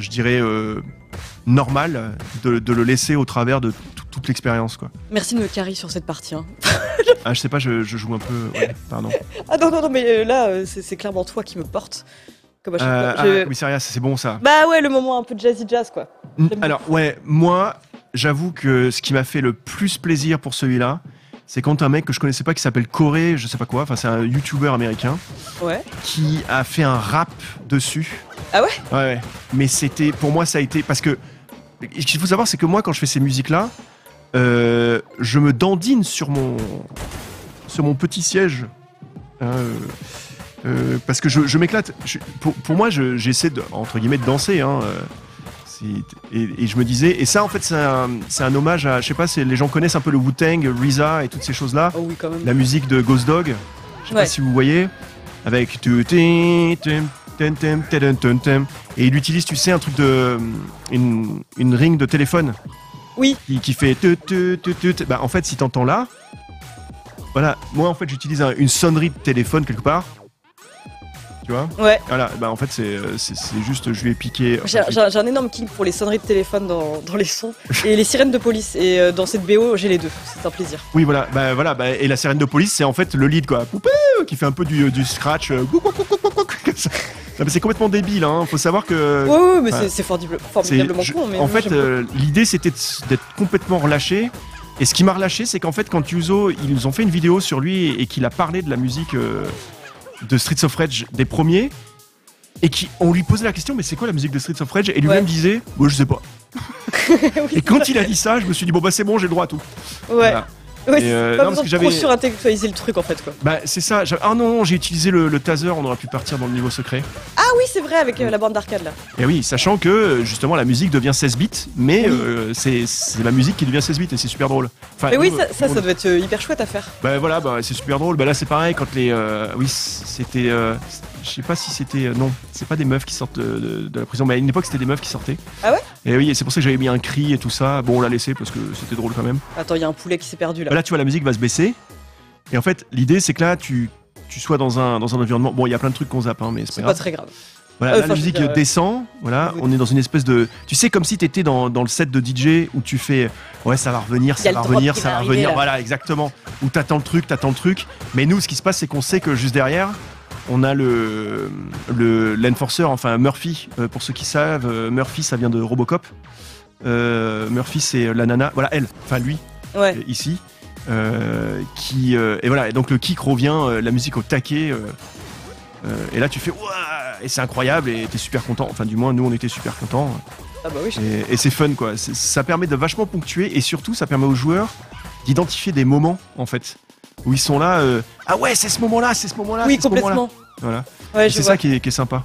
je dirais, euh, normal de, de le laisser au travers de tout- toute l'expérience, quoi. Merci de me carry sur cette partie. hein. Ah, je sais pas, je, je joue un peu. ouais, pardon. Ah non, non, non, mais euh, là, euh, c'est clairement toi qui me porte. Comme Euh, ah, commissariat, c'est bon, ça. Bah ouais, le moment un peu jazzy jazz, quoi. Alors, ouais, moi, j'avoue que ce qui m'a fait le plus plaisir pour celui-là, c'est quand un mec que je connaissais pas qui s'appelle Corey, je sais pas quoi, enfin, c'est un YouTuber américain. Ouais. qui a fait un rap dessus. Ah ouais? Ouais, ouais. Mais c'était, pour moi, ça a été parce que ce qu'il faut savoir, c'est que moi, quand je fais ces musiques-là, euh, je me dandine sur mon sur mon petit siège. euh, euh, parce que je, je m'éclate. Pour, pour moi, je- j'essaie de entre guillemets de danser. Hein, et, et je me disais, et ça en fait c'est un, un hommage à, je sais pas, les gens connaissent un peu le Wu-Tang, RZA et toutes ces choses-là Oh oui, quand même. la musique de Ghost Dog. Je sais Ouais. pas si vous voyez. Avec. Et il utilise, tu sais, un truc de. Une, une ring de téléphone. Oui. Qui, qui fait. Bah, en fait, si t'entends là. Voilà, moi en fait j'utilise un- une sonnerie de téléphone quelque part. Tu vois Ouais. Voilà, bah en fait c'est euh, c'est- c'est juste, je lui ai piqué. J'ai j'ai- j'ai un énorme king pour les sonneries de téléphone dans, dans les sons et les sirènes de police. Et euh, dans cette BO, j'ai les deux. C'est un plaisir. Oui, voilà, bah voilà, bah, et la sirène de police, c'est en fait le lead, quoi. Poupée, qui fait un peu du, du scratch. euh. Non, mais c'est complètement débile, hein. Faut savoir que. Ouais, ouais, mais c'est- c'est formidable- c'est- formidablement je- con. Mais en moi, fait, euh, l'idée c'était d'être complètement relâché. Et ce qui m'a relâché, c'est qu'en fait, quand Yuzo, ils ont fait une vidéo sur lui et, et qu'il a parlé de la musique euh, de Streets of Rage des premiers, et qu'on lui posait la question, mais c'est quoi la musique de Streets of Rage? Et lui-même Ouais. disait, moi je sais pas. Oui, Et quand il a dit ça, je me suis dit, bon bah c'est bon, j'ai le droit à tout. Ouais. Voilà. Ouais, Et, euh, pas non, parce besoin de j'avais- trop surintellectualiser le truc en fait quoi. Bah c'est ça. j'avais- Ah non, j'ai utilisé le, le taser, on aurait pu partir dans le niveau secret. Ah oui, c'est vrai avec euh, la bande d'arcade là. Et oui, sachant que euh, justement la musique devient 16 bits, mais Oui. euh, c'est c'est la musique qui devient 16 bits et c'est super drôle. Enfin, Mais oui, nous, ça, ça, on- ça doit être euh, hyper chouette à faire. Bah voilà, bah, c'est super drôle. Bah là c'est pareil quand les, euh, oui c'était, euh, je sais pas si c'était, euh, non, c'est pas des meufs qui sortent de, de- de la prison, mais à une époque c'était des meufs qui sortaient. Ah ouais? Et oui, et c'est pour ça que j'avais mis un cri et tout ça. Bon, on l'a laissé parce que c'était drôle quand même. Attends, il y a un poulet qui s'est perdu là. Bah là, tu vois, la musique va se baisser. Et en fait, l'idée, c'est que là, tu, tu sois dans un, dans un environnement. Bon, il y a plein de trucs qu'on zappe, hein, mais c'est pas très grave. Voilà, Euh, là, la musique dire, descend. Voilà, on est dans une espèce de. Tu sais, comme si tu étais dans, dans le set de DJ où tu fais. Ouais, ça va revenir, ça va revenir, ça va revenir. là. Voilà, exactement. Où t'attends le truc, t'attends le truc. Mais nous, ce qui se passe, c'est qu'on sait que juste derrière, on a le le l'enforcer, enfin Murphy. Euh, pour ceux qui savent, euh, Murphy, ça vient de Robocop. Euh, Murphy, c'est la nana. Voilà, elle. Enfin, lui Ouais. ici. qui et voilà et donc le kick revient la musique au taquet et là tu fais Ouah et c'est incroyable et t'es super content enfin du moins nous on était super contents Ah bah oui. et, et c'est fun quoi ça permet de vachement ponctuer et surtout ça permet aux joueurs d'identifier des moments en fait où ils sont là euh, ah ouais c'est ce moment là c'est ce moment là Oui, c'est ce moment-là. complètement. Voilà. Ouais, c'est ça qui est, qui est sympa.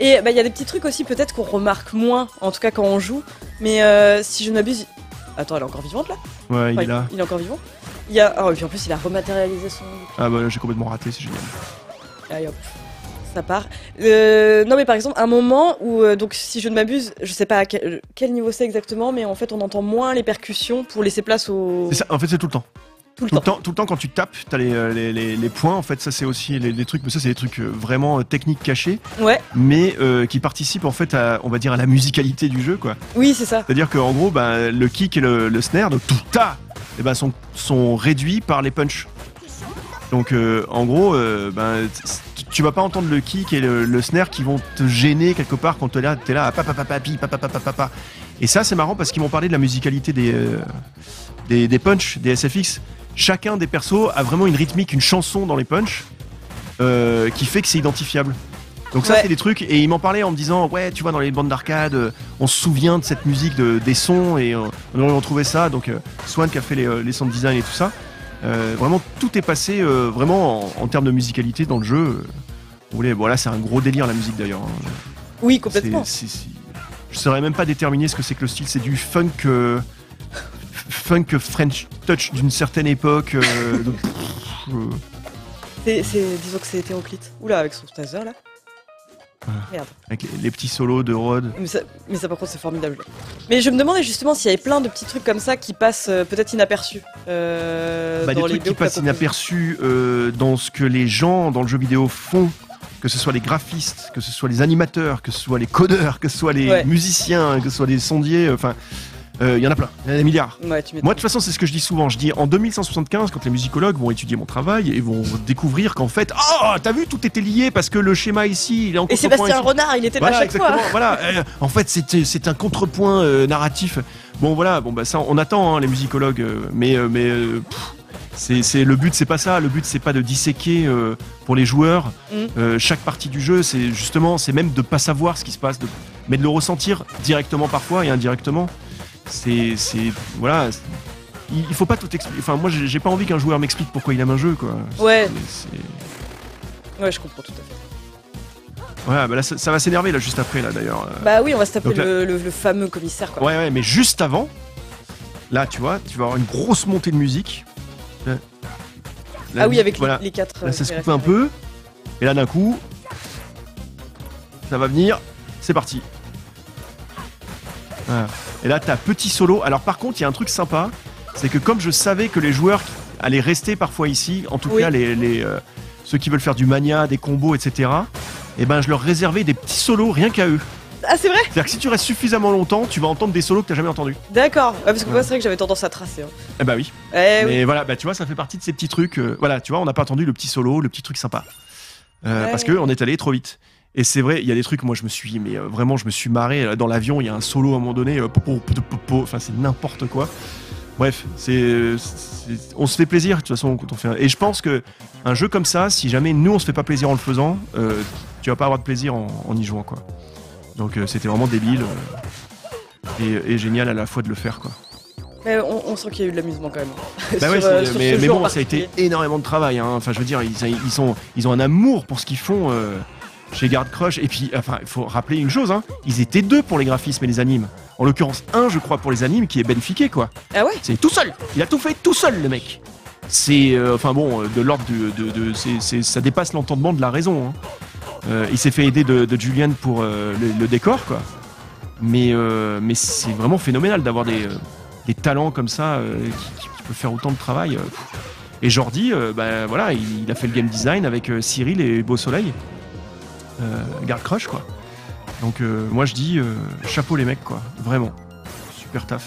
Et bah, il y a des petits trucs aussi, peut-être qu'on remarque moins, en tout cas quand on joue. Mais euh, si je ne m'abuse. Attends, elle est encore vivante là? Ouais, il est là. Il est encore vivant il y a... Oh, et puis en plus, il a rematérialisé son. Ah bah là, j'ai complètement raté, c'est génial. Allez hop, ça part. Euh, non mais par exemple, un moment où, euh, donc si je ne m'abuse, je sais pas à quel, quel niveau c'est exactement, mais en fait on entend moins les percussions pour laisser place au... Ça, en fait, c'est tout le temps. Tout le Tout le temps. tout le temps quand tu tapes, t'as les, euh, les, les, les points. En fait, ça c'est aussi les, trucs, mais ça c'est des trucs euh, vraiment euh, techniques cachés, Ouais, mais euh, qui participent en fait à, on va dire, à la musicalité du jeu, quoi. oui c'est ça. C'est-à-dire qu'en gros, bah, le kick et le, le snare, donc tout ta, eh ben, sont, sont réduits par les punchs. Donc euh, en gros, euh, ben, tu vas pas entendre le kick et le, le snare qui vont te gêner quelque part quand t'es là, t'es là, papa papa papa papa papa. Et ça c'est marrant parce qu'ils m'ont parlé de la musicalité des, euh, des, des punchs, des SFX. Chacun des persos a vraiment une rythmique, une chanson dans les punchs euh, qui fait que c'est identifiable. Donc ça Ouais. c'est des trucs et il m'en parlait en me disant ouais tu vois dans les bandes d'arcade euh, on se souvient de cette musique de, des sons et euh, on, on trouvait ça donc euh, Swan qui a fait les, les sound design et tout ça vraiment tout est passé vraiment en, en termes de musicalité dans le jeu vous voulez bon là c'est un gros délire la musique d'ailleurs hein. Oui, complètement. C'est- c'est- c'est- je saurais même pas déterminer ce que c'est que le style c'est du funk funk French touch d'une certaine époque euh, donc, pff, euh, C'est, c'est- disons que c'est hétéroclite. Oula, avec son taser là. Voilà. Merde. avec les, les petits solos de Rod Mais ça, mais ça par contre c'est formidable. Mais je me demandais justement s'il y avait plein de petits trucs comme ça qui passent euh, peut-être inaperçus. Euh, Bah, des les trucs qui passent inaperçus euh, dans ce que les gens dans le jeu vidéo font, que ce soit les graphistes, que ce soit les animateurs, que ce soit les codeurs, que ce soit les Ouais. musiciens, que ce soit les sondiers, enfin, euh, il y en a plein, il y en a des milliards. Ouais. Moi, de toute façon, c'est ce que je dis souvent. Je dis en 2175, quand les musicologues vont étudier mon travail et vont découvrir qu'en fait, oh, t'as vu, tout était lié parce que le schéma ici, il est en Et Sébastien. Renard, il était là Voilà, chaque exactement. fois. Voilà. Euh, en fait, c'est un contrepoint euh, narratif. Bon, voilà. Bon, bah ça, on attend hein, les musicologues, mais mais pff, c'est le but, c'est pas ça. Le but, c'est pas de disséquer euh, pour les joueurs Mm. euh, chaque partie du jeu. C'est justement, c'est même de pas savoir ce qui se passe, de, mais de le ressentir directement parfois et indirectement. C'est c'est voilà. Il faut pas tout expliquer. Enfin, moi, j'ai pas envie qu'un joueur m'explique pourquoi il aime un jeu, quoi. Ouais. Ouais, je comprends tout à fait. Ouais, bah là, ça, ça va s'énerver là juste après là d'ailleurs. Bah oui, on va se taper Donc là- le, le- fameux commissaire quoi. Ouais, ouais, mais juste avant, là, tu vois, tu vas avoir une grosse montée de musique. Là- ah oui, avec les- voilà. les, quatre. Là, ça euh, se coupe un peu. Et là, d'un coup, ça va venir. C'est parti. Voilà. Et là, t'as petit solo. Alors, par contre, il y a un truc sympa. C'est que comme je savais que les joueurs allaient rester parfois ici, en tout Oui. cas, les, les, euh, ceux qui veulent faire du mania, des combos, etc., et ben, je leur réservais des petits solos rien qu'à eux. Ah, c'est vrai C'est-à-dire que si tu restes suffisamment longtemps, tu vas entendre des solos que t'as jamais entendus. D'accord. Ouais, parce que moi, c'est vrai que j'avais tendance à tracer. hein. Eh bah oui. Eh Mais oui. voilà, bah tu vois, ça fait partie de ces petits trucs. euh, voilà, tu vois, on n'a pas entendu le petit solo, le petit truc sympa. Euh, Ouais. Parce que on est allé trop vite. Et c'est vrai, il y a des trucs, moi je me suis, mais euh, vraiment, je me suis marré. Dans l'avion, il y a un solo à un moment donné, euh, enfin c'est n'importe quoi. Bref, c'est, on se fait plaisir de toute façon quand on fait. un- Et je pense que un jeu comme ça, si jamais nous on se fait pas plaisir en le faisant, euh, tu vas pas avoir de plaisir en, en y jouant quoi. Donc euh, c'était vraiment débile euh, et, et génial à la fois de le faire quoi. Mais on, on sent qu'il y a eu de l'amusement quand même. Bah Sur, ouais, euh, c'est- sur mais, bon, ça a été énormément de travail. hein. Enfin, je veux dire, ils, ils sont, ils ont un amour pour ce qu'ils font chez Guard Crush. Et puis, enfin, il faut rappeler une chose hein. ils étaient deux pour les graphismes et les animes. En l'occurrence, un, je crois, pour les animes, qui est Ben Fiquet, quoi. Ah ouais C'est tout seul. Il a tout fait tout seul, le mec. C'est, euh, enfin bon, euh, de l'ordre de, ça dépasse l'entendement de la raison. hein. Euh, il s'est fait aider de, de Julian pour euh, le, le décor, quoi. Mais, euh, mais c'est vraiment phénoménal d'avoir des, des talents comme ça qui, qui- qui peuvent faire autant de travail. Et Jordi, bah, voilà, il, il a fait le game design avec Cyril et Beau Soleil, euh, Guard Crush, quoi. Donc euh, moi je dis euh, chapeau les mecs, quoi. Vraiment, super taf.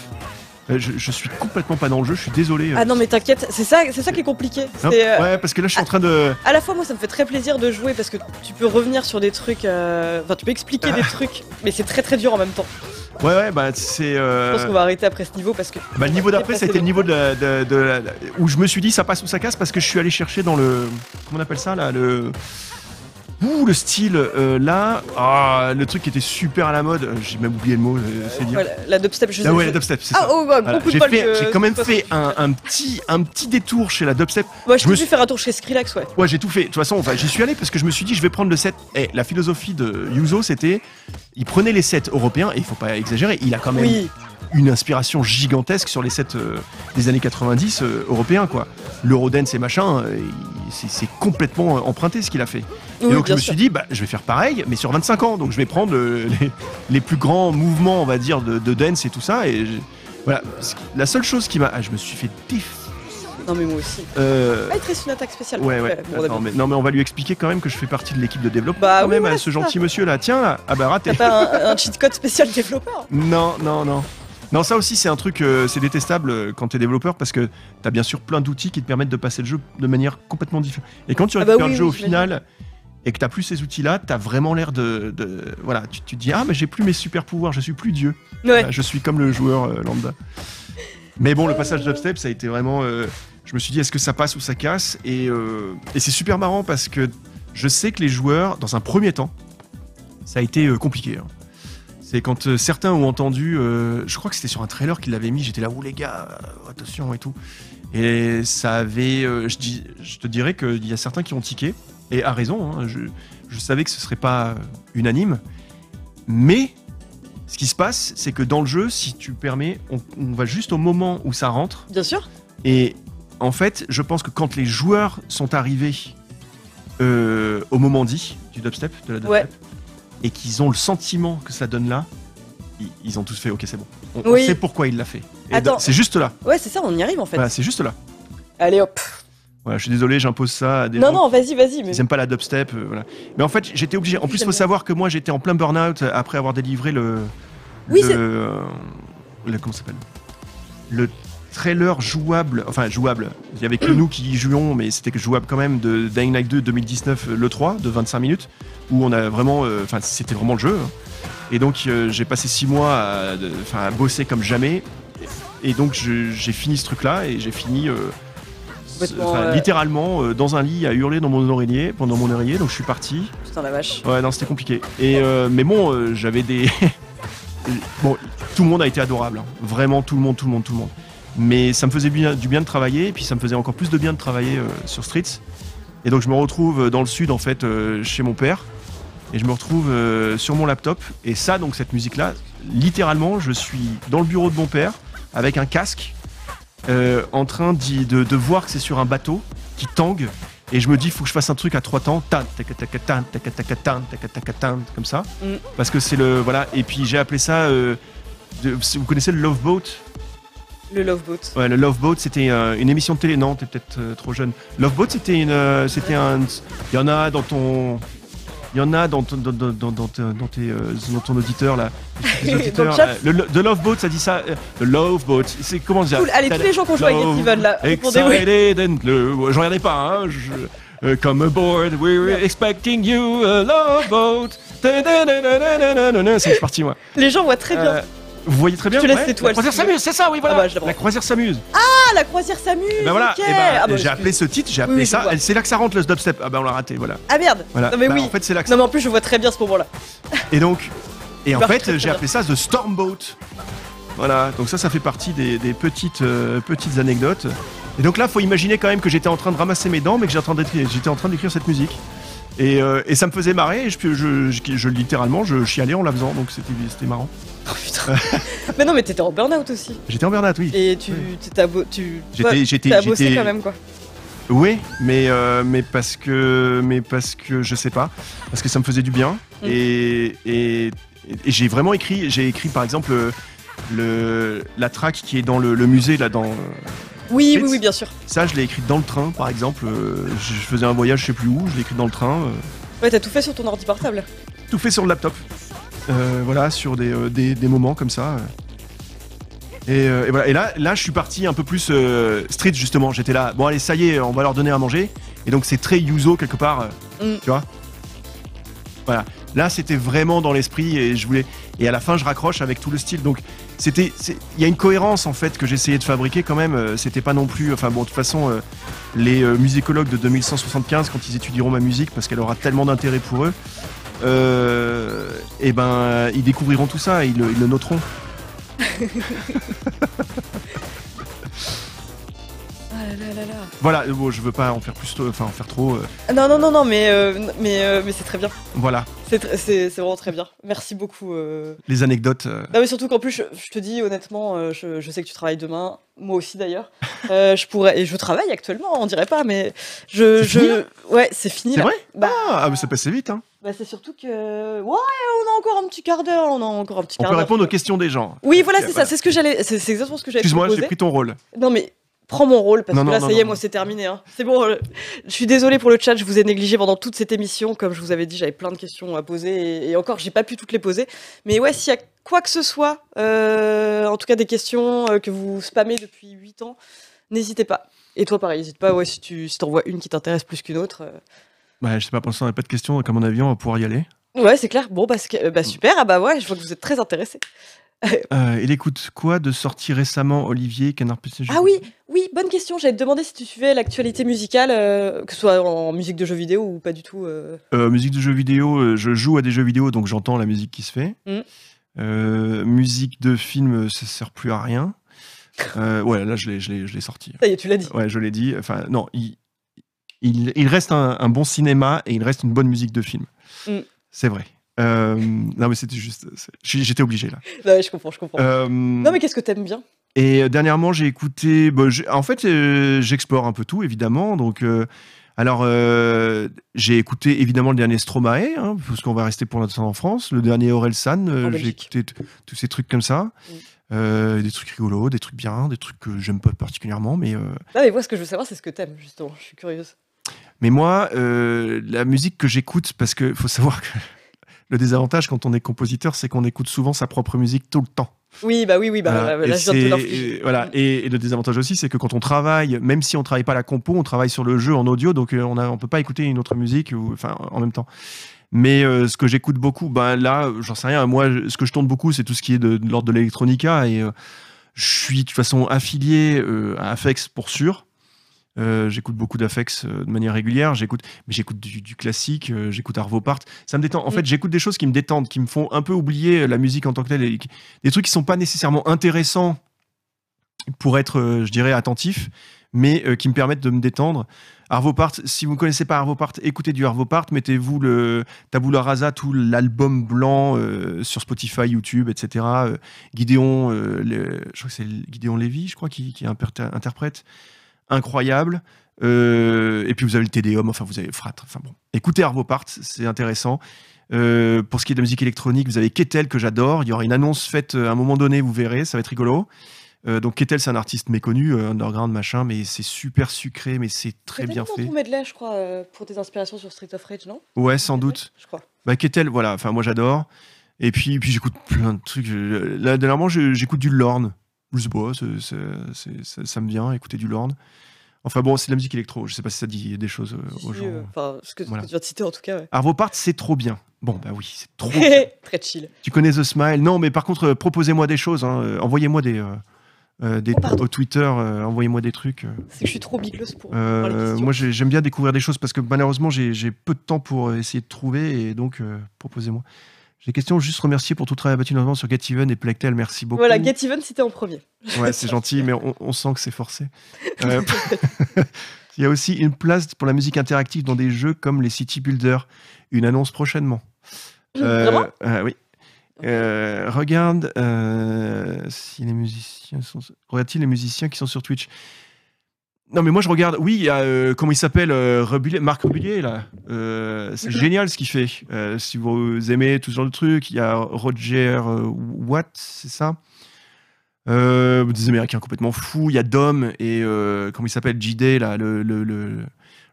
Je, je suis complètement pas dans le jeu, je suis désolé. Ah non, mais t'inquiète, c'est ça, c'est ça qui est compliqué. Euh, Ouais, parce que là je suis en train de. À la fois, moi, ça me fait très plaisir de jouer parce que tu peux revenir sur des trucs. euh, Enfin, tu peux expliquer Ah. des trucs, mais c'est très très dur en même temps. Ouais, ouais, bah c'est. Je pense qu'on va arrêter après ce niveau parce que. Bah, le niveau d'après, Après, c'était le niveau de, la- de- de la- où je me suis dit ça passe ou ça casse parce que je suis allé chercher dans le. Comment on appelle ça là Le. Ouh, le style, euh, là, ah, le truc qui était super à la mode, euh, j'ai même oublié le mot, euh, c'est dire. Ouais, la, dubstep, je sais Ah ouais, la dubstep, c'est Ah, ça. oh, bah, Voilà. beaucoup de J'ai que- j'ai quand même fait un, un petit, un petit détour chez la dubstep. Moi, je je me t'ai suis- faire un tour chez Skrillex, ouais. Ouais, j'ai tout fait. De toute façon, enfin, j'y suis allé parce que je me suis dit, je vais prendre le set. Eh, la philosophie de Yuzo, c'était, il prenait les sets européens, et il faut pas exagérer, il a quand même Oui, une inspiration gigantesque sur les sets euh, des années 90 euh, européens, quoi. L'Eurodance et machin, euh, c'est complètement emprunté ce qu'il a fait. oui, et donc je me sûr. suis dit, bah, je vais faire pareil, mais sur 25 ans. Donc je vais prendre les, les plus grands mouvements, on va dire, de, de dance et tout ça. Et je- voilà, la seule chose qui m'a, ah, je me suis fait déf. Non, mais moi aussi. euh, Ah, il te reste une attaque spéciale. Ouais, ouais. Parfait, bon, Attends, d'abord. mais, non, mais on va lui expliquer quand même que je fais partie de l'équipe de développement. Bah quand oui, même, voilà, à ce gentil monsieur là. Tiens, là. ah bah raté. T'as pas un, un cheat code spécial développeur? Non, non, non. Non, ça aussi, c'est un truc, euh, c'est détestable euh, quand t'es développeur parce que t'as bien sûr plein d'outils qui te permettent de passer le jeu de manière complètement différente. Et quand tu Ah bah récupères oui, le jeu oui, au final et que t'as plus ces outils-là, t'as vraiment l'air de, de- Voilà, tu, tu te dis, ah, mais j'ai plus mes super pouvoirs, je suis plus Dieu. Ouais. Je suis comme le joueur euh, lambda. Mais bon, le passage d'upstep, ça a été vraiment. euh, je me suis dit, est-ce que ça passe ou ça casse? Et, et c'est super marrant parce que je sais que les joueurs, dans un premier temps, ça a été compliqué. hein. C'est quand euh, certains ont entendu, euh, je crois que c'était sur un trailer qu'ils l'avaient mis, j'étais là, ouh les gars, euh, attention et tout. Et ça avait, je, dis, je te dirais qu'il y a certains qui ont tiqué, et à raison, hein, je, je savais que ce serait pas unanime, mais ce qui se passe, c'est que dans le jeu, si tu permets, on, on va juste au moment où ça rentre, Bien sûr. et en fait, je pense que quand les joueurs sont arrivés euh, au moment dit du dubstep, de la dubstep, Ouais. Et qu'ils ont le sentiment que ça donne là, ils, ils ont tous fait OK, c'est bon. On, sait pourquoi il l'a fait. C'est juste là. Ouais, c'est ça, on y arrive en fait. Voilà, c'est juste là. Allez hop. Voilà, je suis désolé, j'impose ça à des Non, gens non, vas-y, vas-y. Mais... ils aiment pas la dubstep. euh, voilà. Mais en fait, j'étais obligé. En plus, il faut savoir que moi, j'étais en plein burn-out après avoir délivré le. Oui, le, c'est- euh, le- comment ça s'appelle? Le trailer jouable. Enfin, jouable. Il y avait que nous qui y jouions, mais c'était jouable quand même de Dying Light 2 2019, euh, le 3, de 25 minutes, où on a vraiment. euh, Enfin, c'était vraiment le jeu. hein. Et donc, euh, j'ai passé six mois à, à bosser comme jamais. Et donc, j'ai fini ce truc-là et j'ai fini. euh, enfin, euh, littéralement euh, dans un lit à hurler dans mon oreiller pendant mon oreiller donc je suis parti Putain, la vache. ouais non c'était compliqué et euh, mais bon j'avais des bon tout le monde a été adorable hein. vraiment tout le monde tout le monde tout le monde mais ça me faisait du bien de travailler et puis ça me faisait encore plus de bien de travailler euh, sur Streets. Et donc je me retrouve dans le sud en fait euh, chez mon père. Et je me retrouve euh, sur mon laptop. Et ça donc cette musique là littéralement je suis dans le bureau de mon père avec un casque euh, en train de, de voir que c'est sur un bateau qui tangue. Et je me dis faut que je fasse un truc à trois temps. Tan comme ça. Mm. parce que c'est le voilà. Et puis j'ai appelé ça euh, de- vous connaissez le Love Boat? Le Love Boat. Ouais, le Love Boat, c'était euh, une émission de télé. Non, t'es peut-être euh, trop jeune. Love Boat, c'était une, euh, c'était un. Il y en a dans ton. Il y en a dans ton, dans, dans, dans, dans tes- dans ton auditeur là. Auditeurs, le, le- The Love Boat, ça dit ça. le Love Boat, c'est comment dire? Cool. Allez, tous les gens à Get Love, Even là. Excited and blue. Je regardais pas. Hein, je, come aboard, we're Yeah. expecting you, a love boat. C'est parti moi. Les gens voient très bien. Euh, vous voyez très bien. te laisse l'étoile, La croisière s'amuse, c'est ça, oui voilà. Ah bah, je la croisière s'amuse. Ah, la croisière s'amuse. Ben voilà, et ben, Ah bah, j'ai appelé ce titre, j'ai appelé oui, je ça. C'est là que ça rentre le dubstep. Ah ben on l'a raté, voilà. Ah merde. voilà. Non mais Bah, oui. En fait c'est là que Non mais en plus je vois très bien ce moment-là. Et donc, et en fait j'ai appelé ça The Stormboat. Voilà, donc ça ça fait partie des, des petites euh, petites anecdotes. Et donc là faut imaginer quand même que j'étais en train de ramasser mes dents, mais que j'étais en train d'écrire cette musique. Et, euh, et ça me faisait marrer. Et je, je, je- je- littéralement je chialais en la faisant, donc c'était marrant. Oh putain. mais non mais t'étais en burn-out aussi. J'étais en Bernat, oui. Et tu Oui. tu J'étais- bossé quand même quoi. Oui, mais euh, mais parce que mais parce que je sais pas, parce que ça me faisait du bien Mm. et et, et j'ai vraiment écrit, j'ai écrit par exemple le la track qui est dans le, le musée là dans Oui oui oui bien sûr. ça je l'ai écrite dans le train par exemple, euh, je, faisais un voyage je sais plus où, je l'ai écrit dans le train, euh, Ouais t'as tout fait sur ton ordi portable. tout fait sur le laptop, Euh, voilà sur des, des, des moments comme ça. Et, et voilà. Et là, là, je suis parti un peu plus euh, street justement. J'étais là. Bon, allez, ça y est, on va leur donner à manger. Et donc, c'est très Yuzo quelque part. euh, Mm. Tu vois Voilà. Là, c'était vraiment dans l'esprit et je voulais. Et à la fin, je raccroche avec tout le style. Donc, c'était, il y a une cohérence en fait que j'essayais de fabriquer quand même. euh, C'était pas non plus, enfin bon, de toute façon, euh, les euh, musicologues de 2175, quand ils étudieront ma musique, parce qu'elle aura tellement d'intérêt pour eux, et ben, ils découvriront tout ça, ils le noteront. Ah là là là là. Voilà, euh, bon, je veux pas en faire plus, enfin en faire trop. euh, Ah Non, non, non, non, mais, euh, mais, euh, mais c'est très bien. voilà, C'est vraiment très bien. Merci beaucoup. les anecdotes. Non, mais surtout qu'en plus, je, je te dis honnêtement, je, je sais que tu travailles demain, moi aussi d'ailleurs. Je pourrais, et je travaille actuellement, on dirait pas, mais je. C'est fini, je ouais, c'est fini C'est vrai? Bah, Ah, mais ça passait vite. Hein. bah, c'est surtout que. Ouais, on a encore un petit quart d'heure, on a encore un petit On quart peut d'heure. répondre aux questions des gens. Oui, voilà, c'est ça, c'est ce que j'allais. C'est exactement ce que j'allais Excuse-moi, j'ai pris ton rôle. Non, mais prends mon rôle parce Non, que là, non, ça y est, non, moi, c'est terminé. hein. C'est bon. euh, Je suis désolée pour le chat, je vous ai négligé pendant toute cette émission. Comme je vous avais dit, j'avais plein de questions à poser et, et encore, j'ai pas pu toutes les poser. Mais ouais, s'il y a quoi que ce soit, euh, en tout cas des questions euh, que vous spammez depuis 8 ans, n'hésitez pas. Et toi, pareil, n'hésite pas. Ouais, si tu si vois une qui t'intéresse plus qu'une autre. euh. Bah, je sais pas, pour l'instant, on n'a pas de questions. Comme mon avion, on va pouvoir y aller. Ouais, c'est clair. Bon, bah, bah, super. Ah bah ouais, je vois que vous êtes très intéressés. Euh, il écoute quoi de sorti récemment, Olivier Canard Ah oui, oui, bonne question. J'allais te demander si tu suivais l'actualité musicale, euh, que ce soit en musique de jeux vidéo ou pas du tout. euh. Musique de jeux vidéo, je joue à des jeux vidéo, donc j'entends la musique qui se fait. Mm. Musique de film, ça sert plus à rien. Ouais, là, je l'ai, je l'ai, je l'ai sorti. Ça y est, tu l'as dit. Ouais, je l'ai dit. Enfin, non, il, il, il reste un, un bon cinéma et il reste une bonne musique de film. Mm. C'est vrai. Euh, non, mais c'était juste. J'étais obligé là. Ouais, je comprends, je comprends. Euh, Non, mais qu'est-ce que t'aimes bien? Et euh, dernièrement, j'ai écouté. bah, en fait, euh, j'explore un peu tout, évidemment. Donc, alors, j'ai écouté évidemment le dernier Stromae, hein, parce qu'on va rester pour l'instant en France. Le dernier Orelsan. euh, En j'ai écouté tous ces trucs comme ça. Mm. Euh, des trucs rigolos, des trucs bien, des trucs que j'aime pas particulièrement. Mais, euh, Non, mais moi, ce que je veux savoir, c'est ce que t'aimes, justement. Je suis curieuse. mais moi, euh, la musique que j'écoute, parce qu'il faut savoir que le désavantage quand on est compositeur, c'est qu'on écoute souvent sa propre musique tout le temps. Oui, bah oui, oui, bah Voilà, là, je viens de et voilà. Et, et le désavantage aussi, c'est que quand on travaille, même si on travaille pas la compo, on travaille sur le jeu en audio, donc euh, on on peut pas écouter une autre musique, ou, enfin, en même temps. Mais euh, ce que j'écoute beaucoup, ben là, euh, j'en sais rien. Moi, ce que je tourne beaucoup, c'est tout ce qui est de, de l'ordre de l'électronica, et euh, je suis de toute façon affilié euh, à Afex pour sûr. Euh, j'écoute beaucoup d'Afex euh, de manière régulière. J'écoute, mais j'écoute du, du classique. euh, j'écoute Arvo Part. Ça me détend. En Mm. fait, j'écoute des choses qui me détendent, qui me font un peu oublier la musique en tant que telle, et qui- des trucs qui sont pas nécessairement intéressants pour être, je dirais, attentif, mais qui me permettent de me détendre. Arvo Part, si vous ne connaissez pas Arvo Part, écoutez du Arvo Part, mettez-vous le Tabula Rasa, tout l'album blanc euh, sur Spotify, YouTube, etc. Euh, Gideon, euh, le- je crois que c'est Gideon Lévy, je crois, qui, interprète. Incroyable. Euh, et puis vous avez le Tédéum, enfin vous avez Frat. Enfin bon, écoutez Arvo Part, c'est intéressant. Euh, pour ce qui est de la musique électronique, vous avez Ketel que j'adore. Il y aura une annonce faite euh, à un moment donné, vous verrez, ça va être rigolo. Euh, donc Ketel, c'est un artiste méconnu, underground machin, mais c'est super sucré, mais c'est très bien fait. ton medley, je crois, pour tes inspirations sur Street of Rage, non? Ouais, sans doute. Je crois. Bah Ketel, voilà. Enfin moi j'adore. Et puis, puis j'écoute plein de trucs. Là dernièrement, j'écoute du Lorne. Je sais pas, ça, ça me vient écouter du Lorne. Enfin bon, c'est de la musique électro. Je sais pas si ça dit des choses euh, aux gens. euh, Enfin, ce que, ce Voilà. que tu viens de citer, en tout cas. Ouais. Arvo Part, c'est trop bien. Bon, bah oui, c'est trop bien. Très chill. Tu connais The Smile? Non, mais par contre, euh, proposez-moi des choses. hein. Envoyez-moi des, euh, des Oh, au Twitter. euh, Envoyez-moi des trucs. C'est que je suis trop bigleuse pour, Euh, moi, j'ai- j'aime bien découvrir des choses parce que malheureusement, j'ai peu de temps pour essayer de trouver et donc proposez-moi. J'ai des questions. Juste remercier pour tout le travail abattu notamment sur Get Even et Plectel. Merci beaucoup. Voilà, Get Even, c'était en premier. Ouais, c'est gentil, mais on, on sent que c'est forcé. Euh, Il y a aussi une place pour la musique interactive dans des jeux comme les City Builders. Une annonce prochainement. Euh, Vraiment? euh, Oui. Euh, regarde si les musiciens sont. Regarde-t-il les musiciens qui sont sur Twitch? Non, mais moi je regarde. Oui, il y a euh, comment il s'appelle euh, Marc Rebulier là. Euh, c'est génial ce qu'il fait. Euh, si vous aimez tout ce genre de trucs, il y a Roger Watt, c'est ça? Des Américains complètement fous. Il y a Dom et comment il s'appelle JD là, le, le, le,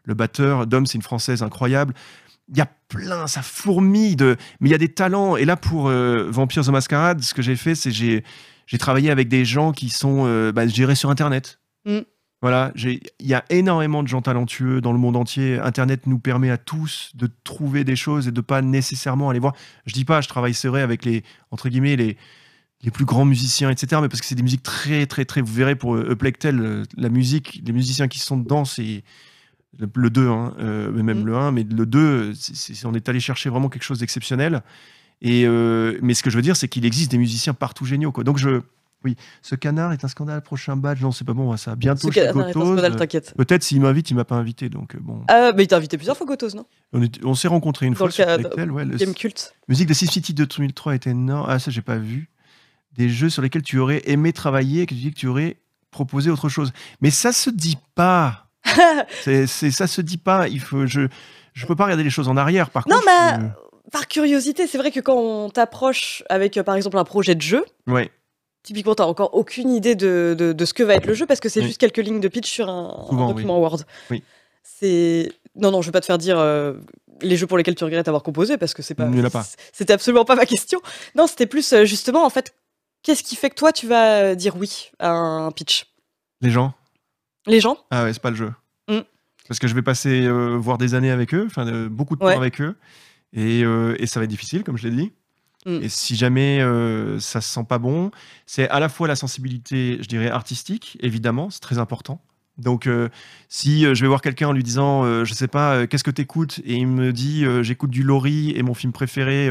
le batteur. Dom, c'est une française incroyable. Il y a plein, ça fourmille de. Mais il y a des talents. Et là, pour euh, Vampire the Masquerade, ce que j'ai fait, c'est j'ai j'ai travaillé avec des gens qui sont bah, gérés sur Internet. Mm. Voilà, il y a énormément de gens talentueux dans le monde entier. Internet nous permet à tous de trouver des choses et de pas nécessairement aller voir. Je dis pas, je travaille, c'est vrai, avec les entre guillemets les les plus grands musiciens, etc. Mais parce que c'est des musiques très, très, très. Vous verrez pour euh, Uplectel, euh, la musique, les musiciens qui sont dedans, c'est le, le 2, hein, euh, mais même Mm. le 1, mais le 2, c'est- c'est- on est allé chercher vraiment quelque chose d'exceptionnel. Et euh, mais ce que je veux dire, c'est qu'il existe des musiciens partout géniaux. Quoi. Donc je. Oui, ce canard est un scandale, prochain badge. Non, c'est pas bon, ça. Bientôt Ce chez canard est un Gotos. scandale, Euh, t'inquiète. Peut-être s'il m'invite, il m'a pas invité. Donc euh, bon. Ah, mais il t'a invité plusieurs fois, Gotos, non? On, est- on s'est rencontrés une Dans fois le sur Uplectel, ouais, le- Game culte. Musique de SimCity 2003 était énorme. Ah, ça, j'ai pas vu. Des jeux sur lesquels tu aurais aimé travailler et que tu dis que tu aurais proposé autre chose. Mais ça se dit pas. c'est, c'est- ça se dit pas. Il faut, je, je peux pas regarder les choses en arrière. Par Non, contre, mais- je- Par curiosité, c'est vrai que quand on t'approche avec, euh, par exemple, un projet de jeu, ouais. Typiquement, t'as encore aucune idée de, de- de ce que va être le jeu parce que c'est Oui. juste quelques lignes de pitch sur un, document Word. Oui. C'est non, non, je vais pas te faire dire euh, les jeux pour lesquels tu regrettes avoir composé parce que c'est pas. Pas. C'était absolument pas ma question. Non, c'était plus euh, justement en fait, qu'est-ce qui fait que toi tu vas euh, dire oui à un pitch? Les gens. Les gens Ah ouais, c'est pas le jeu. Mm. Parce que je vais passer euh, voir des années avec eux, enfin beaucoup de temps avec eux, et, et ça va être difficile, comme je l'ai dit. Mm. Et si jamais euh, ça se sent pas bon, c'est à la fois la sensibilité, je dirais artistique, évidemment, c'est très important. Donc, euh, si euh, je vais voir quelqu'un en lui disant, je sais pas, qu'est-ce que t'écoutes? Et il me dit, j'écoute du Laurie et mon film préféré,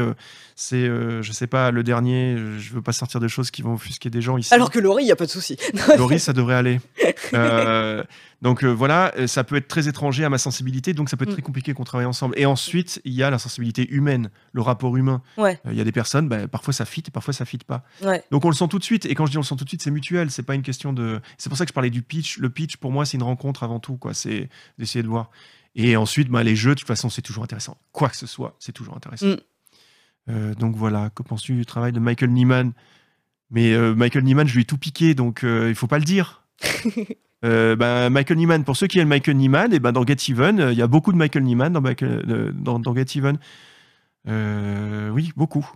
c'est, euh, je sais pas, le dernier. Je veux pas sortir de choses qui vont offusquer des gens ici. Alors que Laurie, il y a pas de souci. Laurie, ça devrait aller. Euh, donc euh, voilà, euh, ça peut être très étranger à ma sensibilité, donc ça peut être Mm. très compliqué qu'on travaille ensemble. Et ensuite, il y a la sensibilité humaine, le rapport humain. Ouais. Il y a des personnes, bah, parfois ça fit et parfois ça fit pas. Ouais. Donc on le sent tout de suite. Et quand je dis on le sent tout de suite, c'est mutuel. C'est pas une question de. C'est pour ça que je parlais du pitch. Le pitch, pour moi, c'est une rencontre avant tout. quoi. C'est d'essayer de voir. Et ensuite, bah, les jeux, de toute façon, c'est toujours intéressant. Quoi que ce soit, c'est toujours intéressant. Mm. Euh, donc voilà. Que penses-tu du travail de Michael Nyman Mais euh, Michael Nyman, je lui ai tout piqué, donc euh, il faut pas le dire. Ben, Michael Nyman, pour ceux qui aiment Michael Nyman, et ben dans Get Even, il y a beaucoup de Michael Nyman dans, Michael- dans, dans Get Even. Oui, beaucoup.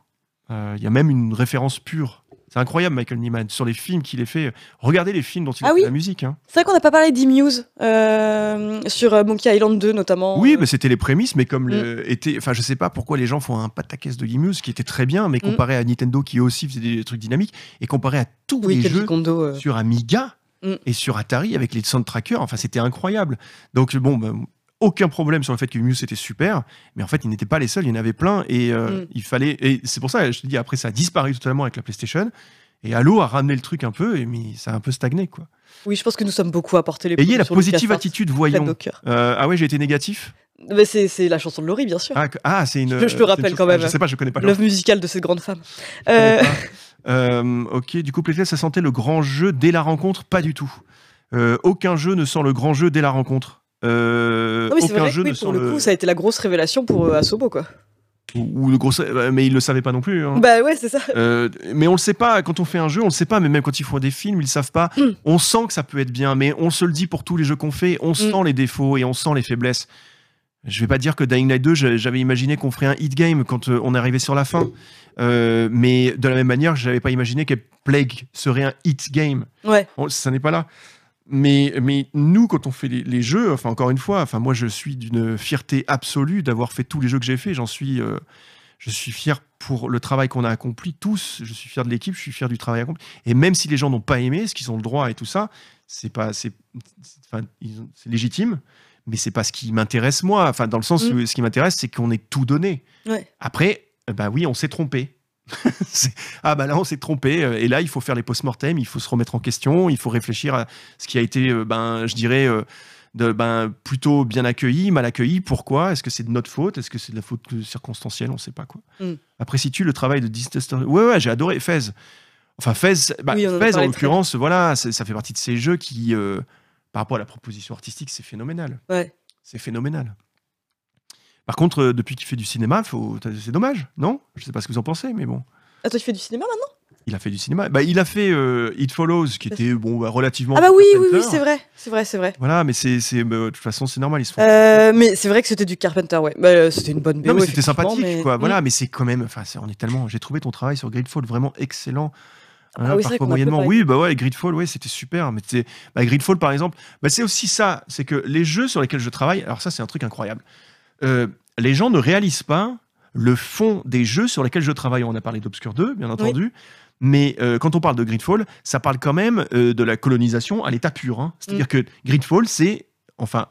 Il y a même une référence pure. C'est incroyable, Michael Nyman, sur les films qu'il a fait. Regardez les films dont il a Ah fait oui la musique. hein. C'est vrai qu'on n'a pas parlé d'e-Muse euh, sur euh, Monkey Island 2 notamment. Oui, mais c'était les prémices, mais comme le, était, enfin, je sais pas pourquoi les gens font un pataquès de Gimus qui était très bien, mais Mm. comparé à Nintendo qui aussi faisait des trucs dynamiques et comparé à tous oui, les jeux Kondo, euh, sur Amiga Mm. et sur Atari avec les soundtrackers. Enfin, c'était incroyable. Donc, bon, bah, aucun problème sur le fait que Muse était super, mais en fait, ils n'étaient pas les seuls, il y en avait plein et euh, Mm. il fallait. Et c'est pour ça, je te dis, après, ça a disparu totalement avec la PlayStation. Et Halo a ramené le truc un peu, et, mais ça a un peu stagné, quoi. Oui, je pense que nous sommes beaucoup apportés les Ayez la positive attitude, voyons. Euh, ah ouais, j'ai été négatif? Mais c'est c'est la chanson de Laurie, bien sûr. Ah, ah, c'est une. Je- je te une rappelle chose- quand même. Je sais pas, je connais pas. L'œuvre musicale de cette grande femme. Euh. Euh, ok, du coup, Playtest, ça sentait le grand jeu dès la rencontre? Pas du tout. Euh, aucun jeu ne sent le grand jeu dès la rencontre. Euh, non, mais c'est aucun vrai jeu que oui, pour le coup, ça a été la grosse révélation pour euh, Asobo, quoi. Ou, ou le gros... euh, Mais ils le savaient pas non plus. hein. Bah ouais, c'est ça. Euh, mais on le sait pas, quand on fait un jeu, on le sait pas, mais même quand ils font des films, ils le savent pas. Mm. On sent que ça peut être bien, mais on se le dit pour tous les jeux qu'on fait, on sent les défauts et on sent les faiblesses. Je vais pas dire que Dying Light 2, j'a- j'avais imaginé qu'on ferait un hit game quand euh, on est arrivé sur la fin. Euh, mais de la même manière, j'avais pas imaginé que Plague serait un hit game. Ouais. Ça n'est pas là. Mais, mais nous, quand on fait les, les jeux, enfin encore une fois, enfin moi je suis d'une fierté absolue d'avoir fait tous les jeux que j'ai fait. J'en suis, euh, je suis fier pour le travail qu'on a accompli tous. Je suis fier de l'équipe, je suis fier du travail accompli. Et même si les gens n'ont pas aimé, ce qu'ils ont le droit et tout ça, c'est pas, c'est, enfin, légitime. Mais c'est pas ce qui m'intéresse moi. Enfin, dans le sens Mm. où ce qui m'intéresse, c'est qu'on ait tout donné. Ouais. Après, bah oui, on s'est trompé. Ah bah là, on s'est trompé. euh, Et là, il faut faire les post-mortem, il faut se remettre en question, il faut réfléchir à ce qui a été, euh, ben, je dirais, euh, de, ben, plutôt bien accueilli, mal accueilli. Pourquoi? Est-ce que c'est de notre faute? Est-ce que c'est de la faute circonstancielle? On ne sait pas quoi. Mm. Après, si tu le travail de Distester... Ouais, ouais, j'ai adoré Fez. Enfin, Fez, bah, Oui, en l'occurrence, voilà, ça fait partie de ces jeux qui, euh, par rapport à la proposition artistique, c'est phénoménal. Ouais. C'est phénoménal. Par contre, euh, depuis qu'il fait du cinéma, faut... c'est dommage, non? Je sais pas ce que vous en pensez, mais bon. Ah, toi, tu fais du cinéma maintenant? Il a fait du cinéma. Bah, il a fait euh, It Follows, qui était bon, bah, relativement. Ah bah oui, oui, oui, c'est vrai. C'est vrai, c'est vrai. Voilà, mais c'est, bah, de toute façon, c'est normal. Ils se font. Euh, mais c'est vrai que c'était du Carpenter, ouais. Bah, c'était une bonne BO, non, mais c'était sympathique, mais- quoi. Voilà, mais c'est quand même. Enfin, on est tellement. J'ai trouvé ton travail sur Gridfall vraiment excellent. Ah Voilà, oui, c'est vrai parfois moyennement. Oui, bah ouais, Gridfall, ouais, c'était super. Mais c'est, bah, Gridfall, par exemple, bah, c'est aussi ça. C'est que les jeux sur lesquels je travaille, alors ça, c'est un truc incroyable. Euh, les gens ne réalisent pas le fond des jeux sur lesquels je travaille. On a parlé d'Obscure 2, bien entendu. Mais euh, quand on parle de Gridfall, ça parle quand même euh, de la colonisation à l'état pur. hein. C'est-à-dire que Gridfall, c'est, enfin,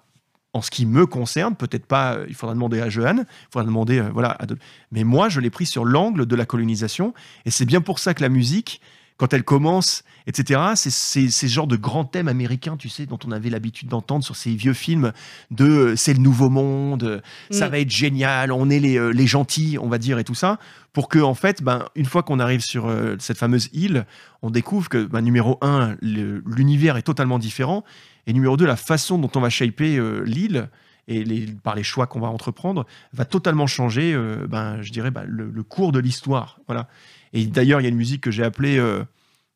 en ce qui me concerne, peut-être pas, il faudra demander à Johan, il faudra demander, voilà, à de- mais moi, je l'ai pris sur l'angle de la colonisation, et c'est bien pour ça que la musique, quand elle commence, etc., c'est c'est- c'est ce genre de grands thèmes américains, tu sais, dont on avait l'habitude d'entendre sur ces vieux films de euh, c'est le nouveau monde, euh, ça Mm. va être génial, on est les, euh, les gentils, on va dire, et tout ça, pour que, en fait, ben, une fois qu'on arrive sur euh, cette fameuse île, on découvre que, ben, numéro un, l'univers est totalement différent, et numéro 2, la façon dont on va shaper l'île, et les, par les choix qu'on va entreprendre, va totalement changer, euh, ben, je dirais, ben, le, le cours de l'histoire. Voilà. Et d'ailleurs, il y a une musique que j'ai appelée euh,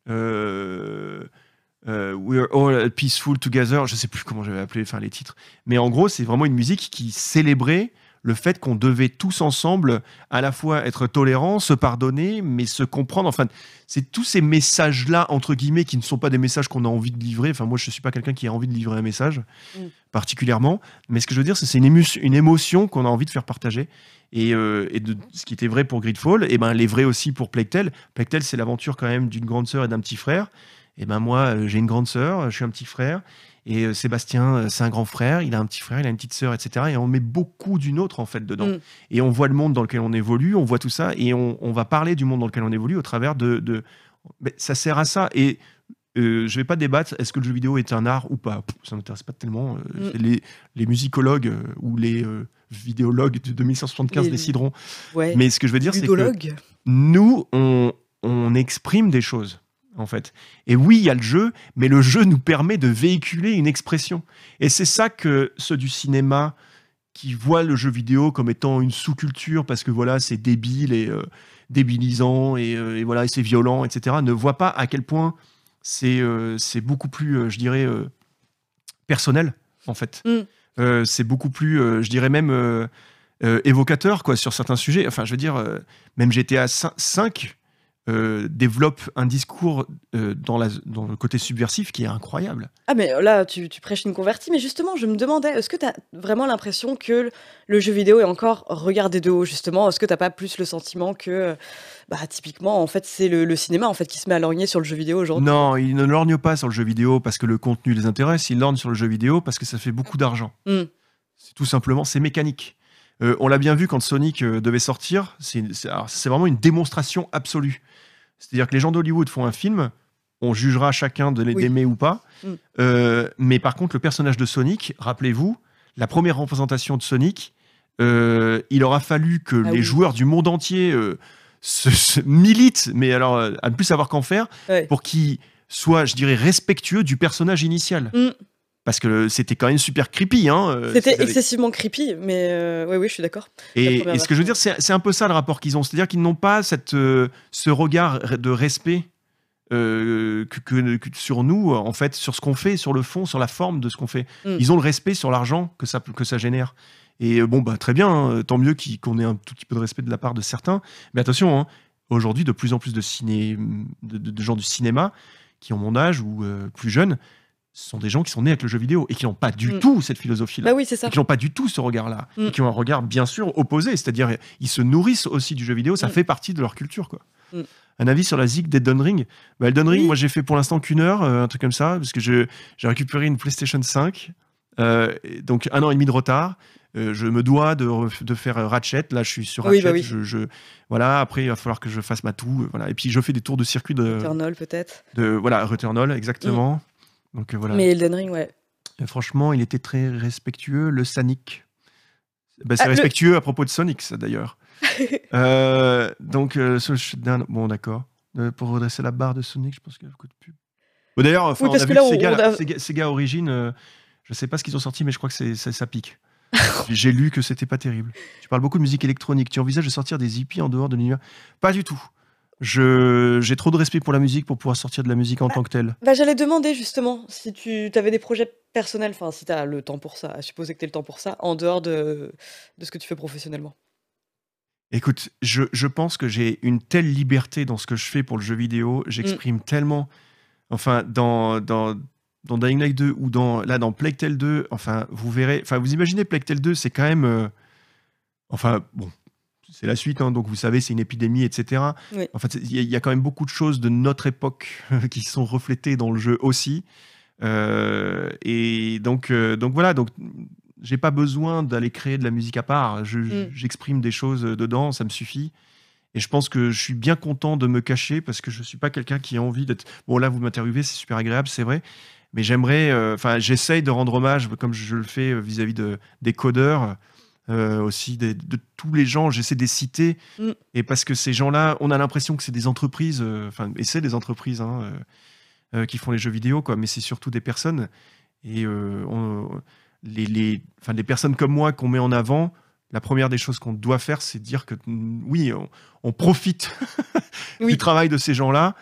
euh, euh, We're All Peaceful Together. Je sais plus comment j'avais appelé enfin, les titres. Mais en gros, c'est vraiment une musique qui célébrait le fait qu'on devait tous ensemble à la fois être tolérants, se pardonner, mais se comprendre. Enfin, c'est tous ces messages-là, entre guillemets, qui ne sont pas des messages qu'on a envie de livrer. Enfin, moi, je ne suis pas quelqu'un qui a envie de livrer un message, Mm. particulièrement. Mais ce que je veux dire, c'est que c'est une, ému- une émotion qu'on a envie de faire partager. Et, euh, et de, ce qui était vrai pour Gridfall, et ben, l'est vrai aussi pour. Plague Tale, c'est l'aventure quand même d'une grande sœur et d'un petit frère. Et ben moi, euh, j'ai une grande sœur, je suis un petit frère. Et euh, Sébastien, c'est un grand frère, il a un petit frère, il a une petite sœur, etc. Et on met beaucoup d'une autre, en fait, dedans. Mm. Et on voit le monde dans lequel on évolue, on voit tout ça, et on, on va parler du monde dans lequel on évolue au travers de... ça sert à ça. Et euh, je vais pas débattre, est-ce que le jeu vidéo est un art ou pas? Pff, Ça m'intéresse pas tellement. Euh, Mm. Les, les musicologues euh, ou les euh, vidéologues de 2175 Les- décideront. Ouais. Mais ce que je veux dire, c'est que nous, on, on exprime des choses, en fait. Et oui, il y a le jeu, mais le jeu nous permet de véhiculer une expression. Et c'est ça que ceux du cinéma qui voient le jeu vidéo comme étant une sous-culture parce que voilà, c'est débile et débilisant et, et voilà, et c'est violent, etc., ne voient pas à quel point c'est euh, c'est beaucoup plus, euh, je dirais, euh, personnel, en fait. Mm. C'est beaucoup plus, je dirais même, évocateur quoi, sur certains sujets. Enfin, je veux dire, même GTA 5 euh, développe un discours euh, dans, la, dans le côté subversif qui est incroyable. Ah mais là, tu, tu prêches une convertie, mais justement, je me demandais, est-ce que tu as vraiment l'impression que le, le jeu vidéo est encore regardé de haut, justement? Est-ce que t'as pas plus le sentiment que, bah, typiquement, en fait, c'est le, le cinéma en fait qui se met à lorgner sur le jeu vidéo aujourd'hui? Non, il ne lorgne pas sur le jeu vidéo parce que le contenu les intéresse, il lorgne sur le jeu vidéo parce que ça fait beaucoup d'argent. Mm. C'est tout simplement, c'est mécanique. Euh, on l'a bien vu quand Sonic euh, devait sortir, c'est vraiment une démonstration absolue. C'est-à-dire que les gens d'Hollywood font un film, on jugera chacun de les Oui. ou pas. Mm. Euh, mais par contre, le personnage de Sonic, rappelez-vous, la première représentation de Sonic, euh, il aura fallu que Ah les oui. joueurs du monde entier euh, se, se militent, mais alors à ne plus savoir qu'en faire, Ouais. pour qu'il soit, je dirais, respectueux du personnage initial. Mm. Parce que c'était quand même super creepy. Hein, euh, C'était excessivement creepy, mais euh, oui, oui, je suis d'accord. et, ce que je veux dire, c'est un peu ça le rapport qu'ils ont. C'est-à-dire qu'ils n'ont pas cette, euh, ce regard de respect euh, que, que- que sur nous, en fait, sur ce qu'on fait, sur le fond, sur la forme de ce qu'on fait. Mm. Ils ont le respect sur l'argent que ça, que ça génère. Et bon, bah, très bien, hein, tant mieux qu'on ait un tout petit peu de respect de la part de certains. Mais attention, hein, aujourd'hui, de plus en plus de, ciné, de, de- de gens du cinéma qui ont mon âge ou euh, plus jeunes, sont des gens qui sont nés avec le jeu vidéo et qui n'ont pas du Mm. tout cette philosophie-là Bah oui, c'est ça. et qui n'ont pas du tout ce regard-là, Mm. et qui ont un regard bien sûr opposé, c'est-à-dire ils se nourrissent aussi du jeu vidéo, ça Mm. fait partie de leur culture. Quoi. Mm. Un avis sur la zig d'Elden Ring? Bah, Elden Ring, Oui. moi j'ai fait pour l'instant qu'une heure, euh, un truc comme ça, parce que j'ai récupéré une PlayStation 5, euh, donc un an et demi de retard. Euh, je me dois de, de faire Ratchet, là je suis sur Oui, Ratchet, bah oui. je, je- voilà, après il va falloir que je fasse ma toux, voilà. et puis je fais des tours de circuit de, Eternal, peut-être. de voilà, Returnal, exactement. Donc euh, voilà. Mais Elden Ring, ouais. Et franchement, il était très respectueux, le Sonic. Bah, c'est Ah, le- respectueux à propos de Sonic, ça d'ailleurs. Euh, donc, euh, bon, d'accord. Euh, pour redresser la barre de Sonic, je pense qu'il y a beaucoup de pub. Bon, d'ailleurs, enfin, Oui, parce on a que vu là, que Sega, a- Sega, Sega Origin, euh, je sais pas ce qu'ils ont sorti, mais je crois que c'est, ça, ça pique. J'ai lu que c'était pas terrible. Tu parles beaucoup de musique électronique. Tu envisages de sortir des hippies en dehors de l'univers? Pas du tout. J'ai trop de respect pour la musique pour pouvoir sortir de la musique en tant que telle. Bah, j'allais demander justement si tu avais des projets personnels, enfin si tu as le temps pour ça, à supposer que tu le temps pour ça, en dehors de, de ce que tu fais professionnellement. Écoute, je, je pense que j'ai une telle liberté dans ce que je fais pour le jeu vidéo. J'exprime tellement. Enfin, dans, dans, dans Dying Light 2 ou dans, là, dans Plague Tale 2, enfin, vous verrez. Enfin, vous imaginez Plague Tale 2, c'est quand même. euh, enfin, bon. C'est la suite, hein, donc vous savez, c'est une épidémie, etc. Oui. En fait, il y, a- il y a quand même beaucoup de choses de notre époque qui sont reflétées dans le jeu aussi. Euh, et donc, euh, donc voilà, donc j'ai pas besoin d'aller créer de la musique à part. Je- Mm. J'exprime des choses dedans, ça me suffit. Et je pense que je suis bien content de me cacher parce que je suis pas quelqu'un qui a envie d'être. Bon, là, vous m'interviewez, c'est super agréable, c'est vrai. Mais j'aimerais, euh, enfin, j'essaye de rendre hommage, comme je le fais euh, vis-à-vis de, des codeurs, euh, aussi des- de tous les gens. J'essaie de les citer. Mm. Et parce que ces gens-là, on a l'impression que c'est des entreprises, euh, enfin, et c'est des entreprises hein, euh, qui font les jeux vidéo, quoi. Mais c'est surtout des personnes. Et on- les, les personnes comme moi qu'on met en avant, la première des choses qu'on doit faire, c'est dire que mm, oui, on, on profite Oui. du travail de ces gens-là,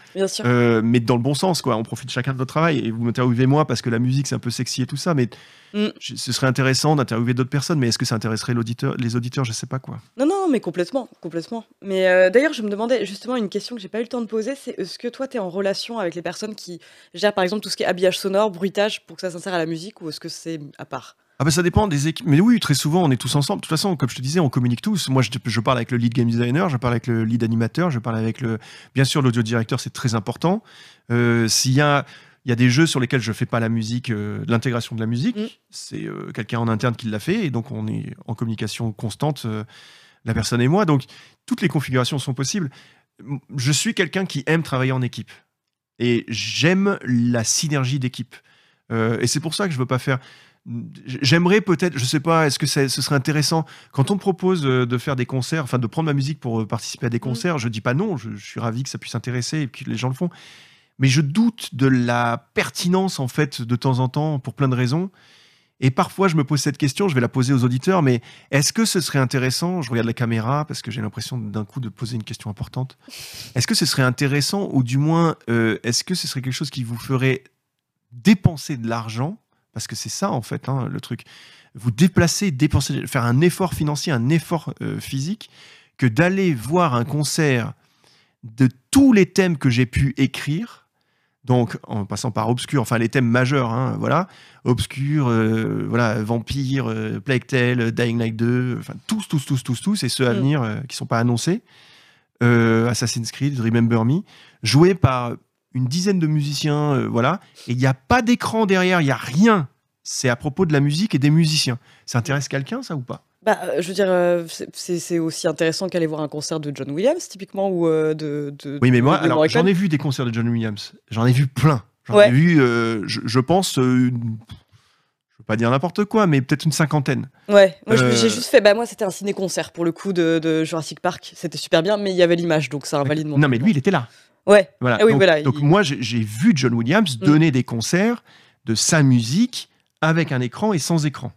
euh, mais dans le bon sens, quoi. On profite chacun de notre travail. Et vous m'interviewez moi parce que la musique, c'est un peu sexy et tout ça, mais Mm. je- ce serait intéressant d'interviewer d'autres personnes. Mais est-ce que ça intéresserait l'auditeur, les auditeurs? Je sais pas quoi. Non, non, mais complètement, complètement. Mais euh, d'ailleurs, je me demandais justement une question que j'ai pas eu le temps de poser, c'est est-ce que toi, tu es en relation avec les personnes qui gèrent par exemple tout ce qui est habillage sonore, bruitage, pour que ça s'insère à la musique, ou est-ce que c'est à part? Ah ben ça dépend des équipes. Mais oui, très souvent, on est tous ensemble. De toute façon, comme je te disais, on communique tous. Moi, je, je parle avec le lead game designer, je parle avec le lead animateur, je parle avec le... Bien sûr, l'audio directeur, c'est très important. Euh, S'il y a... Il y a des jeux sur lesquels je fais pas la musique, euh, l'intégration de la musique. Mm. C'est euh, quelqu'un en interne qui l'a fait, et donc on est en communication constante, la personne et moi. Donc toutes les configurations sont possibles. Je suis quelqu'un qui aime travailler en équipe, et j'aime la synergie d'équipe. Et c'est pour ça que je veux pas faire. J'aimerais peut-être, je sais pas, est-ce que ça- ce serait intéressant quand on me propose de faire des concerts, enfin de prendre ma musique pour euh, participer à des concerts, je dis pas non, je, je suis ravi que ça puisse intéresser et que les gens le font. Mais je doute de la pertinence en fait de temps en temps pour plein de raisons. Et parfois je me pose cette question, je vais la poser aux auditeurs, mais est-ce que ce serait intéressant Je regarde la caméra parce que j'ai l'impression d'un coup de poser une question importante. Est-ce que ce serait intéressant ou du moins euh, est-ce que ce serait quelque chose qui vous ferait dépenser de l'argent parce que c'est ça en fait hein, le truc. Vous déplacer, dépenser, faire un effort financier, un effort euh, physique, que d'aller voir un concert de tous les thèmes que j'ai pu écrire. Donc, en passant par obscur, enfin les thèmes majeurs, hein, voilà, obscur, euh, voilà, vampire, euh, Plague Tale, Dying Light 2, enfin tous, tous, tous, tous, tous, et ceux à Mm. venir euh, qui sont pas annoncés, Euh, Assassin's Creed, Remember Me, joués par une dizaine de musiciens, euh, voilà, et il n'y a pas d'écran derrière, il n'y a rien. C'est à propos de la musique et des musiciens. Ça intéresse quelqu'un, ça ou pas? Bah, euh, je veux dire, euh, c'est- aussi intéressant qu'aller voir un concert de John Williams, typiquement, ou euh, de, de. Oui, mais moi, alors j'en ai vu des concerts de John Williams. J'en ai vu plein. J'en Ouais. ai vu, je, je pense, une- je veux pas dire n'importe quoi, mais peut-être une cinquantaine. Ouais, moi Euh, j'ai juste fait. Bah, moi, c'était un ciné-concert pour le coup de, de Jurassic Park. C'était super bien, mais il y avait l'image, donc ça invalide mon. Non, mais lui, il était là. Ouais, Voilà. Ah oui, donc, voilà, donc il- moi, j'ai vu John Williams Mm. donner des concerts de sa musique avec un écran et sans écran.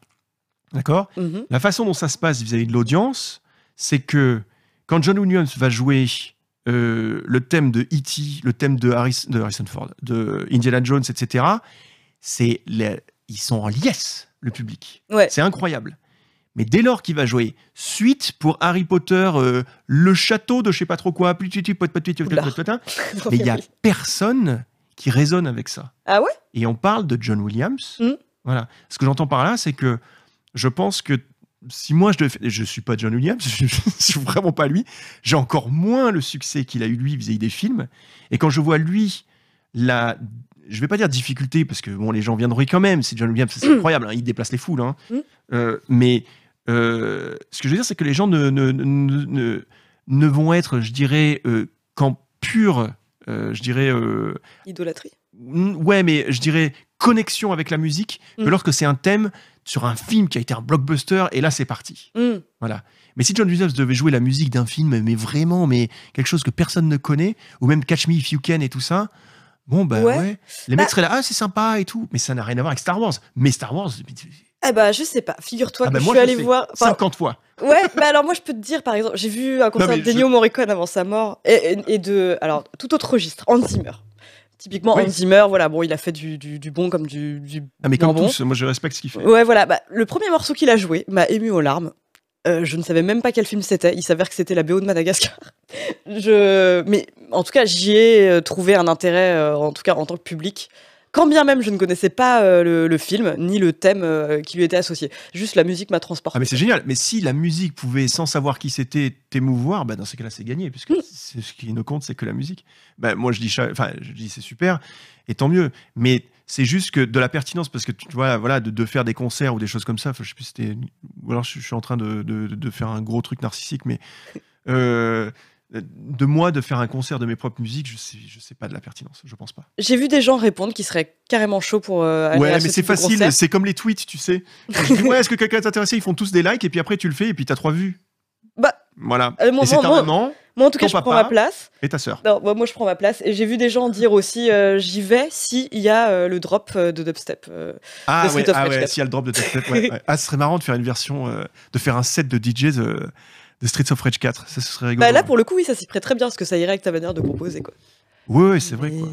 D'accord? Mhm, La façon dont ça se passe vis-à-vis de l'audience, c'est que quand John Williams va jouer euh, le thème de E.T., le thème de, Harris- de Harrison Ford, de Indiana Jones, etc., c'est ils sont en liesse, le public. ouais. C'est incroyable. Mais dès lors qu'il va jouer suite pour Harry Potter, euh, le château de je sais pas trop quoi, mais il y a personne qui résonne avec ça. Ah ouais Et on parle de John Williams. Mm. Voilà. Ce que j'entends par là, c'est que je pense que si moi je devais, je suis pas John Williams, je, je suis vraiment pas lui. J'ai encore moins le succès qu'il a eu lui vis-à-vis des films. Et quand je vois lui la, je vais pas dire difficulté parce que bon les gens viendront quand même. C'est John Williams, c'est incroyable. hein, il déplace les foules. hein. Mm. Euh, mais euh, ce que je veux dire, c'est que les gens ne, ne, ne, ne- ne vont être, je dirais, euh, qu'en pure, euh, je dirais. Idolâtrie. Mm, Ouais, mais je dirais connexion avec la musique que Mm. lorsque c'est un thème sur un film qui a été un blockbuster et là c'est parti. Hmm. Voilà. Mais si John Williams devait jouer la musique d'un film, mais vraiment, mais quelque chose que personne ne connaît, ou même Catch Me If You Can et tout ça, bon bah ouais, Ouais. les Bah- mecs seraient là, ah c'est sympa et tout, mais ça n'a rien à voir avec Star Wars. Mais Star Wars, Eh bah, je sais pas. Figure-toi ah que bah, je suis allée voir. enfin, 50 fois. Ouais, bah alors moi je peux te dire par exemple, j'ai vu un concert mais de je- d'Ennio Morricone avant sa mort et, et- et de alors tout autre registre, Hans Zimmer. Typiquement Oui. Hans Zimmer, voilà, bon, il a fait du, du, du bon comme du, du Ah mais comme bon. tous, moi je respecte ce qu'il fait. Ouais, voilà, bah, le premier morceau qu'il a joué m'a ému aux larmes. Euh, je ne savais même pas quel film c'était. Il s'avère que c'était la BO de Madagascar. Je... Mais en tout cas, j'y ai euh, trouvé un intérêt, euh, en tout cas en tant que public. Quand bien même je ne connaissais pas euh, le, le film, ni le thème euh, qui lui était associé. Juste la musique m'a transporté. Ah mais c'est génial. Mais si la musique pouvait, sans savoir qui c'était, t'émouvoir, bah dans ces cas-là, c'est gagné, puisque Mm. c'est ce qui ne compte, c'est que la musique. Bah, moi, je dis, enfin, je dis, c'est super, et tant mieux. Mais c'est juste que de la pertinence, parce que tu vois, voilà, de, de faire des concerts ou des choses comme ça. Je sais plus, si c'était, ou alors je, je suis en train de, de- de faire un gros truc narcissique, mais euh, de moi de faire un concert de mes propres musiques, je sais, je sais pas de la pertinence. Je pense pas. J'ai vu des gens répondre qui seraient carrément chauds pour euh, aller Ouais, à mais ce c'est de facile. C'est comme les tweets, tu sais. Je dis, ouais, est-ce que quelqu'un est intéressé? Ils font tous des likes, et puis après tu le fais, et puis t'as trois vues. Bah, Voilà. Euh, moi- et c'est moi- ta moi- maman moi en tout cas, je prends ma place. et ta sœur. Non, moi, moi, je prends ma place. Et j'ai vu des gens dire aussi euh, j'y vais si il y a euh, le drop euh, de dubstep. euh. Ah The ouais, Street of ah Rage ouais, 4. s'il y a le drop de ouais, ouais. Ah, ce serait marrant de faire une version, euh, de faire un set de DJ de, Streets of Rage 4. Ça, ce serait rigolo. Bah là, pour le coup, oui, ça s'y prête très bien parce que ça irait avec ta manière de composer. Quoi. Ouais, ouais, c'est vrai. Quoi.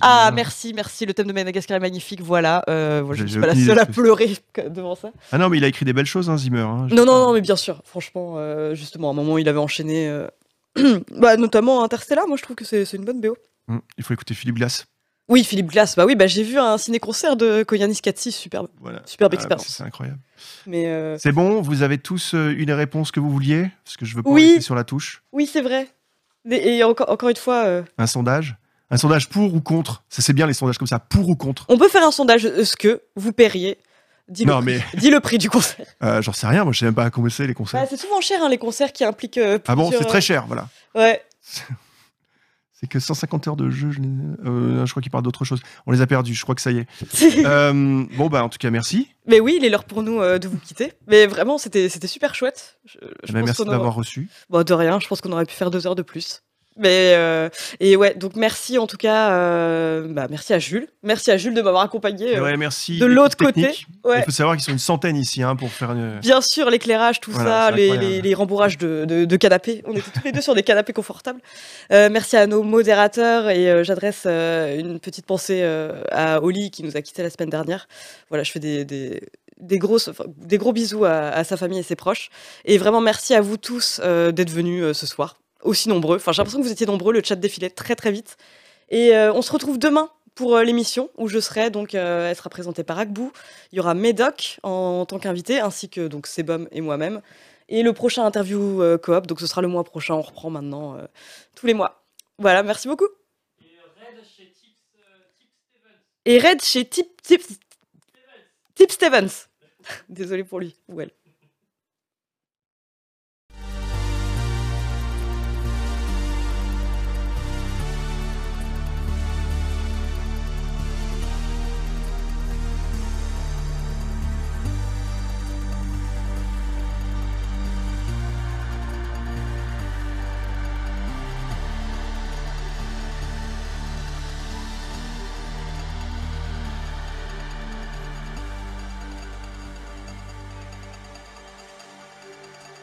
Ah, merci, merci. Le thème de Madagascar est magnifique. Voilà. Euh, je ne suis pas la seule à pleurer devant ça. Ah non, mais il a écrit des belles choses, hein, Zimmer. hein. Non, non, non, mais bien sûr. Franchement, euh, justement, à un moment, il avait enchaîné. euh, bah, notamment Interstellar, moi je trouve que c'est c'est une bonne BO. Hum, Il faut écouter Philippe Glass. Oui, Philippe Glass, bah oui, bah j'ai vu un ciné-concert de Koyanis 4-6, superbe. Voilà. Superbe Ah, expérience. C'est incroyable. Mais euh, C'est bon, vous avez tous euh, eu les réponses que vous vouliez Parce que je veux pas Oui. rester sur la touche. oui, c'est vrai. Et, et encore, encore une fois, euh, Un sondage Un sondage pour ou contre Ça, c'est bien les sondages comme ça. Pour ou contre on peut faire un sondage. Est-ce que vous paieriez Dis le, Non, prix. mais Dis le prix du concert. euh, j'en sais rien. Moi, je sais même pas à combien c'est les Bah, concerts. c'est souvent cher, hein, les concerts qui impliquent. euh, ah bon, c'est très cher, voilà. Ouais. C'est que 150 heures de jeu, je, euh, je crois qu'il parle d'autre chose. On les a perdus, je crois que ça y est. Euh, bon, bah, en tout cas, merci. Mais oui, il est l'heure pour nous euh, de vous quitter. Mais vraiment, c'était super chouette. Je, je ben, pense merci m'avoir reçu. Bon, de rien, je pense qu'on aurait pu faire deux heures de plus. Mais euh, et ouais, donc merci en tout cas, euh, bah, merci à Jules, merci à Jules de m'avoir accompagné. euh, Ouais, merci. de l'autre côté, ouais. Il faut savoir qu'ils sont une centaine ici hein, pour faire une. Bien sûr, l'éclairage, tout Voilà, ça, les, incroyable. les, les rembourrages de, de, de canapés. On était tous les deux sur des canapés confortables. Merci à nos modérateurs et j'adresse une petite pensée à Oli qui nous a quittés la semaine dernière. Voilà, je fais des, des, enfin, des gros bisous à, à sa famille et ses proches. Et vraiment merci à vous tous euh, d'être venus euh, ce soir, aussi nombreux. Enfin, j'ai l'impression que vous étiez nombreux, le chat défilait très très vite. Et euh, on se retrouve demain pour euh, l'émission où je serai donc euh, elle sera présentée par Agbou. Il y aura Médoc en, tant qu'invité ainsi que donc Sebum et moi-même. Et le prochain interview euh, coop, donc ce sera le mois prochain. On reprend maintenant tous les mois. Voilà, merci beaucoup. Et Red chez Tip Tip Tip Stevens. Désolé pour lui ou elle.